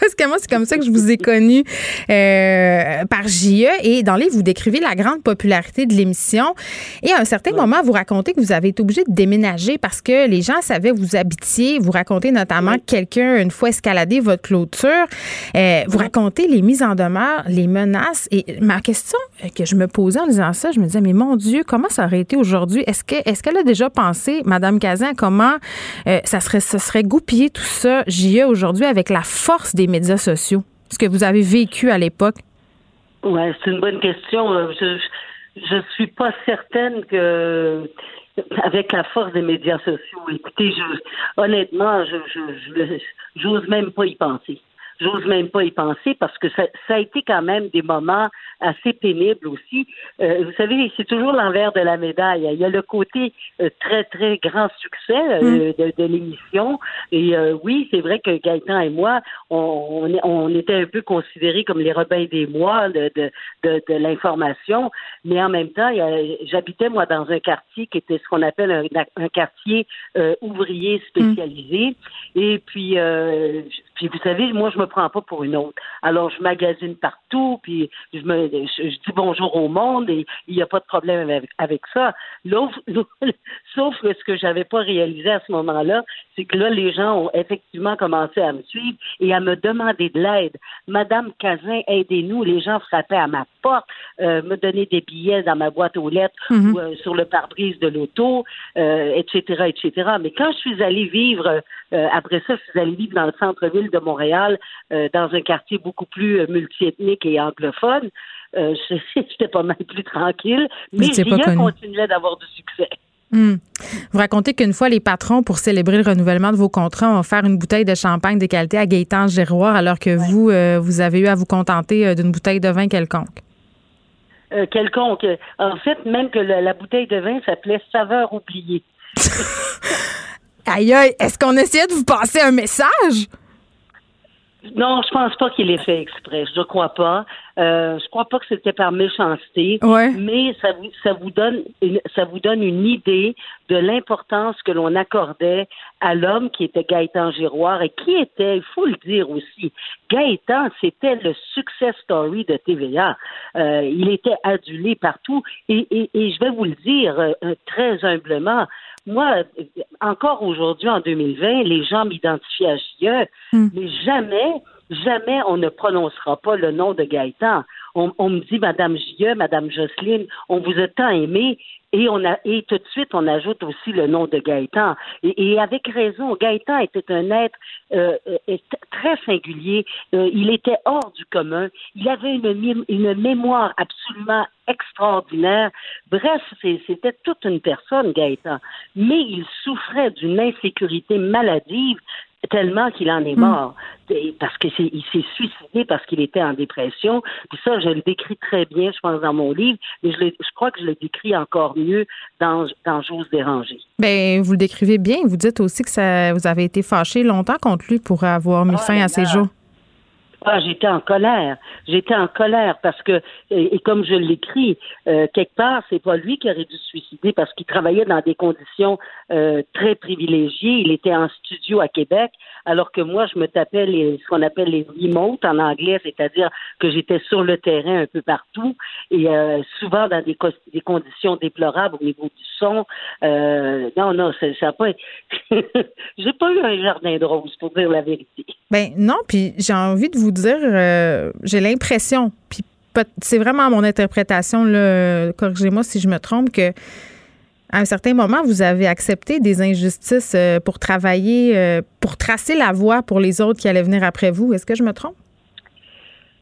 Parce que moi, c'est comme ça que je vous ai connu euh, par JE. Et dans les, vous décrivez la grande popularité de l'émission. Et à un certain moment, vous racontez que vous avez été obligé de déménager parce que les gens savaient où vous habitiez. Vous racontez notamment que quelqu'un, une fois escaladé votre clôture, euh, vous racontez les mises en demeure, les menaces. Et ma question que je me posais en disant ça, je me disais, mais mon Dieu, comment ça aurait été aujourd'hui? Est-ce que est-ce qu'elle a déjà pensé, Madame Cazin, comment euh, ça serait, ça serait goupillé tout ça, JE, aujourd'hui, avec la force des médias sociaux? Ce que vous avez vécu à l'époque? Oui, c'est une bonne question. Euh, je, je suis pas certaine que avec la force des médias sociaux. Écoutez, je, honnêtement, je, je, j'ose même pas y penser. J'ose même pas y penser parce que ça, ça, a été quand même des moments assez pénibles aussi. Euh, vous savez, c'est toujours l'envers de la médaille. Il y a le côté euh, très, très grand succès euh, mm. de, de l'émission. Et oui, c'est vrai que Gaëtan et moi, on, on, était un peu considérés comme les rebelles des mois de, de, de, de l'information. Mais en même temps, j'habitais, moi, dans un quartier qui était ce qu'on appelle un, un quartier ouvrier spécialisé. Mm. Et puis, puis vous savez, moi, je me prends pas pour une autre. Alors, je magasine partout, puis je me je, dis bonjour au monde et il n'y a pas de problème avec, avec ça. sauf que ce que j'avais pas réalisé à ce moment-là, c'est que là, les gens ont effectivement commencé à me suivre et à me demander de l'aide. Madame Cazin, aidez-nous. Les gens frappaient à ma porte, euh, me donnaient des billets dans ma boîte aux lettres mhm. ou euh, sur le pare-brise de l'auto, etc., euh, etc. Mais quand je suis allée vivre, après ça, je suis allée vivre dans le centre-ville de Montréal, dans un quartier beaucoup plus multiethnique et anglophone, j'étais pas mal plus tranquille, mais rien continuait d'avoir du succès. Hmm. Vous racontez qu'une fois, les patrons, pour célébrer le renouvellement de vos contrats, ont offert une bouteille de champagne de qualité à Gaëtan Giroir, alors que vous, euh, vous avez eu à vous contenter euh, d'une bouteille de vin quelconque. Euh, quelconque. En fait, même que la, bouteille de vin s'appelait Saveur oubliée. aïe, aïe, est-ce qu'on essayait de vous passer un message? Non, je pense pas qu'il ait fait exprès. Je ne crois pas. Euh, je crois pas que c'était par méchanceté. Mais ça vous, ça vous donne une, ça vous donne une idée de l'importance que l'on accordait à l'homme qui était Gaëtan Giroir et qui était, il faut le dire aussi, Gaëtan, c'était le success story de TVA. Euh, il était adulé partout et, et, et, je vais vous le dire euh, très humblement, moi, encore aujourd'hui, en 2020, les gens m'identifient à JE, hmm. mais jamais, jamais on ne prononcera pas le nom de Gaëtan. On, me dit Madame JE, Madame Jocelyne, on vous a tant aimé, et on a et tout de suite on ajoute aussi le nom de Gaëtan. Et, avec raison Gaëtan était un être euh, euh, très singulier. Euh, il était hors du commun. Il avait une, une mémoire absolument extraordinaire. Bref c'était toute une personne Gaëtan. Mais il souffrait d'une insécurité maladive tellement qu'il en est hmm. mort. Parce qu'il s'est suicidé parce qu'il était en dépression. Puis ça, je le décris très bien, je pense, dans mon livre, mais je, je crois que je le décris encore mieux dans, dans J'ose déranger. Bien, vous le décrivez bien. Vous dites aussi que ça, vous avez été fâché longtemps contre lui pour avoir mis ah, fin à ses jours. Ah, j'étais en colère. J'étais en colère parce que, et, comme je l'écris, euh, quelque part, c'est pas lui qui aurait dû se suicider parce qu'il travaillait dans des conditions euh, très privilégiées. Il était en studio à Québec, alors que moi, je me tapais les, ce qu'on appelle les remotes en anglais, c'est-à-dire que j'étais sur le terrain un peu partout et euh, souvent dans des, conditions déplorables au niveau du son. non, non, ça n'a pas. J'ai pas eu un jardin de rose pour dire la vérité. Ben non, puis j'ai envie de vous dire, euh, j'ai l'impression, puis c'est vraiment mon interprétation, corrigez-moi si je me trompe, que à un certain moment, vous avez accepté des injustices euh, pour travailler, euh, pour tracer la voie pour les autres qui allaient venir après vous. Est-ce que je me trompe?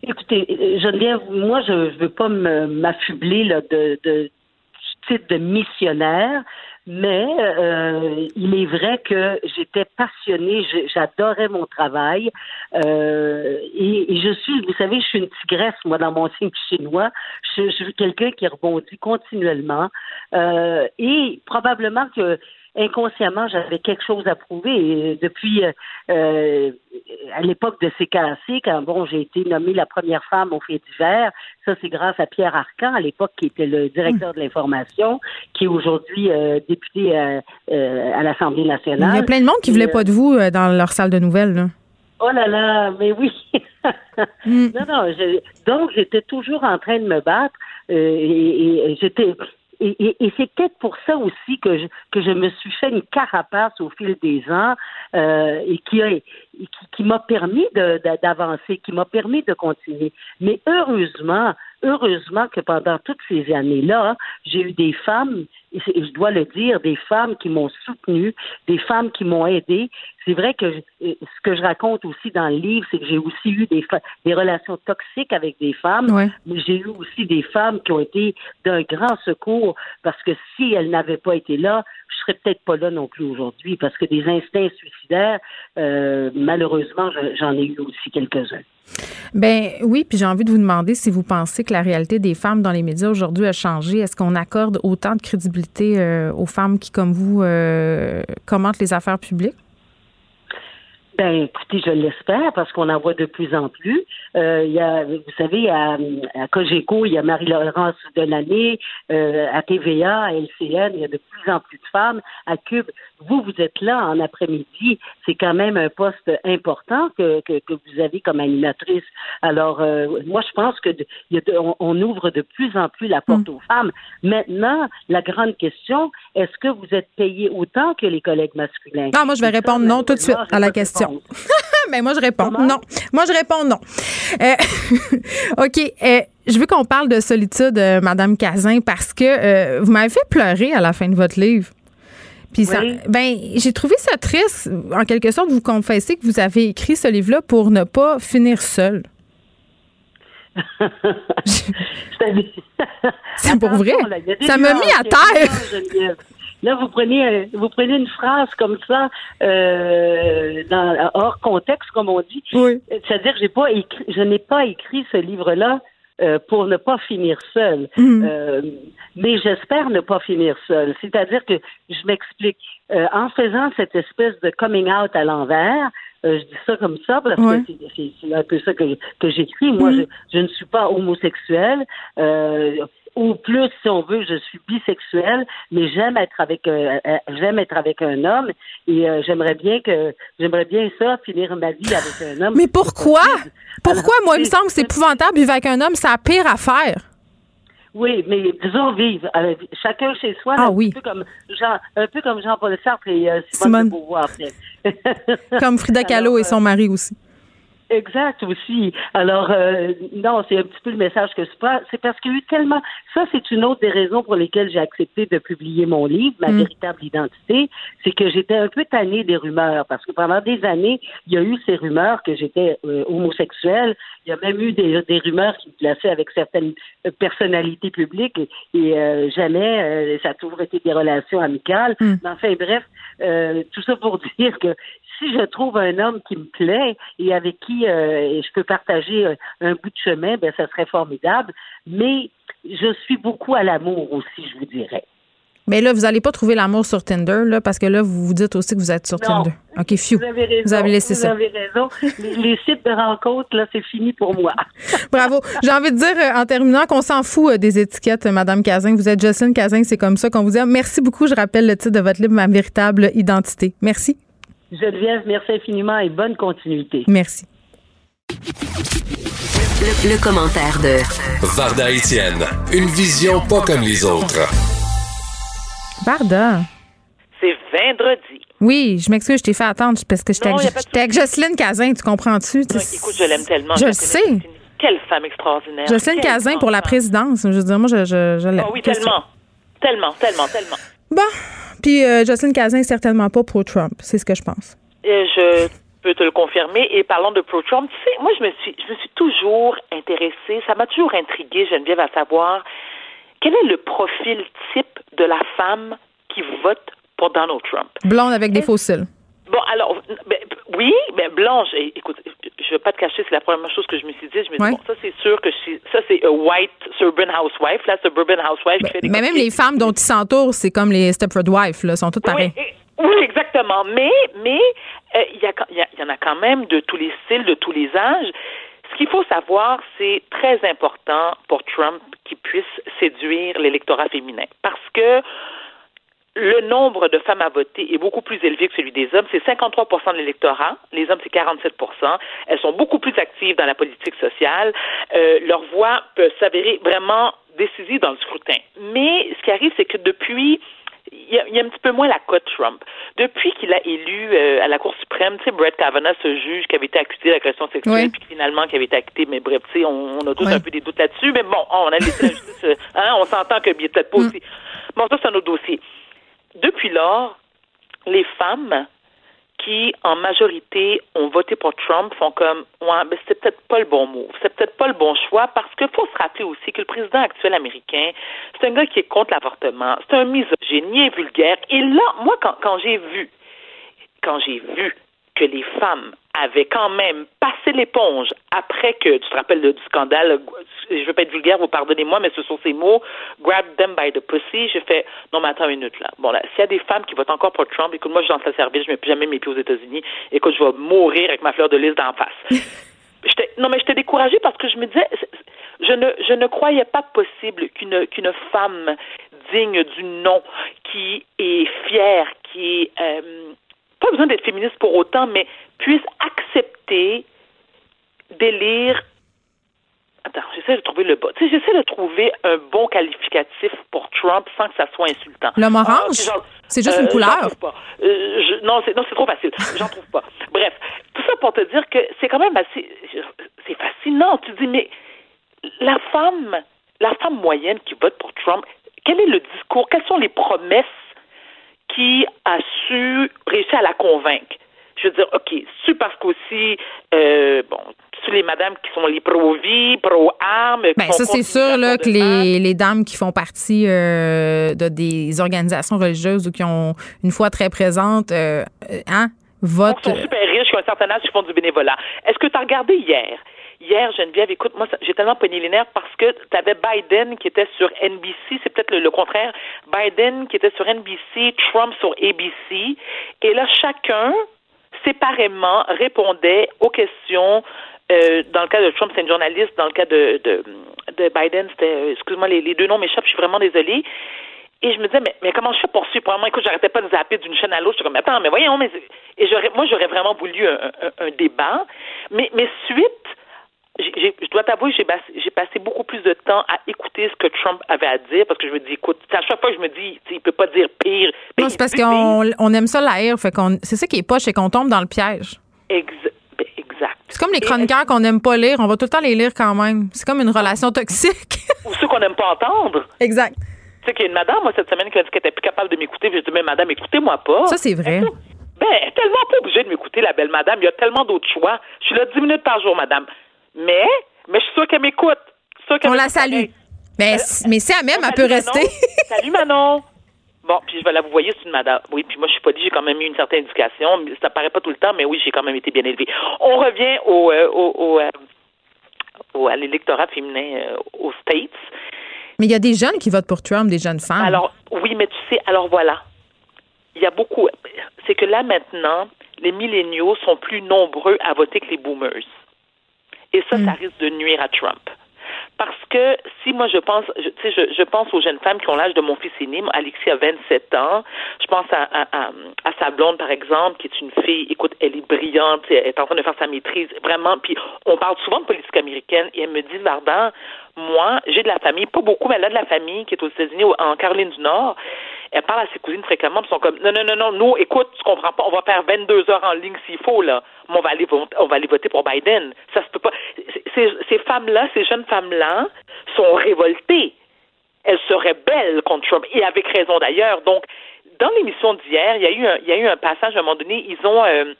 Écoutez, Geneviève, moi, je ne veux pas m'affubler de, du titre de missionnaire, mais euh, il est vrai que j'étais passionnée, j'adorais mon travail euh, et, je suis, vous savez, je suis une tigresse moi dans mon signe chinois. Je, suis quelqu'un qui rebondit continuellement euh, et probablement que inconsciemment, j'avais quelque chose à prouver. Et depuis, euh, euh, à l'époque de CKC, quand bon, j'ai été nommée la première femme au fait d'hiver, ça c'est grâce à Pierre Arcan, à l'époque qui était le directeur de l'information, qui est aujourd'hui euh, député à l'Assemblée nationale. Il y a plein de monde qui ne voulait pas de vous dans leur salle de nouvelles. Là. Oh là là, mais oui. Mm. Non, non. je- donc, j'étais toujours en train de me battre euh, et, et j'étais. Et, et- et c'est peut-être pour ça aussi que je, que je me suis fait une carapace au fil des ans euh, et qui a- qui, qui m'a permis d'avancer, qui m'a permis de continuer. Mais heureusement, heureusement que pendant toutes ces années-là, j'ai eu des femmes, et je dois le dire, des femmes qui m'ont soutenue, des femmes qui m'ont aidé. C'est vrai que ce que je raconte aussi dans le livre, c'est que j'ai aussi eu des, des relations toxiques avec des femmes, Ouais. mais j'ai eu aussi des femmes qui ont été d'un grand secours parce que si elles n'avaient pas été là, je serais peut-être pas là non plus aujourd'hui parce que des instincts suicidaires, euh, malheureusement, je- j'en ai eu aussi quelques-uns. Ben oui, puis j'ai envie de vous demander si vous pensez que la réalité des femmes dans les médias aujourd'hui a changé. Est-ce qu'on accorde autant de crédibilité euh, aux femmes qui, comme vous, euh, commentent les affaires publiques? Ben, écoutez, je l'espère parce qu'on en voit de plus en plus. Euh, il y a, vous savez, à, à Cogeco, il y a Marie-Laurence Delaney, euh, à TVA, à LCN, il y a de plus en plus de femmes. À Cube, vous, vous êtes là en après-midi. C'est quand même un poste important que, que, que vous avez comme animatrice. Alors, euh, moi, je pense que de- il y a de- on, on ouvre de plus en plus la porte aux femmes. Maintenant, la grande question, est-ce que vous êtes payé autant que les collègues masculins? Ah, moi, je vais répondre non tout de suite à la question. Réponse. Mais moi, je réponds Comment? non. Moi, je réponds non. Euh, OK. euh, je veux qu'on parle de solitude, euh, Madame Cazin, parce que euh, vous m'avez fait pleurer à la fin de votre livre. Puis ça, Oui. ben, j'ai trouvé ça triste, en quelque sorte, vous confessez que vous avez écrit ce livre-là pour ne pas finir seul. C'est pour vrai. Ça m'a mis à terre. Là, vous prenez, euh, vous prenez une phrase comme ça, euh, dans, hors contexte, comme on dit. Oui. C'est-à-dire que j'ai pas écrit, je n'ai pas écrit ce livre-là euh, pour ne pas finir seul. Mhm. Euh, mais j'espère ne pas finir seul. C'est-à-dire que je m'explique. Euh, en faisant cette espèce de coming out à l'envers, je dis ça comme ça parce Ouais. que c'est- un peu ça que, que j'écris. Moi, Mhm. je, je ne suis pas homosexuelle. Euh, ou plus, si on veut, je suis bisexuelle, mais j'aime être avec euh, euh, j'aime être avec un homme et euh, j'aimerais bien que j'aimerais bien ça finir ma vie avec un homme. Mais pourquoi? Pourquoi? Alors, Moi, il me semble que c'est épouvantable vivre avec un homme, c'est la pire affaire. Oui, mais disons vivre euh, chacun chez soi, Ah là, oui. un peu comme Jean, un peu comme Jean-Paul Sartre et euh, Simone. Simone, de Beauvoir. Comme Frida Kahlo Alors, et son mari aussi. Exact aussi. Alors euh, non, c'est un petit peu le message que c'est pas. C'est parce qu'il y a eu tellement. Ça, c'est une autre des raisons pour lesquelles j'ai accepté de publier mon livre, ma Mm. véritable identité. C'est que j'étais un peu tannée des rumeurs parce que pendant des années, il y a eu ces rumeurs que j'étais euh, homosexuelle. Il y a même eu des, des rumeurs qui me plaçaient avec certaines personnalités publiques et, et, euh, jamais euh, ça a toujours été des relations amicales. Mm. Mais enfin bref, euh, tout ça pour dire que si je trouve un homme qui me plaît et avec qui euh, je peux partager euh, un bout de chemin, ben ça serait formidable. Mais je suis beaucoup à l'amour aussi, je vous dirais. Mais là, vous n'allez pas trouver l'amour sur Tinder, là, parce que là, vous vous dites aussi que vous êtes sur Non. Tinder. OK, phew. Vous avez raison. Vous avez laissé vous ça. avez raison. Les, les sites de rencontres, là, c'est fini pour moi. Bravo. J'ai envie de dire, euh, en terminant, qu'on s'en fout euh, des étiquettes, Madame Cazin. Vous êtes Jocelyne Cazin, c'est comme ça qu'on vous aime. Merci beaucoup. Je rappelle le titre de votre livre, Ma véritable identité. Merci. Geneviève, merci infiniment et bonne continuité. Merci. Le, le commentaire de Varda Étienne, une vision pas comme les autres. Varda. C'est vendredi. Oui, je m'excuse, je t'ai fait attendre parce que j'étais avec, de j'étais avec Jocelyne Cazin, tu comprends-tu? Écoute, je l'aime tellement. Je le sais. Quelle femme extraordinaire. Jocelyne Quelle Cazin pour la présidence. Je veux dire, moi, je, je, je l'aime. Ah oui, tellement. Tellement, tellement, tellement. Bon. Puis euh, Jocelyne Cazin est certainement pas pro-Trump. C'est ce que je pense. Et je peux te le confirmer. Et parlons de pro-Trump. Tu sais, moi, je me suis, je me suis toujours intéressée. Ça m'a toujours intriguée, Geneviève, à savoir quel est le profil type de la femme qui vote pour Donald Trump? Blonde avec des fossiles. Bon, alors, ben, oui, ben, Blanche, écoute, je vais pas te cacher, c'est la première chose que je me suis dit. Je me dis, Ouais. bon, ça, c'est sûr que je ça, c'est a white suburban housewife, là, suburban housewife qui fait des Mais même les femmes dont ils s'entourent, c'est comme les Stepford Wives, là, sont toutes pareilles. Oui, et- oui, exactement. Mais mais il y, a, quand- il y, a- en a quand même de tous les styles, de tous les âges. Ce qu'il faut savoir, c'est très important pour Trump qu'il puisse séduire l'électorat féminin. Parce que le nombre de femmes à voter est beaucoup plus élevé que celui des hommes. C'est 53% de l'électorat. Les hommes, c'est 47% Elles sont beaucoup plus actives dans la politique sociale. Euh, leur voix peut s'avérer vraiment décisive dans le scrutin. Mais ce qui arrive, c'est que depuis il y, a, un petit peu moins la cote Trump. Depuis qu'il a élu euh, à la Cour suprême, tu sais, Brett Kavanaugh, ce juge qui avait été accusé d'agression sexuelle, puis finalement qui avait été acquitté, mais bref, tu sais, on, a tous un peu des doutes là-dessus, mais bon, on a laissé la justice, euh, hein, on s'entend que bien peut-être pas mm. aussi. Bon, ça, c'est un autre dossier. Depuis lors, les femmes qui, en majorité, ont voté pour Trump font comme ouais, mais c'est peut-être pas le bon mot, c'est peut-être pas le bon choix parce qu'il faut se rappeler aussi que le président actuel américain, c'est un gars qui est contre l'avortement, c'est un misogyne, vulgaire. Et là, moi, quand, quand j'ai vu, quand j'ai vu que les femmes avaient quand même passé l'éponge après que, tu te rappelles du scandale, je veux pas être vulgaire, vous pardonnez-moi, mais ce sont ces mots, grab them by the pussy, j'ai fait, non mais attends une minute là. Bon là, s'il y a des femmes qui votent encore pour Trump, écoute, moi je suis dans sa service, je mets plus jamais mes pieds aux États-Unis, écoute, je vais mourir avec ma fleur de lys d'en face. non mais j'étais découragée parce que je me disais, je ne, je ne croyais pas possible qu'une qu'une femme digne du nom, qui est fière, qui est euh, pas besoin d'être féministe pour autant, mais puisse accepter d'élire Attends, j'essaie de trouver le bon. Tu sais, j'essaie de trouver un bon qualificatif pour Trump sans que ça soit insultant. L'homme ah, orange? c'est juste une euh, couleur. Pas. Euh, non, c'est non, c'est trop facile. J'en trouve pas. Bref, tout ça pour te dire que c'est quand même assez. C'est fascinant. Tu dis, mais la femme, la femme moyenne qui vote pour Trump, quel est le discours? Quelles sont les promesses qui a su réussir à la convaincre. Je veux dire, OK, c'est parce qu'aussi, euh, bon, tous les madames qui sont les pro-vie, pro-armes. Ben, ça, c'est sûr là, que les, les, dames qui font partie euh, de des organisations religieuses ou qui ont une foi très présente, euh, hein, votent. Ils sont super riches, qui ont un certain âge, qui font du bénévolat. Est-ce que tu as regardé hier? Hier, Geneviève, écoute, moi, j'ai tellement pogné les nerfs parce que tu avais Biden qui était sur NBC, c'est peut-être le, contraire, Biden qui était sur NBC, Trump sur ABC, et là, chacun, séparément, répondait aux questions. Euh, dans le cas de Trump, c'est une journaliste. Dans le cas de, de, de Biden, c'était, euh, excuse-moi, les, deux noms m'échappent, je suis vraiment désolée. Et je me disais, mais, mais comment je fais pour suivre? Probablement, écoute, j'arrêtais pas de zapper d'une chaîne à l'autre. Je suis comme, attends, mais voyons. Et j'aurais, moi, j'aurais vraiment voulu un, un, un débat. Mais, mais suite je dois t'avouer, j'ai passé beaucoup plus de temps à écouter ce que Trump avait à dire parce que je me dis, écoute, à chaque fois je me dis, il peut pas dire pire. non, c'est parce qu'on on aime ça l'air, fait qu'on, c'est ça qui est pas, c'est qu'on tombe dans le piège. Ben, exact. C'est comme les chroniqueurs qu'on n'aime pas lire, on va tout le temps les lire quand même. C'est comme une relation toxique. Ou ceux qu'on n'aime pas entendre. Exact. Tu sais qu'il y a une madame, moi, cette semaine, qui a dit qu'elle était plus capable de m'écouter. J'ai dit, mais madame, écoutez-moi pas. Ça, c'est vrai. Ben, elle est tellement pas obligée de m'écouter, la belle madame. Il y a tellement d'autres choix. Je suis là 10 minutes par jour, madame. Mais, mais je suis sûre qu'elle m'écoute. On la salue. Mais, euh, mais si elle même, elle peut rester. Salut Manon. Bon, puis je vais la vous voyez, c'est une madame. Oui, puis moi, je suis pas dit, j'ai quand même eu une certaine éducation. Ça paraît pas tout le temps, mais oui, j'ai quand même été bien élevée. On revient au, euh, au, euh, au, à l'électorat féminin aux States. Mais il y a des jeunes qui votent pour Trump, des jeunes femmes. Alors, oui, mais tu sais, alors voilà. Il y a beaucoup. C'est que là, maintenant, les milléniaux sont plus nombreux à voter que les boomers. Et ça, ça mm. risque de nuire à Trump. Parce que si moi je pense, je, je, je pense aux jeunes femmes qui ont l'âge de mon fils aîné, Alexis a 27 ans, je pense à, à, à, sa blonde par exemple, qui est une fille, écoute, elle est brillante, elle est en train de faire sa maîtrise, vraiment, puis on parle souvent de politique américaine, et elle me dit, Vardan, moi, j'ai de la famille, pas beaucoup, mais elle a de la famille qui est aux États-Unis, en Caroline du Nord, elle parle à ses cousines fréquemment, ils sont comme non, non, non, non, nous, écoute, tu comprends pas, on va faire 22 heures en ligne s'il faut, là. Mais on va aller, on va aller voter pour Biden. Ça se peut pas. Ces, ces femmes-là, ces jeunes femmes-là, sont révoltées. Elles seraient belles contre Trump, et avec raison d'ailleurs. Donc, dans l'émission d'hier, il y a eu un, il y a eu un passage à un moment donné, ils ont, euh,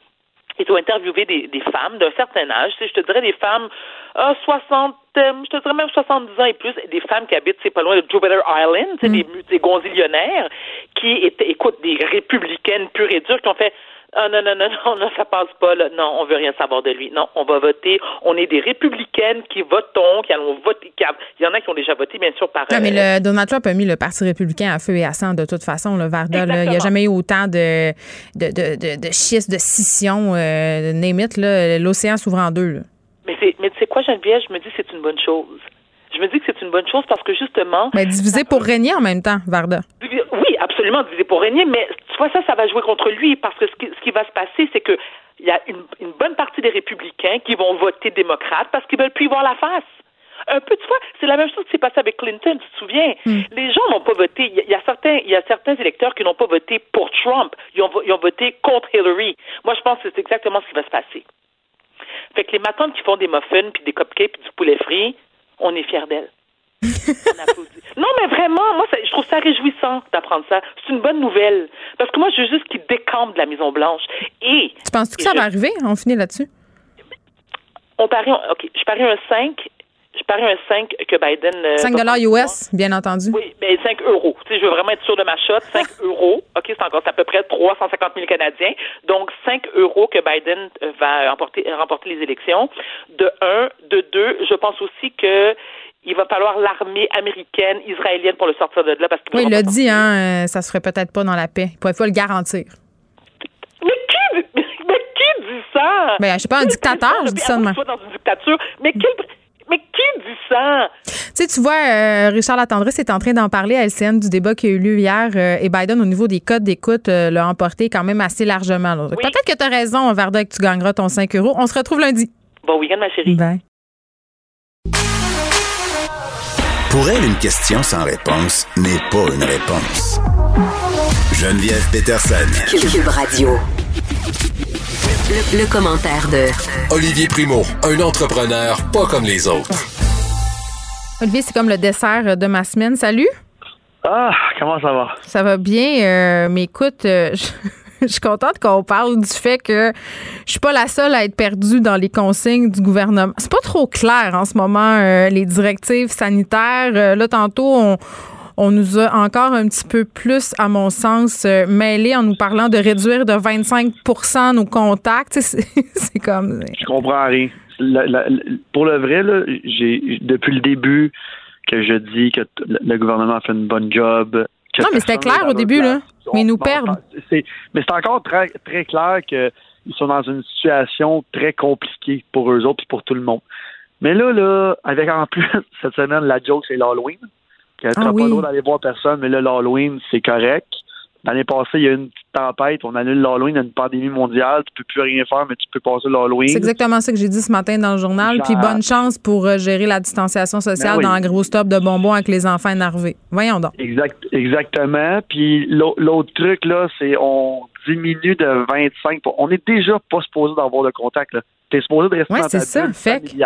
ils ont interviewé des, des femmes d'un certain âge, je te dirais des femmes euh, 60, euh, je te dirais même 70 ans et plus, des femmes qui habitent, c'est pas loin de Jupiter Island, mm. des, des gonzillionnaires, qui étaient, écoute, des républicaines pures et dures, qui ont fait ah non, non, non, non, non, ça passe pas, là. Non, on veut rien savoir de lui. Non, on va voter. On est des républicaines qui votons, qui allons voter. il y en a qui ont déjà voté, bien sûr, par. Non, mais le, Donald Trump a mis le Parti républicain à feu et à sang de toute façon, le Varda. il n'y a jamais eu autant de, de, de, de, schistes, de scissions, euh, là, l'océan s'ouvre en deux, Mais, mais tu sais quoi, Geneviève, je me dis que c'est une bonne chose. Je me dis que c'est une bonne chose parce que justement. Mais diviser pour régner en même temps, Varda. Oui, absolument, diviser pour régner, mais tu vois, ça, ça va jouer contre lui parce que ce qui, ce qui va se passer, c'est que il y a une, une bonne partie des républicains qui vont voter démocrate parce qu'ils veulent plus y voir la face. Un peu, tu vois, c'est la même chose qui s'est passé avec Clinton, tu te souviens? Hmm. Les gens n'ont pas voté. Il y, a certains, il y a certains électeurs qui n'ont pas voté pour Trump. Ils ont, ils ont voté contre Hillary. Moi, je pense que c'est exactement ce qui va se passer. Fait que les matantes qui font des muffins, puis des cupcakes, puis du poulet frit, on est fiers applaudit. non, mais vraiment, moi, ça- je trouve ça réjouissant d'apprendre ça. C'est une bonne nouvelle. Parce que moi, je veux juste qu'ils décampent de la Maison-Blanche. Et Tu penses que ça va arriver? On finit là-dessus. on parie, OK, je parie un 5. Je parie un 5 que Biden. euh, 5 va dollars US, bien entendu. Oui, mais 5 euros. Tu sais, je veux vraiment être sûr de ma shot. 5 euros. OK, c'est encore c'est à peu près 350 000 Canadiens. Donc, 5 euros que Biden euh, va remporter, remporter les élections. De un. De deux, je pense aussi que il va falloir l'armée américaine, israélienne pour le sortir de là parce Oui, il l'a dit, hein, euh, ça se ferait peut-être pas dans la paix. Il pourrait pas le garantir. Mais qui, mais qui dit ça? Ben, je sais pas, un Qui dictateur, dit je dis ça de dans une dictature. Mais quel, mais qui dit ça? Tu sais, tu vois, euh, Richard Latendresse est en train d'en parler à LCN du débat qui a eu lieu hier euh, et Biden, au niveau des codes d'écoute, euh, l'a emporté quand même assez largement. Peut-être que tu as raison, Varda, que tu gagneras ton 5 euros. On se retrouve lundi. Bon week-end, ma chérie. Bye. Pour elle, une question sans réponse n'est pas une réponse. Geneviève Peterson. Cube Radio. Le, le commentaire de Olivier Primo, un entrepreneur pas comme les autres. Olivier, c'est comme le dessert de ma semaine. Salut. Ah, comment ça va? Ça va bien, euh, mais écoute, euh, je, je suis contente qu'on parle du fait que je suis pas la seule à être perdue dans les consignes du gouvernement. C'est pas trop clair en ce moment, euh, les directives sanitaires. Euh, là, tantôt, on, on nous a encore un petit peu plus, à mon sens, euh, mêlés en nous parlant de réduire de 25% nos contacts. C'est comme... Je comprends rien. La- la- la- pour le vrai, là, j'ai depuis le début que je dis que le gouvernement fait une bonne job. que Non, mais c'était clair au début, là. Mais ils nous perdent. mais c'est encore très, très clair qu'ils sont dans une situation très compliquée pour eux autres et pour tout le monde. Mais là, là, avec en plus, cette semaine, la joke, c'est l'Halloween. Tu Ah n'as oui. pas le droit d'aller voir personne, mais là, l'Halloween, c'est correct. L'année passée, il y a eu une petite tempête, on annule l'Halloween, il y a une pandémie mondiale, tu peux plus rien faire, mais tu peux passer l'Halloween. C'est exactement ça que j'ai dit ce matin dans le journal. Puis bonne chance pour euh, gérer la distanciation sociale Ben oui. dans un gros stop de bonbons avec les enfants énervés. Voyons donc. Exact, exactement. Puis l'au- l'autre truc, là, c'est on diminue de 25 pour- On est déjà pas supposé d'avoir de contact. Là. T'es supposé de rester Ouais, dans ta ça, fait que-.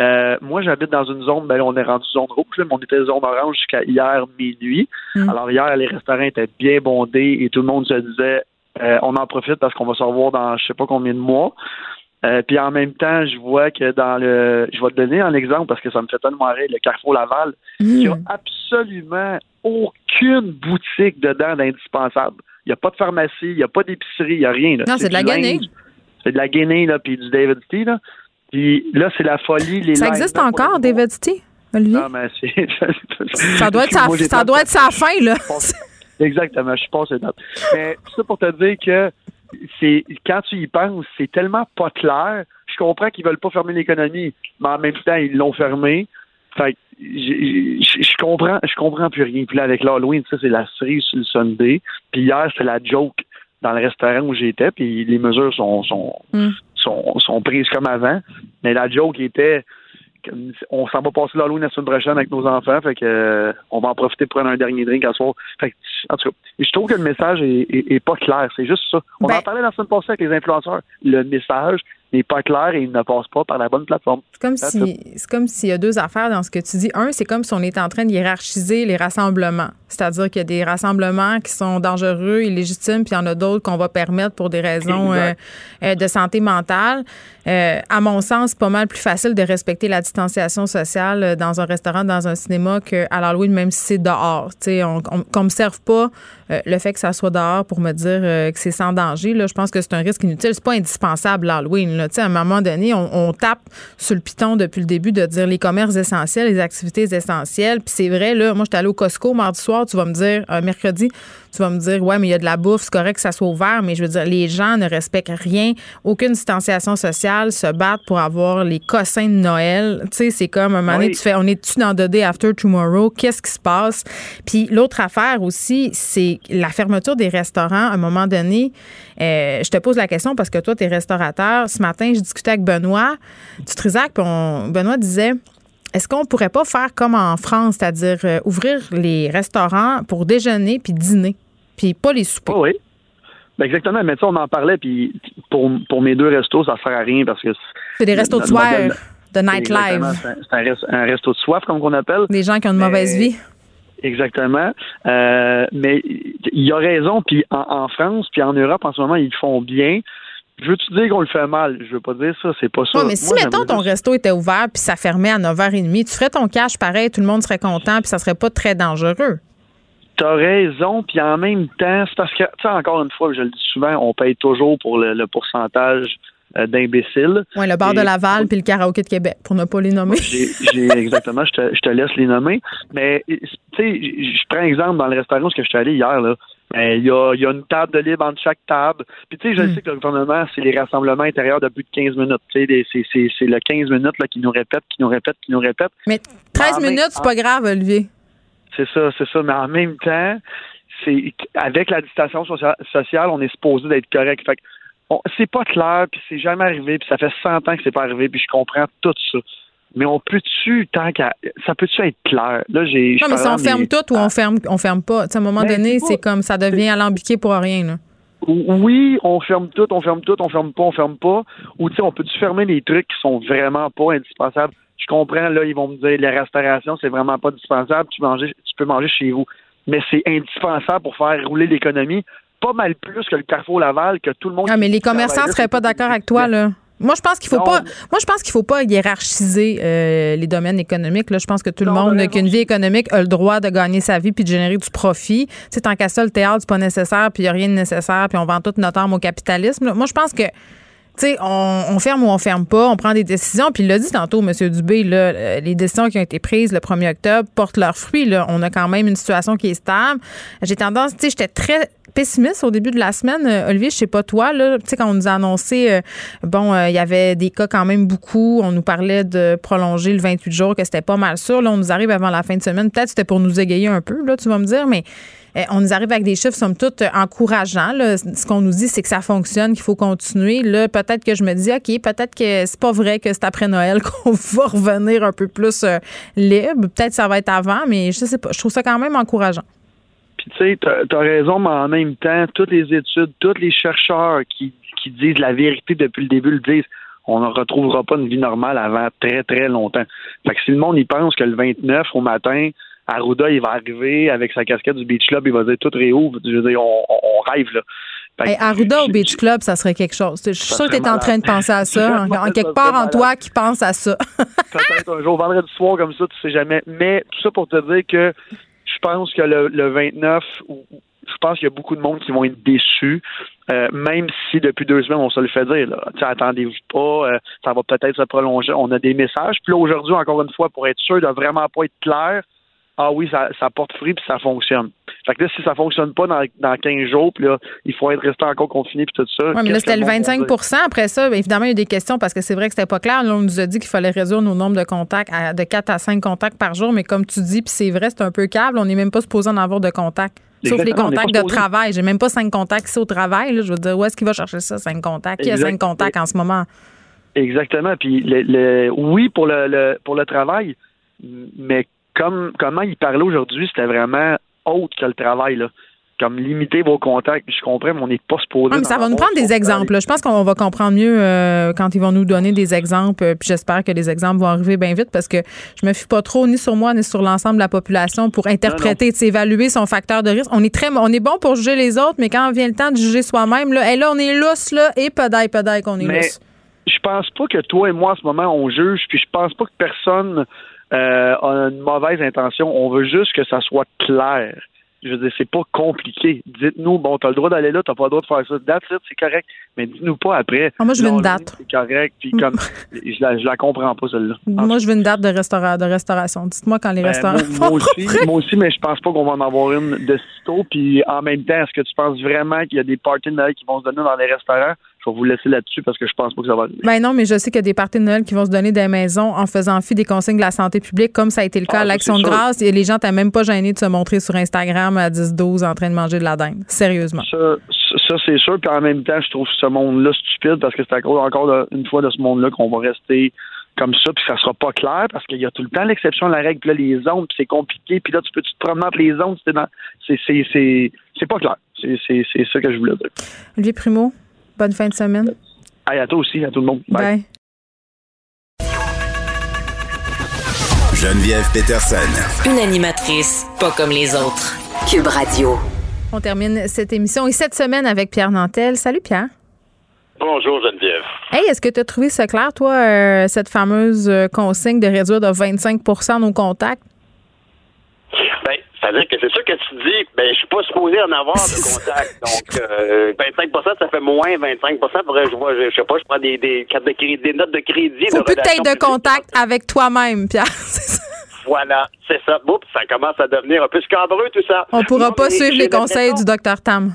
Euh, moi, j'habite dans une zone, ben là, on est rendu zone rouge, là, mais on était zone orange jusqu'à hier minuit. Mm. Alors hier, les restaurants étaient bien bondés et tout le monde se disait euh, on en profite parce qu'on va se revoir dans je sais pas combien de mois. Euh, puis en même temps, je vois que dans le. Je vais te donner un exemple parce que ça me fait tellement rire, le Carrefour Laval, il n'y a Mm. absolument aucune boutique dedans d'indispensable. Il n'y a pas de pharmacie, il n'y a pas d'épicerie, il n'y a rien. là. Non, c'est de la guenille. C'est de la guenille, là, puis du David Tea, là. Puis là, c'est la folie. Les Ça existe encore, nouveaux- David Olivier? Non, mais c'est. Ça doit être sa, Moi, j'ai ça pas- doit être sa fin, là. Exactement, je suis passé date. Mais tout ça pour te dire que c'est quand tu y penses, c'est tellement pas clair. Je comprends qu'ils veulent pas fermer l'économie, mais en même temps, ils l'ont fermé. Fait que je je comprends, je comprends plus rien. Puis là, avec l'Halloween, ça, c'est la cerise sur le Sunday. Puis hier, c'était la joke dans le restaurant où j'étais, puis les mesures sont, sont, Mm. Sont, sont prises comme avant. Mais la joke était on s'en va passer l'Halloween la semaine prochaine avec nos enfants, fait que euh, on va en profiter pour prendre un dernier drink à soir. Fait que, en tout cas, je trouve que le message est, est- est pas clair. C'est juste ça. On Ben- en parlait la semaine passée avec les influenceurs. Le message n'est pas clair et il ne passe pas par la bonne plateforme. C'est comme That's si c'est comme s'il y a deux affaires dans ce que tu dis. Un, c'est comme si on était en train de hiérarchiser les rassemblements. C'est-à-dire qu'il y a des rassemblements qui sont dangereux, illégitimes, puis il y en a d'autres qu'on va permettre pour des raisons euh, euh, de santé mentale. Euh, à mon sens, c'est pas mal plus facile de respecter la distanciation sociale dans un restaurant, dans un cinéma qu'à l'Halloween, même si c'est dehors. Tu sais, on qu'on me serve pas euh, le fait que ça soit dehors pour me dire euh, que c'est sans danger. Là, je pense que c'est un risque inutile. C'est pas indispensable l'Halloween. À un moment donné, on, tape sur le piton depuis le début de dire les commerces essentiels, les activités essentielles. Puis c'est vrai, là, moi, j'étais allée au Costco mardi soir, tu vas me dire, un mercredi, tu vas me dire, ouais, mais il y a de la bouffe, c'est correct que ça soit ouvert, mais je veux dire, les gens ne respectent rien, aucune distanciation sociale, se battent pour avoir les cossins de Noël. Tu sais, c'est comme un moment donné, tu fais, on est-tu dans The Day After Tomorrow? Qu'est-ce qui se passe? Puis l'autre affaire aussi, c'est la fermeture des restaurants. À un moment donné, euh, je te pose la question parce que toi, tu es restaurateur. Ce matin, je discutais avec Benoît du Trisac, puis Benoît disait est-ce qu'on pourrait pas faire comme en France, c'est-à-dire euh, ouvrir les restaurants pour déjeuner puis dîner, puis pas les souper? oui. Ben exactement, mais ça, on en parlait, puis pour, pour mes deux restos, ça ne sert à rien parce que. C'est des restos de soir, de nightlife. C'est un, resto de soif, comme on appelle. Des gens qui ont une mauvaise vie. Exactement. Euh, mais il y a raison, puis en, en, France, puis en Europe, en ce moment, ils font bien. Je veux-tu dire qu'on le fait mal? Je veux pas dire ça, c'est pas ça. Non, mais si, mettons, ton resto était ouvert puis ça fermait à 9h30, tu ferais ton cash pareil, tout le monde serait content puis ça serait pas très dangereux. T'as raison, puis en même temps, c'est parce que, tu sais, encore une fois, je le dis souvent, on paye toujours pour le, pourcentage euh, d'imbéciles. Oui, le bar de Laval puis le karaoké de Québec, pour ne pas les nommer. J'ai exactement, je te, je te, laisse les nommer. Mais, tu sais, je prends un exemple dans le restaurant où je suis allé hier, là. Ben, il y, a, y, a, une table de libre entre chaque table. Puis tu sais, je hmm. sais que le gouvernement, c'est les rassemblements intérieurs de plus de 15 minutes. C'est le 15 minutes là, qui nous répète, qui nous répète, qui nous répète. Mais 13 minutes, c'est pas grave, Olivier. C'est ça, c'est ça. Mais en même temps, c'est avec la distanciation sociale, on est supposé d'être correct. Fait c'est pas clair, puis c'est jamais arrivé, puis ça fait 100 ans que c'est pas arrivé, puis je comprends tout ça mais on peut-tu, tant qu'à. Ça peut-tu être clair? Là, j'ai. Non, mais si on ferme tout ou on ferme, on ferme pas. à un moment ben, donné, c'est comme ça devient alambiqué pour rien, là. Oui, on ferme tout, on ferme tout, on ferme pas, on ferme pas. Ou tu sais, on peut-tu fermer les trucs qui sont vraiment pas indispensables? Je comprends, là, ils vont me dire la restauration, c'est vraiment pas indispensable, tu, manger, tu peux manger chez vous. Mais c'est indispensable pour faire rouler l'économie, pas mal plus que le Carrefour Laval, que tout le monde. Ah, mais les commerçants seraient pas d'accord avec toi, là. Moi, je pense qu'il faut pas. Moi, je pense qu'il faut pas hiérarchiser euh, les domaines économiques. Là, je pense que tout le monde qui a une vie économique a le droit de gagner sa vie puis de générer du profit. C'est tant qu'à ça, le théâtre c'est pas nécessaire puis il y a rien de nécessaire puis on vend toute notre arme au capitalisme. Moi, je pense que. On, ferme ou on ferme pas, on prend des décisions. Puis il l'a dit tantôt, M. Dubé, là, euh, les décisions qui ont été prises le 1er octobre portent leurs fruits. Là. On a quand même une situation qui est stable. J'ai tendance, tu sais, j'étais très pessimiste au début de la semaine. Euh, Olivier, je sais pas toi, là, tu sais, quand on nous a annoncé, euh, bon, il y avait des cas quand même beaucoup. On nous parlait de prolonger le 28 jours, que c'était pas mal sûr. Là, on nous arrive avant la fin de semaine. Peut-être c'était pour nous égayer un peu, là, tu vas me dire, mais on nous arrive avec des chiffres, somme toute, encourageants. Là. Ce qu'on nous dit, c'est que ça fonctionne, qu'il faut continuer. Là, peut-être que je me dis, OK, peut-être que c'est pas vrai que c'est après Noël qu'on va revenir un peu plus libre. Peut-être que ça va être avant, mais je sais pas. Je trouve ça quand même encourageant. Puis tu sais, tu as, raison, mais en même temps, toutes les études, tous les chercheurs qui, qui disent la vérité depuis le début le disent. On ne retrouvera pas une vie normale avant très, très longtemps. Fait que si le monde y pense que le 29 au matin, Arruda, il va arriver avec sa casquette du Beach Club, il va dire tout réouvre. Je veux dire, on, on rêve, là. Arruda au Beach Club, ça serait quelque chose. Je suis sûr que tu es en train de penser à ça. En, quelque part en toi qui pense à ça. Peut-être un jour, vendredi soir comme ça, tu sais jamais. Mais tout ça pour te dire que je pense que le, le 29, je pense qu'il y a beaucoup de monde qui vont être déçus, euh, même si depuis deux semaines, on se le fait dire. Attendez-vous pas, euh, ça va peut-être se prolonger. On a des messages. Puis là, aujourd'hui, encore une fois, pour être sûr de vraiment pas être clair, ah oui, ça, ça porte fruit puis ça fonctionne. Fait que là, si ça fonctionne pas dans, dans 15 jours, puis là, il faut être resté encore confiné puis tout ça. Oui, mais là, c'était le 25% Après ça, évidemment, il y a des questions parce que c'est vrai que c'était pas clair. Là, on nous a dit qu'il fallait réduire nos nombres de contacts à, de 4 à 5 contacts par jour, mais comme tu dis, puis c'est vrai, c'est un peu câble, on n'est même pas supposé en avoir de contacts. Sauf les contacts de travail. J'ai même pas cinq contacts ici au travail. Je veux dire, où est-ce qu'il va chercher ça, cinq contacts? Qui a cinq contacts en ce moment? Exactement. Puis le, oui, pour le, pour le travail, mais comme comment il parlait aujourd'hui, c'était vraiment autre que le travail. Là. Comme limiter vos contacts. Je comprends, mais on n'est pas supposé. Ah, mais ça va nous prendre des exemples. Je pense qu'on va comprendre mieux euh, quand ils vont nous donner des exemples. Puis j'espère que les exemples vont arriver bien vite parce que je me fie pas trop ni sur moi ni sur l'ensemble de la population pour interpréter, évaluer son facteur de risque. On est très, on est bon pour juger les autres, mais quand vient le temps de juger soi-même, là, là, on est lousse là et pedaille, pedaille qu'on est mais Je pense pas que toi et moi, en ce moment, on juge, puis je pense pas que personne euh, a une mauvaise intention. On veut juste que ça soit clair. Je veux dire, c'est pas compliqué. Dites-nous, bon, t'as le droit d'aller là, t'as pas le droit de faire ça. Date, c'est correct. Mais dites-nous pas après. Ah, moi, je veux une date. C'est correct. Puis comme, je la, je la comprends pas, celle-là. Moi, je veux une date de, restaura- de restauration. Dites-moi quand les Ben, restaurants moi, moi aussi, moi aussi, mais je pense pas qu'on va en avoir une de sitôt. Puis en même temps, est-ce que tu penses vraiment qu'il y a des parties de Noël qui vont se donner dans les restaurants? Je vais vous laisser là-dessus parce que je pense pas que ça va arriver. Ben non, mais je sais qu'il y a des parties de Noël qui vont se donner des maisons en faisant fi des consignes de la santé publique, comme ça a été le cas Ah, à ça, l'Action de grâce. Et les gens t'as même pas gêné de se montrer sur Instagram à 10-12 en train de manger de la dinde. Sérieusement. Ça, ça c'est sûr. Puis en même temps, je trouve ce monde-là stupide parce que c'est à cause encore de- une fois de ce monde-là qu'on va rester comme ça, puis ça sera pas clair parce qu'il y a tout le temps l'exception à la règle, puis là, les zones, puis c'est compliqué, puis là, tu peux tu te promener entre les zones, dans. C'est, c'est, c'est, c'est pas clair. C'est, c'est, c'est ça que je voulais dire. Olivier Primo, bonne fin de semaine. Hey, à toi aussi, à tout le monde. Bye. Bye. Geneviève Peterson. Une animatrice pas comme les autres. Cube Radio. On termine cette émission et cette semaine avec Pierre Nantel. Salut Pierre. Bonjour Geneviève. Hey, est-ce que tu as trouvé ça clair, toi, euh, cette fameuse euh, consigne de réduire de 25% nos contacts? Ben, c'est-à-dire que c'est sûr que tu dis, ben, je suis pas supposé en avoir de contact. Donc, euh, 25 ça fait moins 25 Faudrait je vois, je, sais pas, je prends des, des cartes de crédit, des notes de crédit. Faut de plus que de contact avec toi-même, Pierre. Voilà, c'est ça. Oups, ça commence à devenir un peu scabreux, tout ça. On pourra Non, pas suivre les conseils du docteur Tam.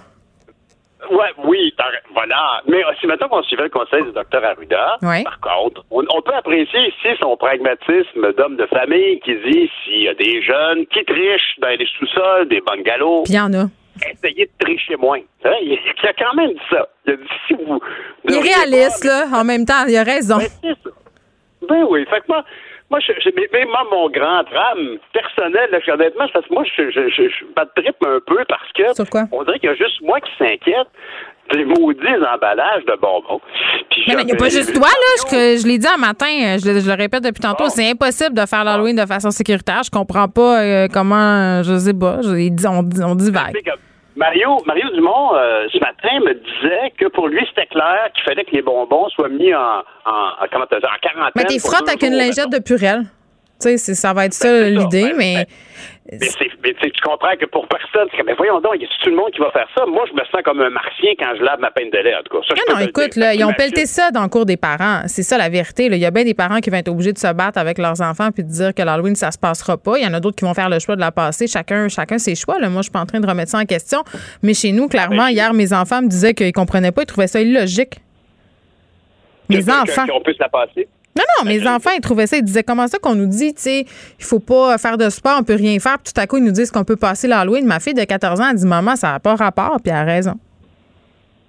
Ouais, oui, t'as- voilà. Mais euh, si maintenant qu'on suivait le conseil du docteur Arruda, par contre, on, on peut apprécier ici son pragmatisme d'homme de famille qui dit s'il y a des jeunes qui trichent dans les sous-sols, des bungalows, Puis il y en a. essayez de tricher moins. Hein, Il il a quand même dit ça. Il a dit si vous. Il est réaliste, pas- là. En même temps, il a raison. Ben, c'est ça. Ben oui. Fait que moi, moi, je, je- mais, mais moi, mon grand drame personnel, là, je- honnêtement, c'est parce que moi, je, je, je, je bats de trip un peu parce que on dirait qu'il y a juste moi qui s'inquiète des maudits emballages de bonbons. Puis Mais il n'y a pas juste toi, là. Je, je l'ai dit un matin, euh, je, le- je le répète depuis tantôt, c'est impossible de faire l'Halloween de façon sécuritaire. Je comprends pas euh, comment, je sais pas, je- ils disent- on, on divague. Mario, Mario Dumont, euh, ce matin, me disait que pour lui, c'était clair qu'il fallait que les bonbons soient mis en, en, en, comment en quarantaine. Mais pour frottes avec une lingette de purelle. Tu sais, ça va être ça l'idée, mais Mais, c'est- mais tu sais, tu comprends que pour personne, mais voyons donc, il y a tout le monde qui va faire ça? Moi, je me sens comme un martien quand je lave ma peine de lait, en tout cas. Ça, Non, non, écoute, là, ils ont pelleté ça dans le cours des parents. C'est ça la vérité. là. Il y a bien des parents qui vont être obligés de se battre avec leurs enfants puis de dire que l'Halloween, ça se passera pas. Il y en a d'autres qui vont faire le choix de la passer. Chacun, chacun ses choix. Là. Moi, je suis pas en train de remettre ça en question. Mais chez nous, clairement, hier, mes enfants me disaient qu'ils comprenaient pas. Ils trouvaient ça illogique. Mes enfants. Qu'on puisse la passer? Non, non, mes enfants, ils trouvaient ça. Ils disaient comment ça qu'on nous dit, tu sais, il faut pas faire de sport, on peut rien faire. Puis tout à coup, ils nous disent qu'on peut passer l'Halloween. Ma fille de 14 ans, elle dit Maman, ça n'a pas rapport. Puis elle a raison.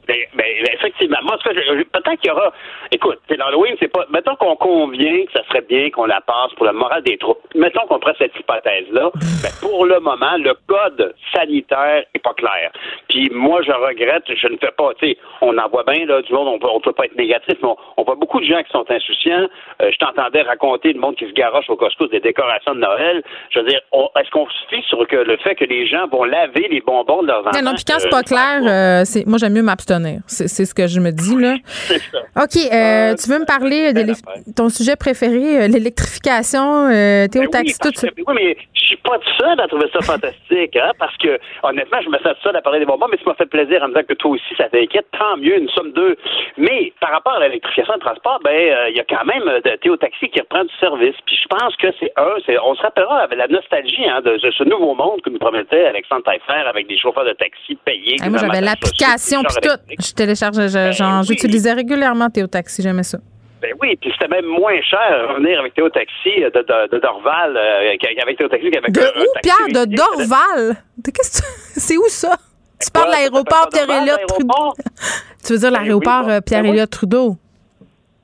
Ben, ben, effectivement. Moi, peut-être qu'il y aura. Écoute, c'est l'Halloween, c'est pas. Mettons qu'on convient que ça serait bien qu'on la passe pour le moral des troupes. Mettons qu'on prend cette hypothèse-là. ben, pour le moment, le code sanitaire est pas clair. Puis moi, je regrette, je ne fais pas. Tu sais, on en voit bien là du monde. On peut, on peut pas être négatif, mais on, on voit beaucoup de gens qui sont insouciants. Euh, je t'entendais raconter le monde qui se garoche au Costco des décorations de Noël. Je veux dire, est-ce qu'on se fie sur que le fait que les gens vont laver les bonbons de leurs enfants? Non, non, puis quand c'est Euh, pas clair, euh, c'est, moi, j'aime mieux m'abstenir. C'est, c'est ce que je me dis, là. ça. OK, euh, tu veux me parler de l'é- ton sujet préféré, euh, l'électrification, euh, Théo Ben oui, Taxi, tout parce ça? que- oui, mais je suis pas tout seul à trouver ça fantastique, hein, parce que honnêtement, je me sens tout seul à parler des bonbons, mais ça m'a fait plaisir en me disant que toi aussi, ça t'inquiète. Tant mieux, nous sommes deux. Mais par rapport à l'électrification de transport, ben euh, il y a quand même euh, de Théo Taxi qui reprend du service. Puis je pense que c'est un, c'est, on se rappellera avec la nostalgie hein, de, de ce nouveau monde que nous promettait Alexandre Taillefer avec des chauffeurs de taxi payés. Hey, moi, j'avais l'application puis tout. Je téléchargeais, je- j'en- j'utilisais régulièrement Théo Taxi, j'aimais ça. Ben oui, puis c'était même moins cher revenir avec Théo Taxi de, de, de Dorval euh, qu'avec Théo Taxi qu'avec De un, où, taxi Pierre? De. Dorval? Qu'est-ce que C'est où ça? Tu parles de l'aéroport Pierre-Éliott Trudeau. l'aéroport? Tu veux dire l'aéroport oui, euh, Pierre-Éliott Trudeau?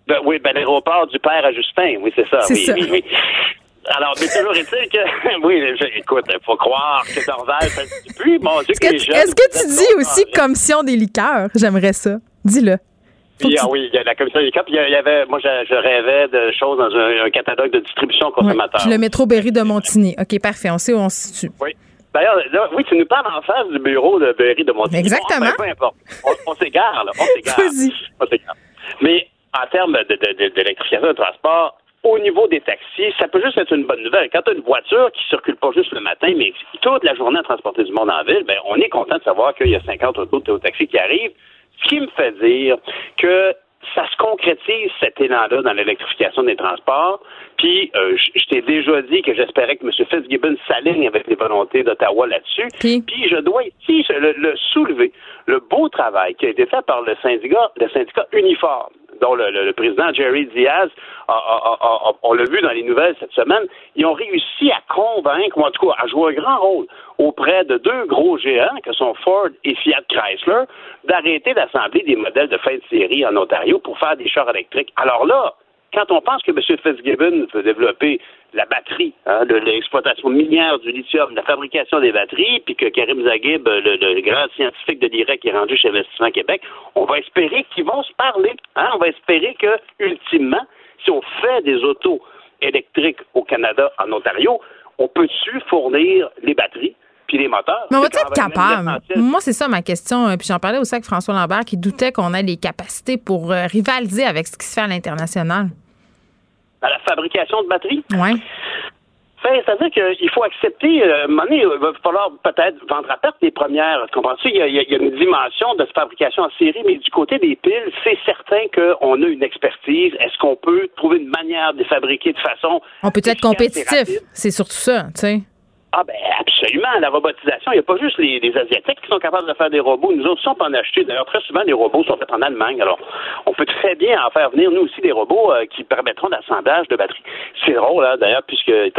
Ben oui, ben l'aéroport du père à Justin, oui, c'est ça. C'est oui, ça. oui, oui. Alors, mais toujours est-il que, oui, je- écoute, il faut croire que Dorval, ça se plus, mon Dieu, Est-ce que que, les tu- jeunes, est-ce que tu dis aussi commission des liqueurs? J'aimerais ça. Dis-le. Puis, ah oui, il y a la commission des cas, puis il y avait, moi, je, je rêvais de choses dans un, un catalogue de distribution consommateur. Le métro Berry de Montigny. OK, parfait. On sait où on se situe. Oui. D'ailleurs, là, oui, tu nous parles en face du bureau de Berry de Montigny. Exactement. Bon, enfin, peu importe. On, on s'égare, là. On s'égare. On s'égare. Mais en termes de- de- de- d'électrification de transport, au niveau des taxis, ça peut juste être une bonne nouvelle. Quand tu as une voiture qui circule pas juste le matin, mais toute la journée à transporter du monde en ville, ben, on est content de savoir qu'il y a 50 autos de taxis qui arrivent. Ce qui me fait dire que ça se concrétise cet élan-là dans l'électrification des transports. Puis, euh, je t'ai déjà dit que j'espérais que M. Fitzgibbon s'aligne avec les volontés d'Ottawa là-dessus. Puis, je dois ici le, soulever, le beau travail qui a été fait par le syndicat, le syndicat uniforme dont le, président Jerry Diaz, on l'a vu dans les nouvelles cette semaine, ils ont réussi à convaincre, ou en tout cas à jouer un grand rôle auprès de deux gros géants, que sont Ford et Fiat Chrysler, d'arrêter d'assembler des modèles de fin de série en Ontario pour faire des chars électriques. Alors là, quand on pense que M. Fitzgibbon veut développer la batterie, hein, l'exploitation minière du lithium, la fabrication des batteries, puis que Karim Zaghib, le, grand scientifique de l'IREC, qui est rendu chez Investissement Québec, on va espérer qu'ils vont se parler. Hein. On va espérer que, ultimement, si on fait des autos électriques au Canada, en Ontario, on peut-tu fournir les batteries puis les moteurs. Mais on va être capable? Moi, c'est ça ma question. Puis j'en parlais aussi avec François Lambert qui doutait qu'on ait les capacités pour euh, rivaliser avec ce qui se fait à l'international à la fabrication de batteries. Oui. C'est-à-dire qu'il faut accepter, euh, un il va falloir peut-être vendre à perte les premières. Comprends-tu? Il, il, y a une dimension de fabrication en série, mais du côté des piles, c'est certain qu'on a une expertise. Est-ce qu'on peut trouver une manière de les fabriquer de façon. On peut être compétitif. C'est surtout ça, tu sais. Ah ben absolument, la robotisation, il n'y a pas juste les, Asiatiques qui sont capables de faire des robots. Nous autres, on peut en acheter. D'ailleurs, très souvent, les robots sont faits en Allemagne. Alors, on peut très bien en faire venir, nous aussi, des robots euh, qui permettront l'assemblage de batteries. C'est drôle, hein, d'ailleurs, puisque M.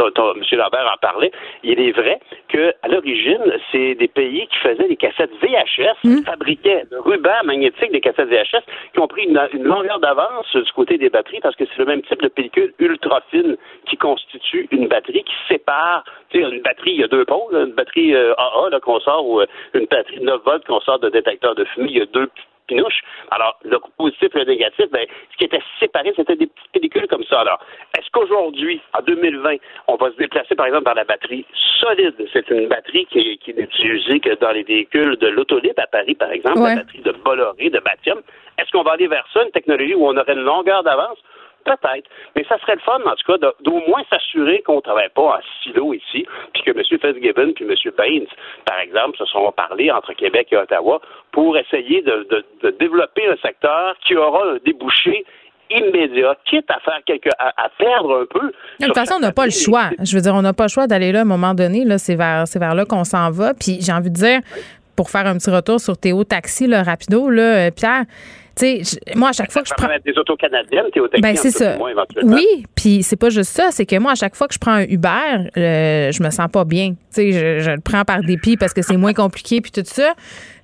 Lambert en parlait. Il est vrai qu'à l'origine, c'est des pays qui faisaient des cassettes VHS, qui mmh. fabriquaient le ruban magnétique des cassettes VHS, qui ont pris une, une longueur d'avance du côté des batteries parce que c'est le même type de pellicule ultra fine qui constitue une batterie qui sépare une batterie, il y a deux pôles, une batterie AA euh, qu'on sort ou euh, une batterie 9 volts qu'on sort de détecteur de fumée, il y a deux pinouches. Alors, le positif et le négatif, ben, ce qui était séparé, c'était des petites pellicules comme ça. Alors, est-ce qu'aujourd'hui, en 2020, on va se déplacer, par exemple, dans la batterie solide? C'est une batterie qui, qui n'est utilisée que dans les véhicules de l'autolib à Paris, par exemple, la batterie de Bolloré, de Batium. Est-ce qu'on va aller vers ça, une technologie où on aurait une longueur d'avance? Peut-être. Mais ça serait le fun, en tout cas, d'au moins s'assurer qu'on ne travaille pas en silo ici, puis que M. Fitzgibbon puis M. Baines, par exemple, se sont parlé entre Québec et Ottawa pour essayer de, développer un secteur qui aura un débouché immédiat, quitte à faire quelque, à, perdre un peu. De toute façon, on n'a pas le choix. Je veux dire, on n'a pas le choix d'aller là à un moment donné. Là, c'est vers, c'est vers là qu'on s'en va. Puis j'ai envie de dire, pour faire un petit retour sur Théo Taxi, le rapido, là, euh, Pierre sais, moi, à chaque fois que je prends. des autos canadiennes, t'es au Ben, c'est ça. Oui, puis c'est pas juste ça. C'est que moi, à chaque fois que je prends un Uber, euh, je me sens pas bien. Tu sais, je, je, le prends par dépit parce que c'est moins compliqué, puis tout ça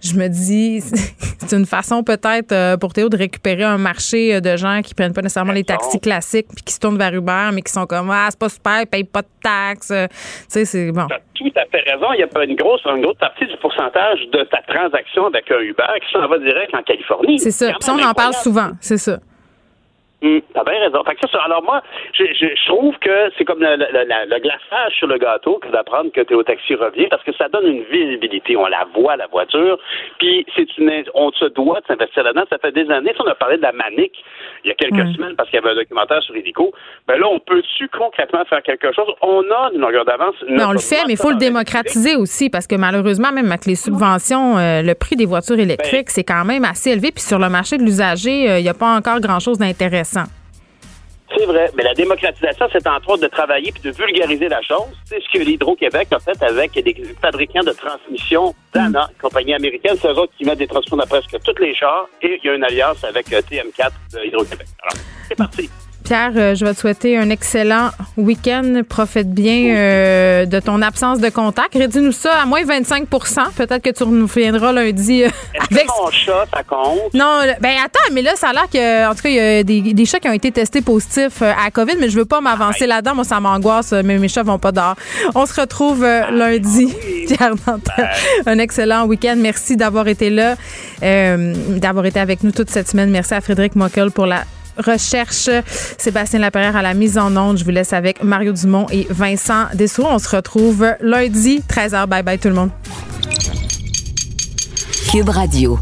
je me dis, c'est une façon peut-être euh, pour Théo de récupérer un marché euh, de gens qui prennent pas nécessairement les taxis classiques puis qui se tournent vers Uber, mais qui sont comme, ah, c'est pas super, ils payent pas de taxes. Euh, tu sais, c'est bon. Tout à fait raison. Il y a pas une grosse, une grosse partie du pourcentage de ta transaction avec un Uber qui s'en va direct en Californie. C'est ça. Puis on en parle souvent. C'est ça. Hum, T'as bien raison. Fait que ça, alors moi, je, je, trouve que c'est comme le, le, le, glaçage sur le gâteau que d'apprendre que Théo Taxi revient parce que ça donne une visibilité. On la voit, la voiture. Puis c'est une on se doit de s'investir là-dedans. Ça fait des années. On a parlé de la manique il y a quelques hum. semaines parce qu'il y avait un documentaire sur Hélico. Ben là, on peut-tu concrètement faire quelque chose? On a une longueur d'avance. Mais on le fait, mais il faut le démocratiser aussi parce que malheureusement, même avec les subventions, euh, le prix des voitures électriques, ben c'est quand même assez élevé. Puis sur le marché de l'usager, euh, il n'y a pas encore grand-chose d'intéressant. C'est vrai. Mais la démocratisation, c'est entre autres de travailler puis de vulgariser la chose. C'est ce que l'Hydro-Québec a fait avec des fabricants de transmission Dana, compagnie américaine? C'est eux autres qui mettent des transmissions dans presque toutes les chars. Et il y a une alliance avec euh, TM4 de Hydro-Québec. Alors, c'est parti. Pierre, euh, je vais te souhaiter un excellent week-end. Profite bien euh, de ton absence de contact. Rédis-nous ça à moins 25% Peut-être que tu nous reviendras lundi euh, avec. Mon chat, ça compte? Non, ben attends, mais là, ça a l'air que, en tout cas, il y a des, chats qui ont été testés positifs à COVID, mais je veux pas m'avancer là-dedans. Moi, ça m'angoisse, mais mes chats vont pas dehors. On se retrouve lundi. Pierre Nantel, un excellent week-end. Merci d'avoir été là, d'avoir été avec nous toute cette semaine. Merci à Frédéric Mockel pour la recherche. Sébastien Laperrière à la mise en onde. Je vous laisse avec Mario Dumont et Vincent Dessous. On se retrouve lundi, 13h. Bye bye tout le monde. Cube Radio.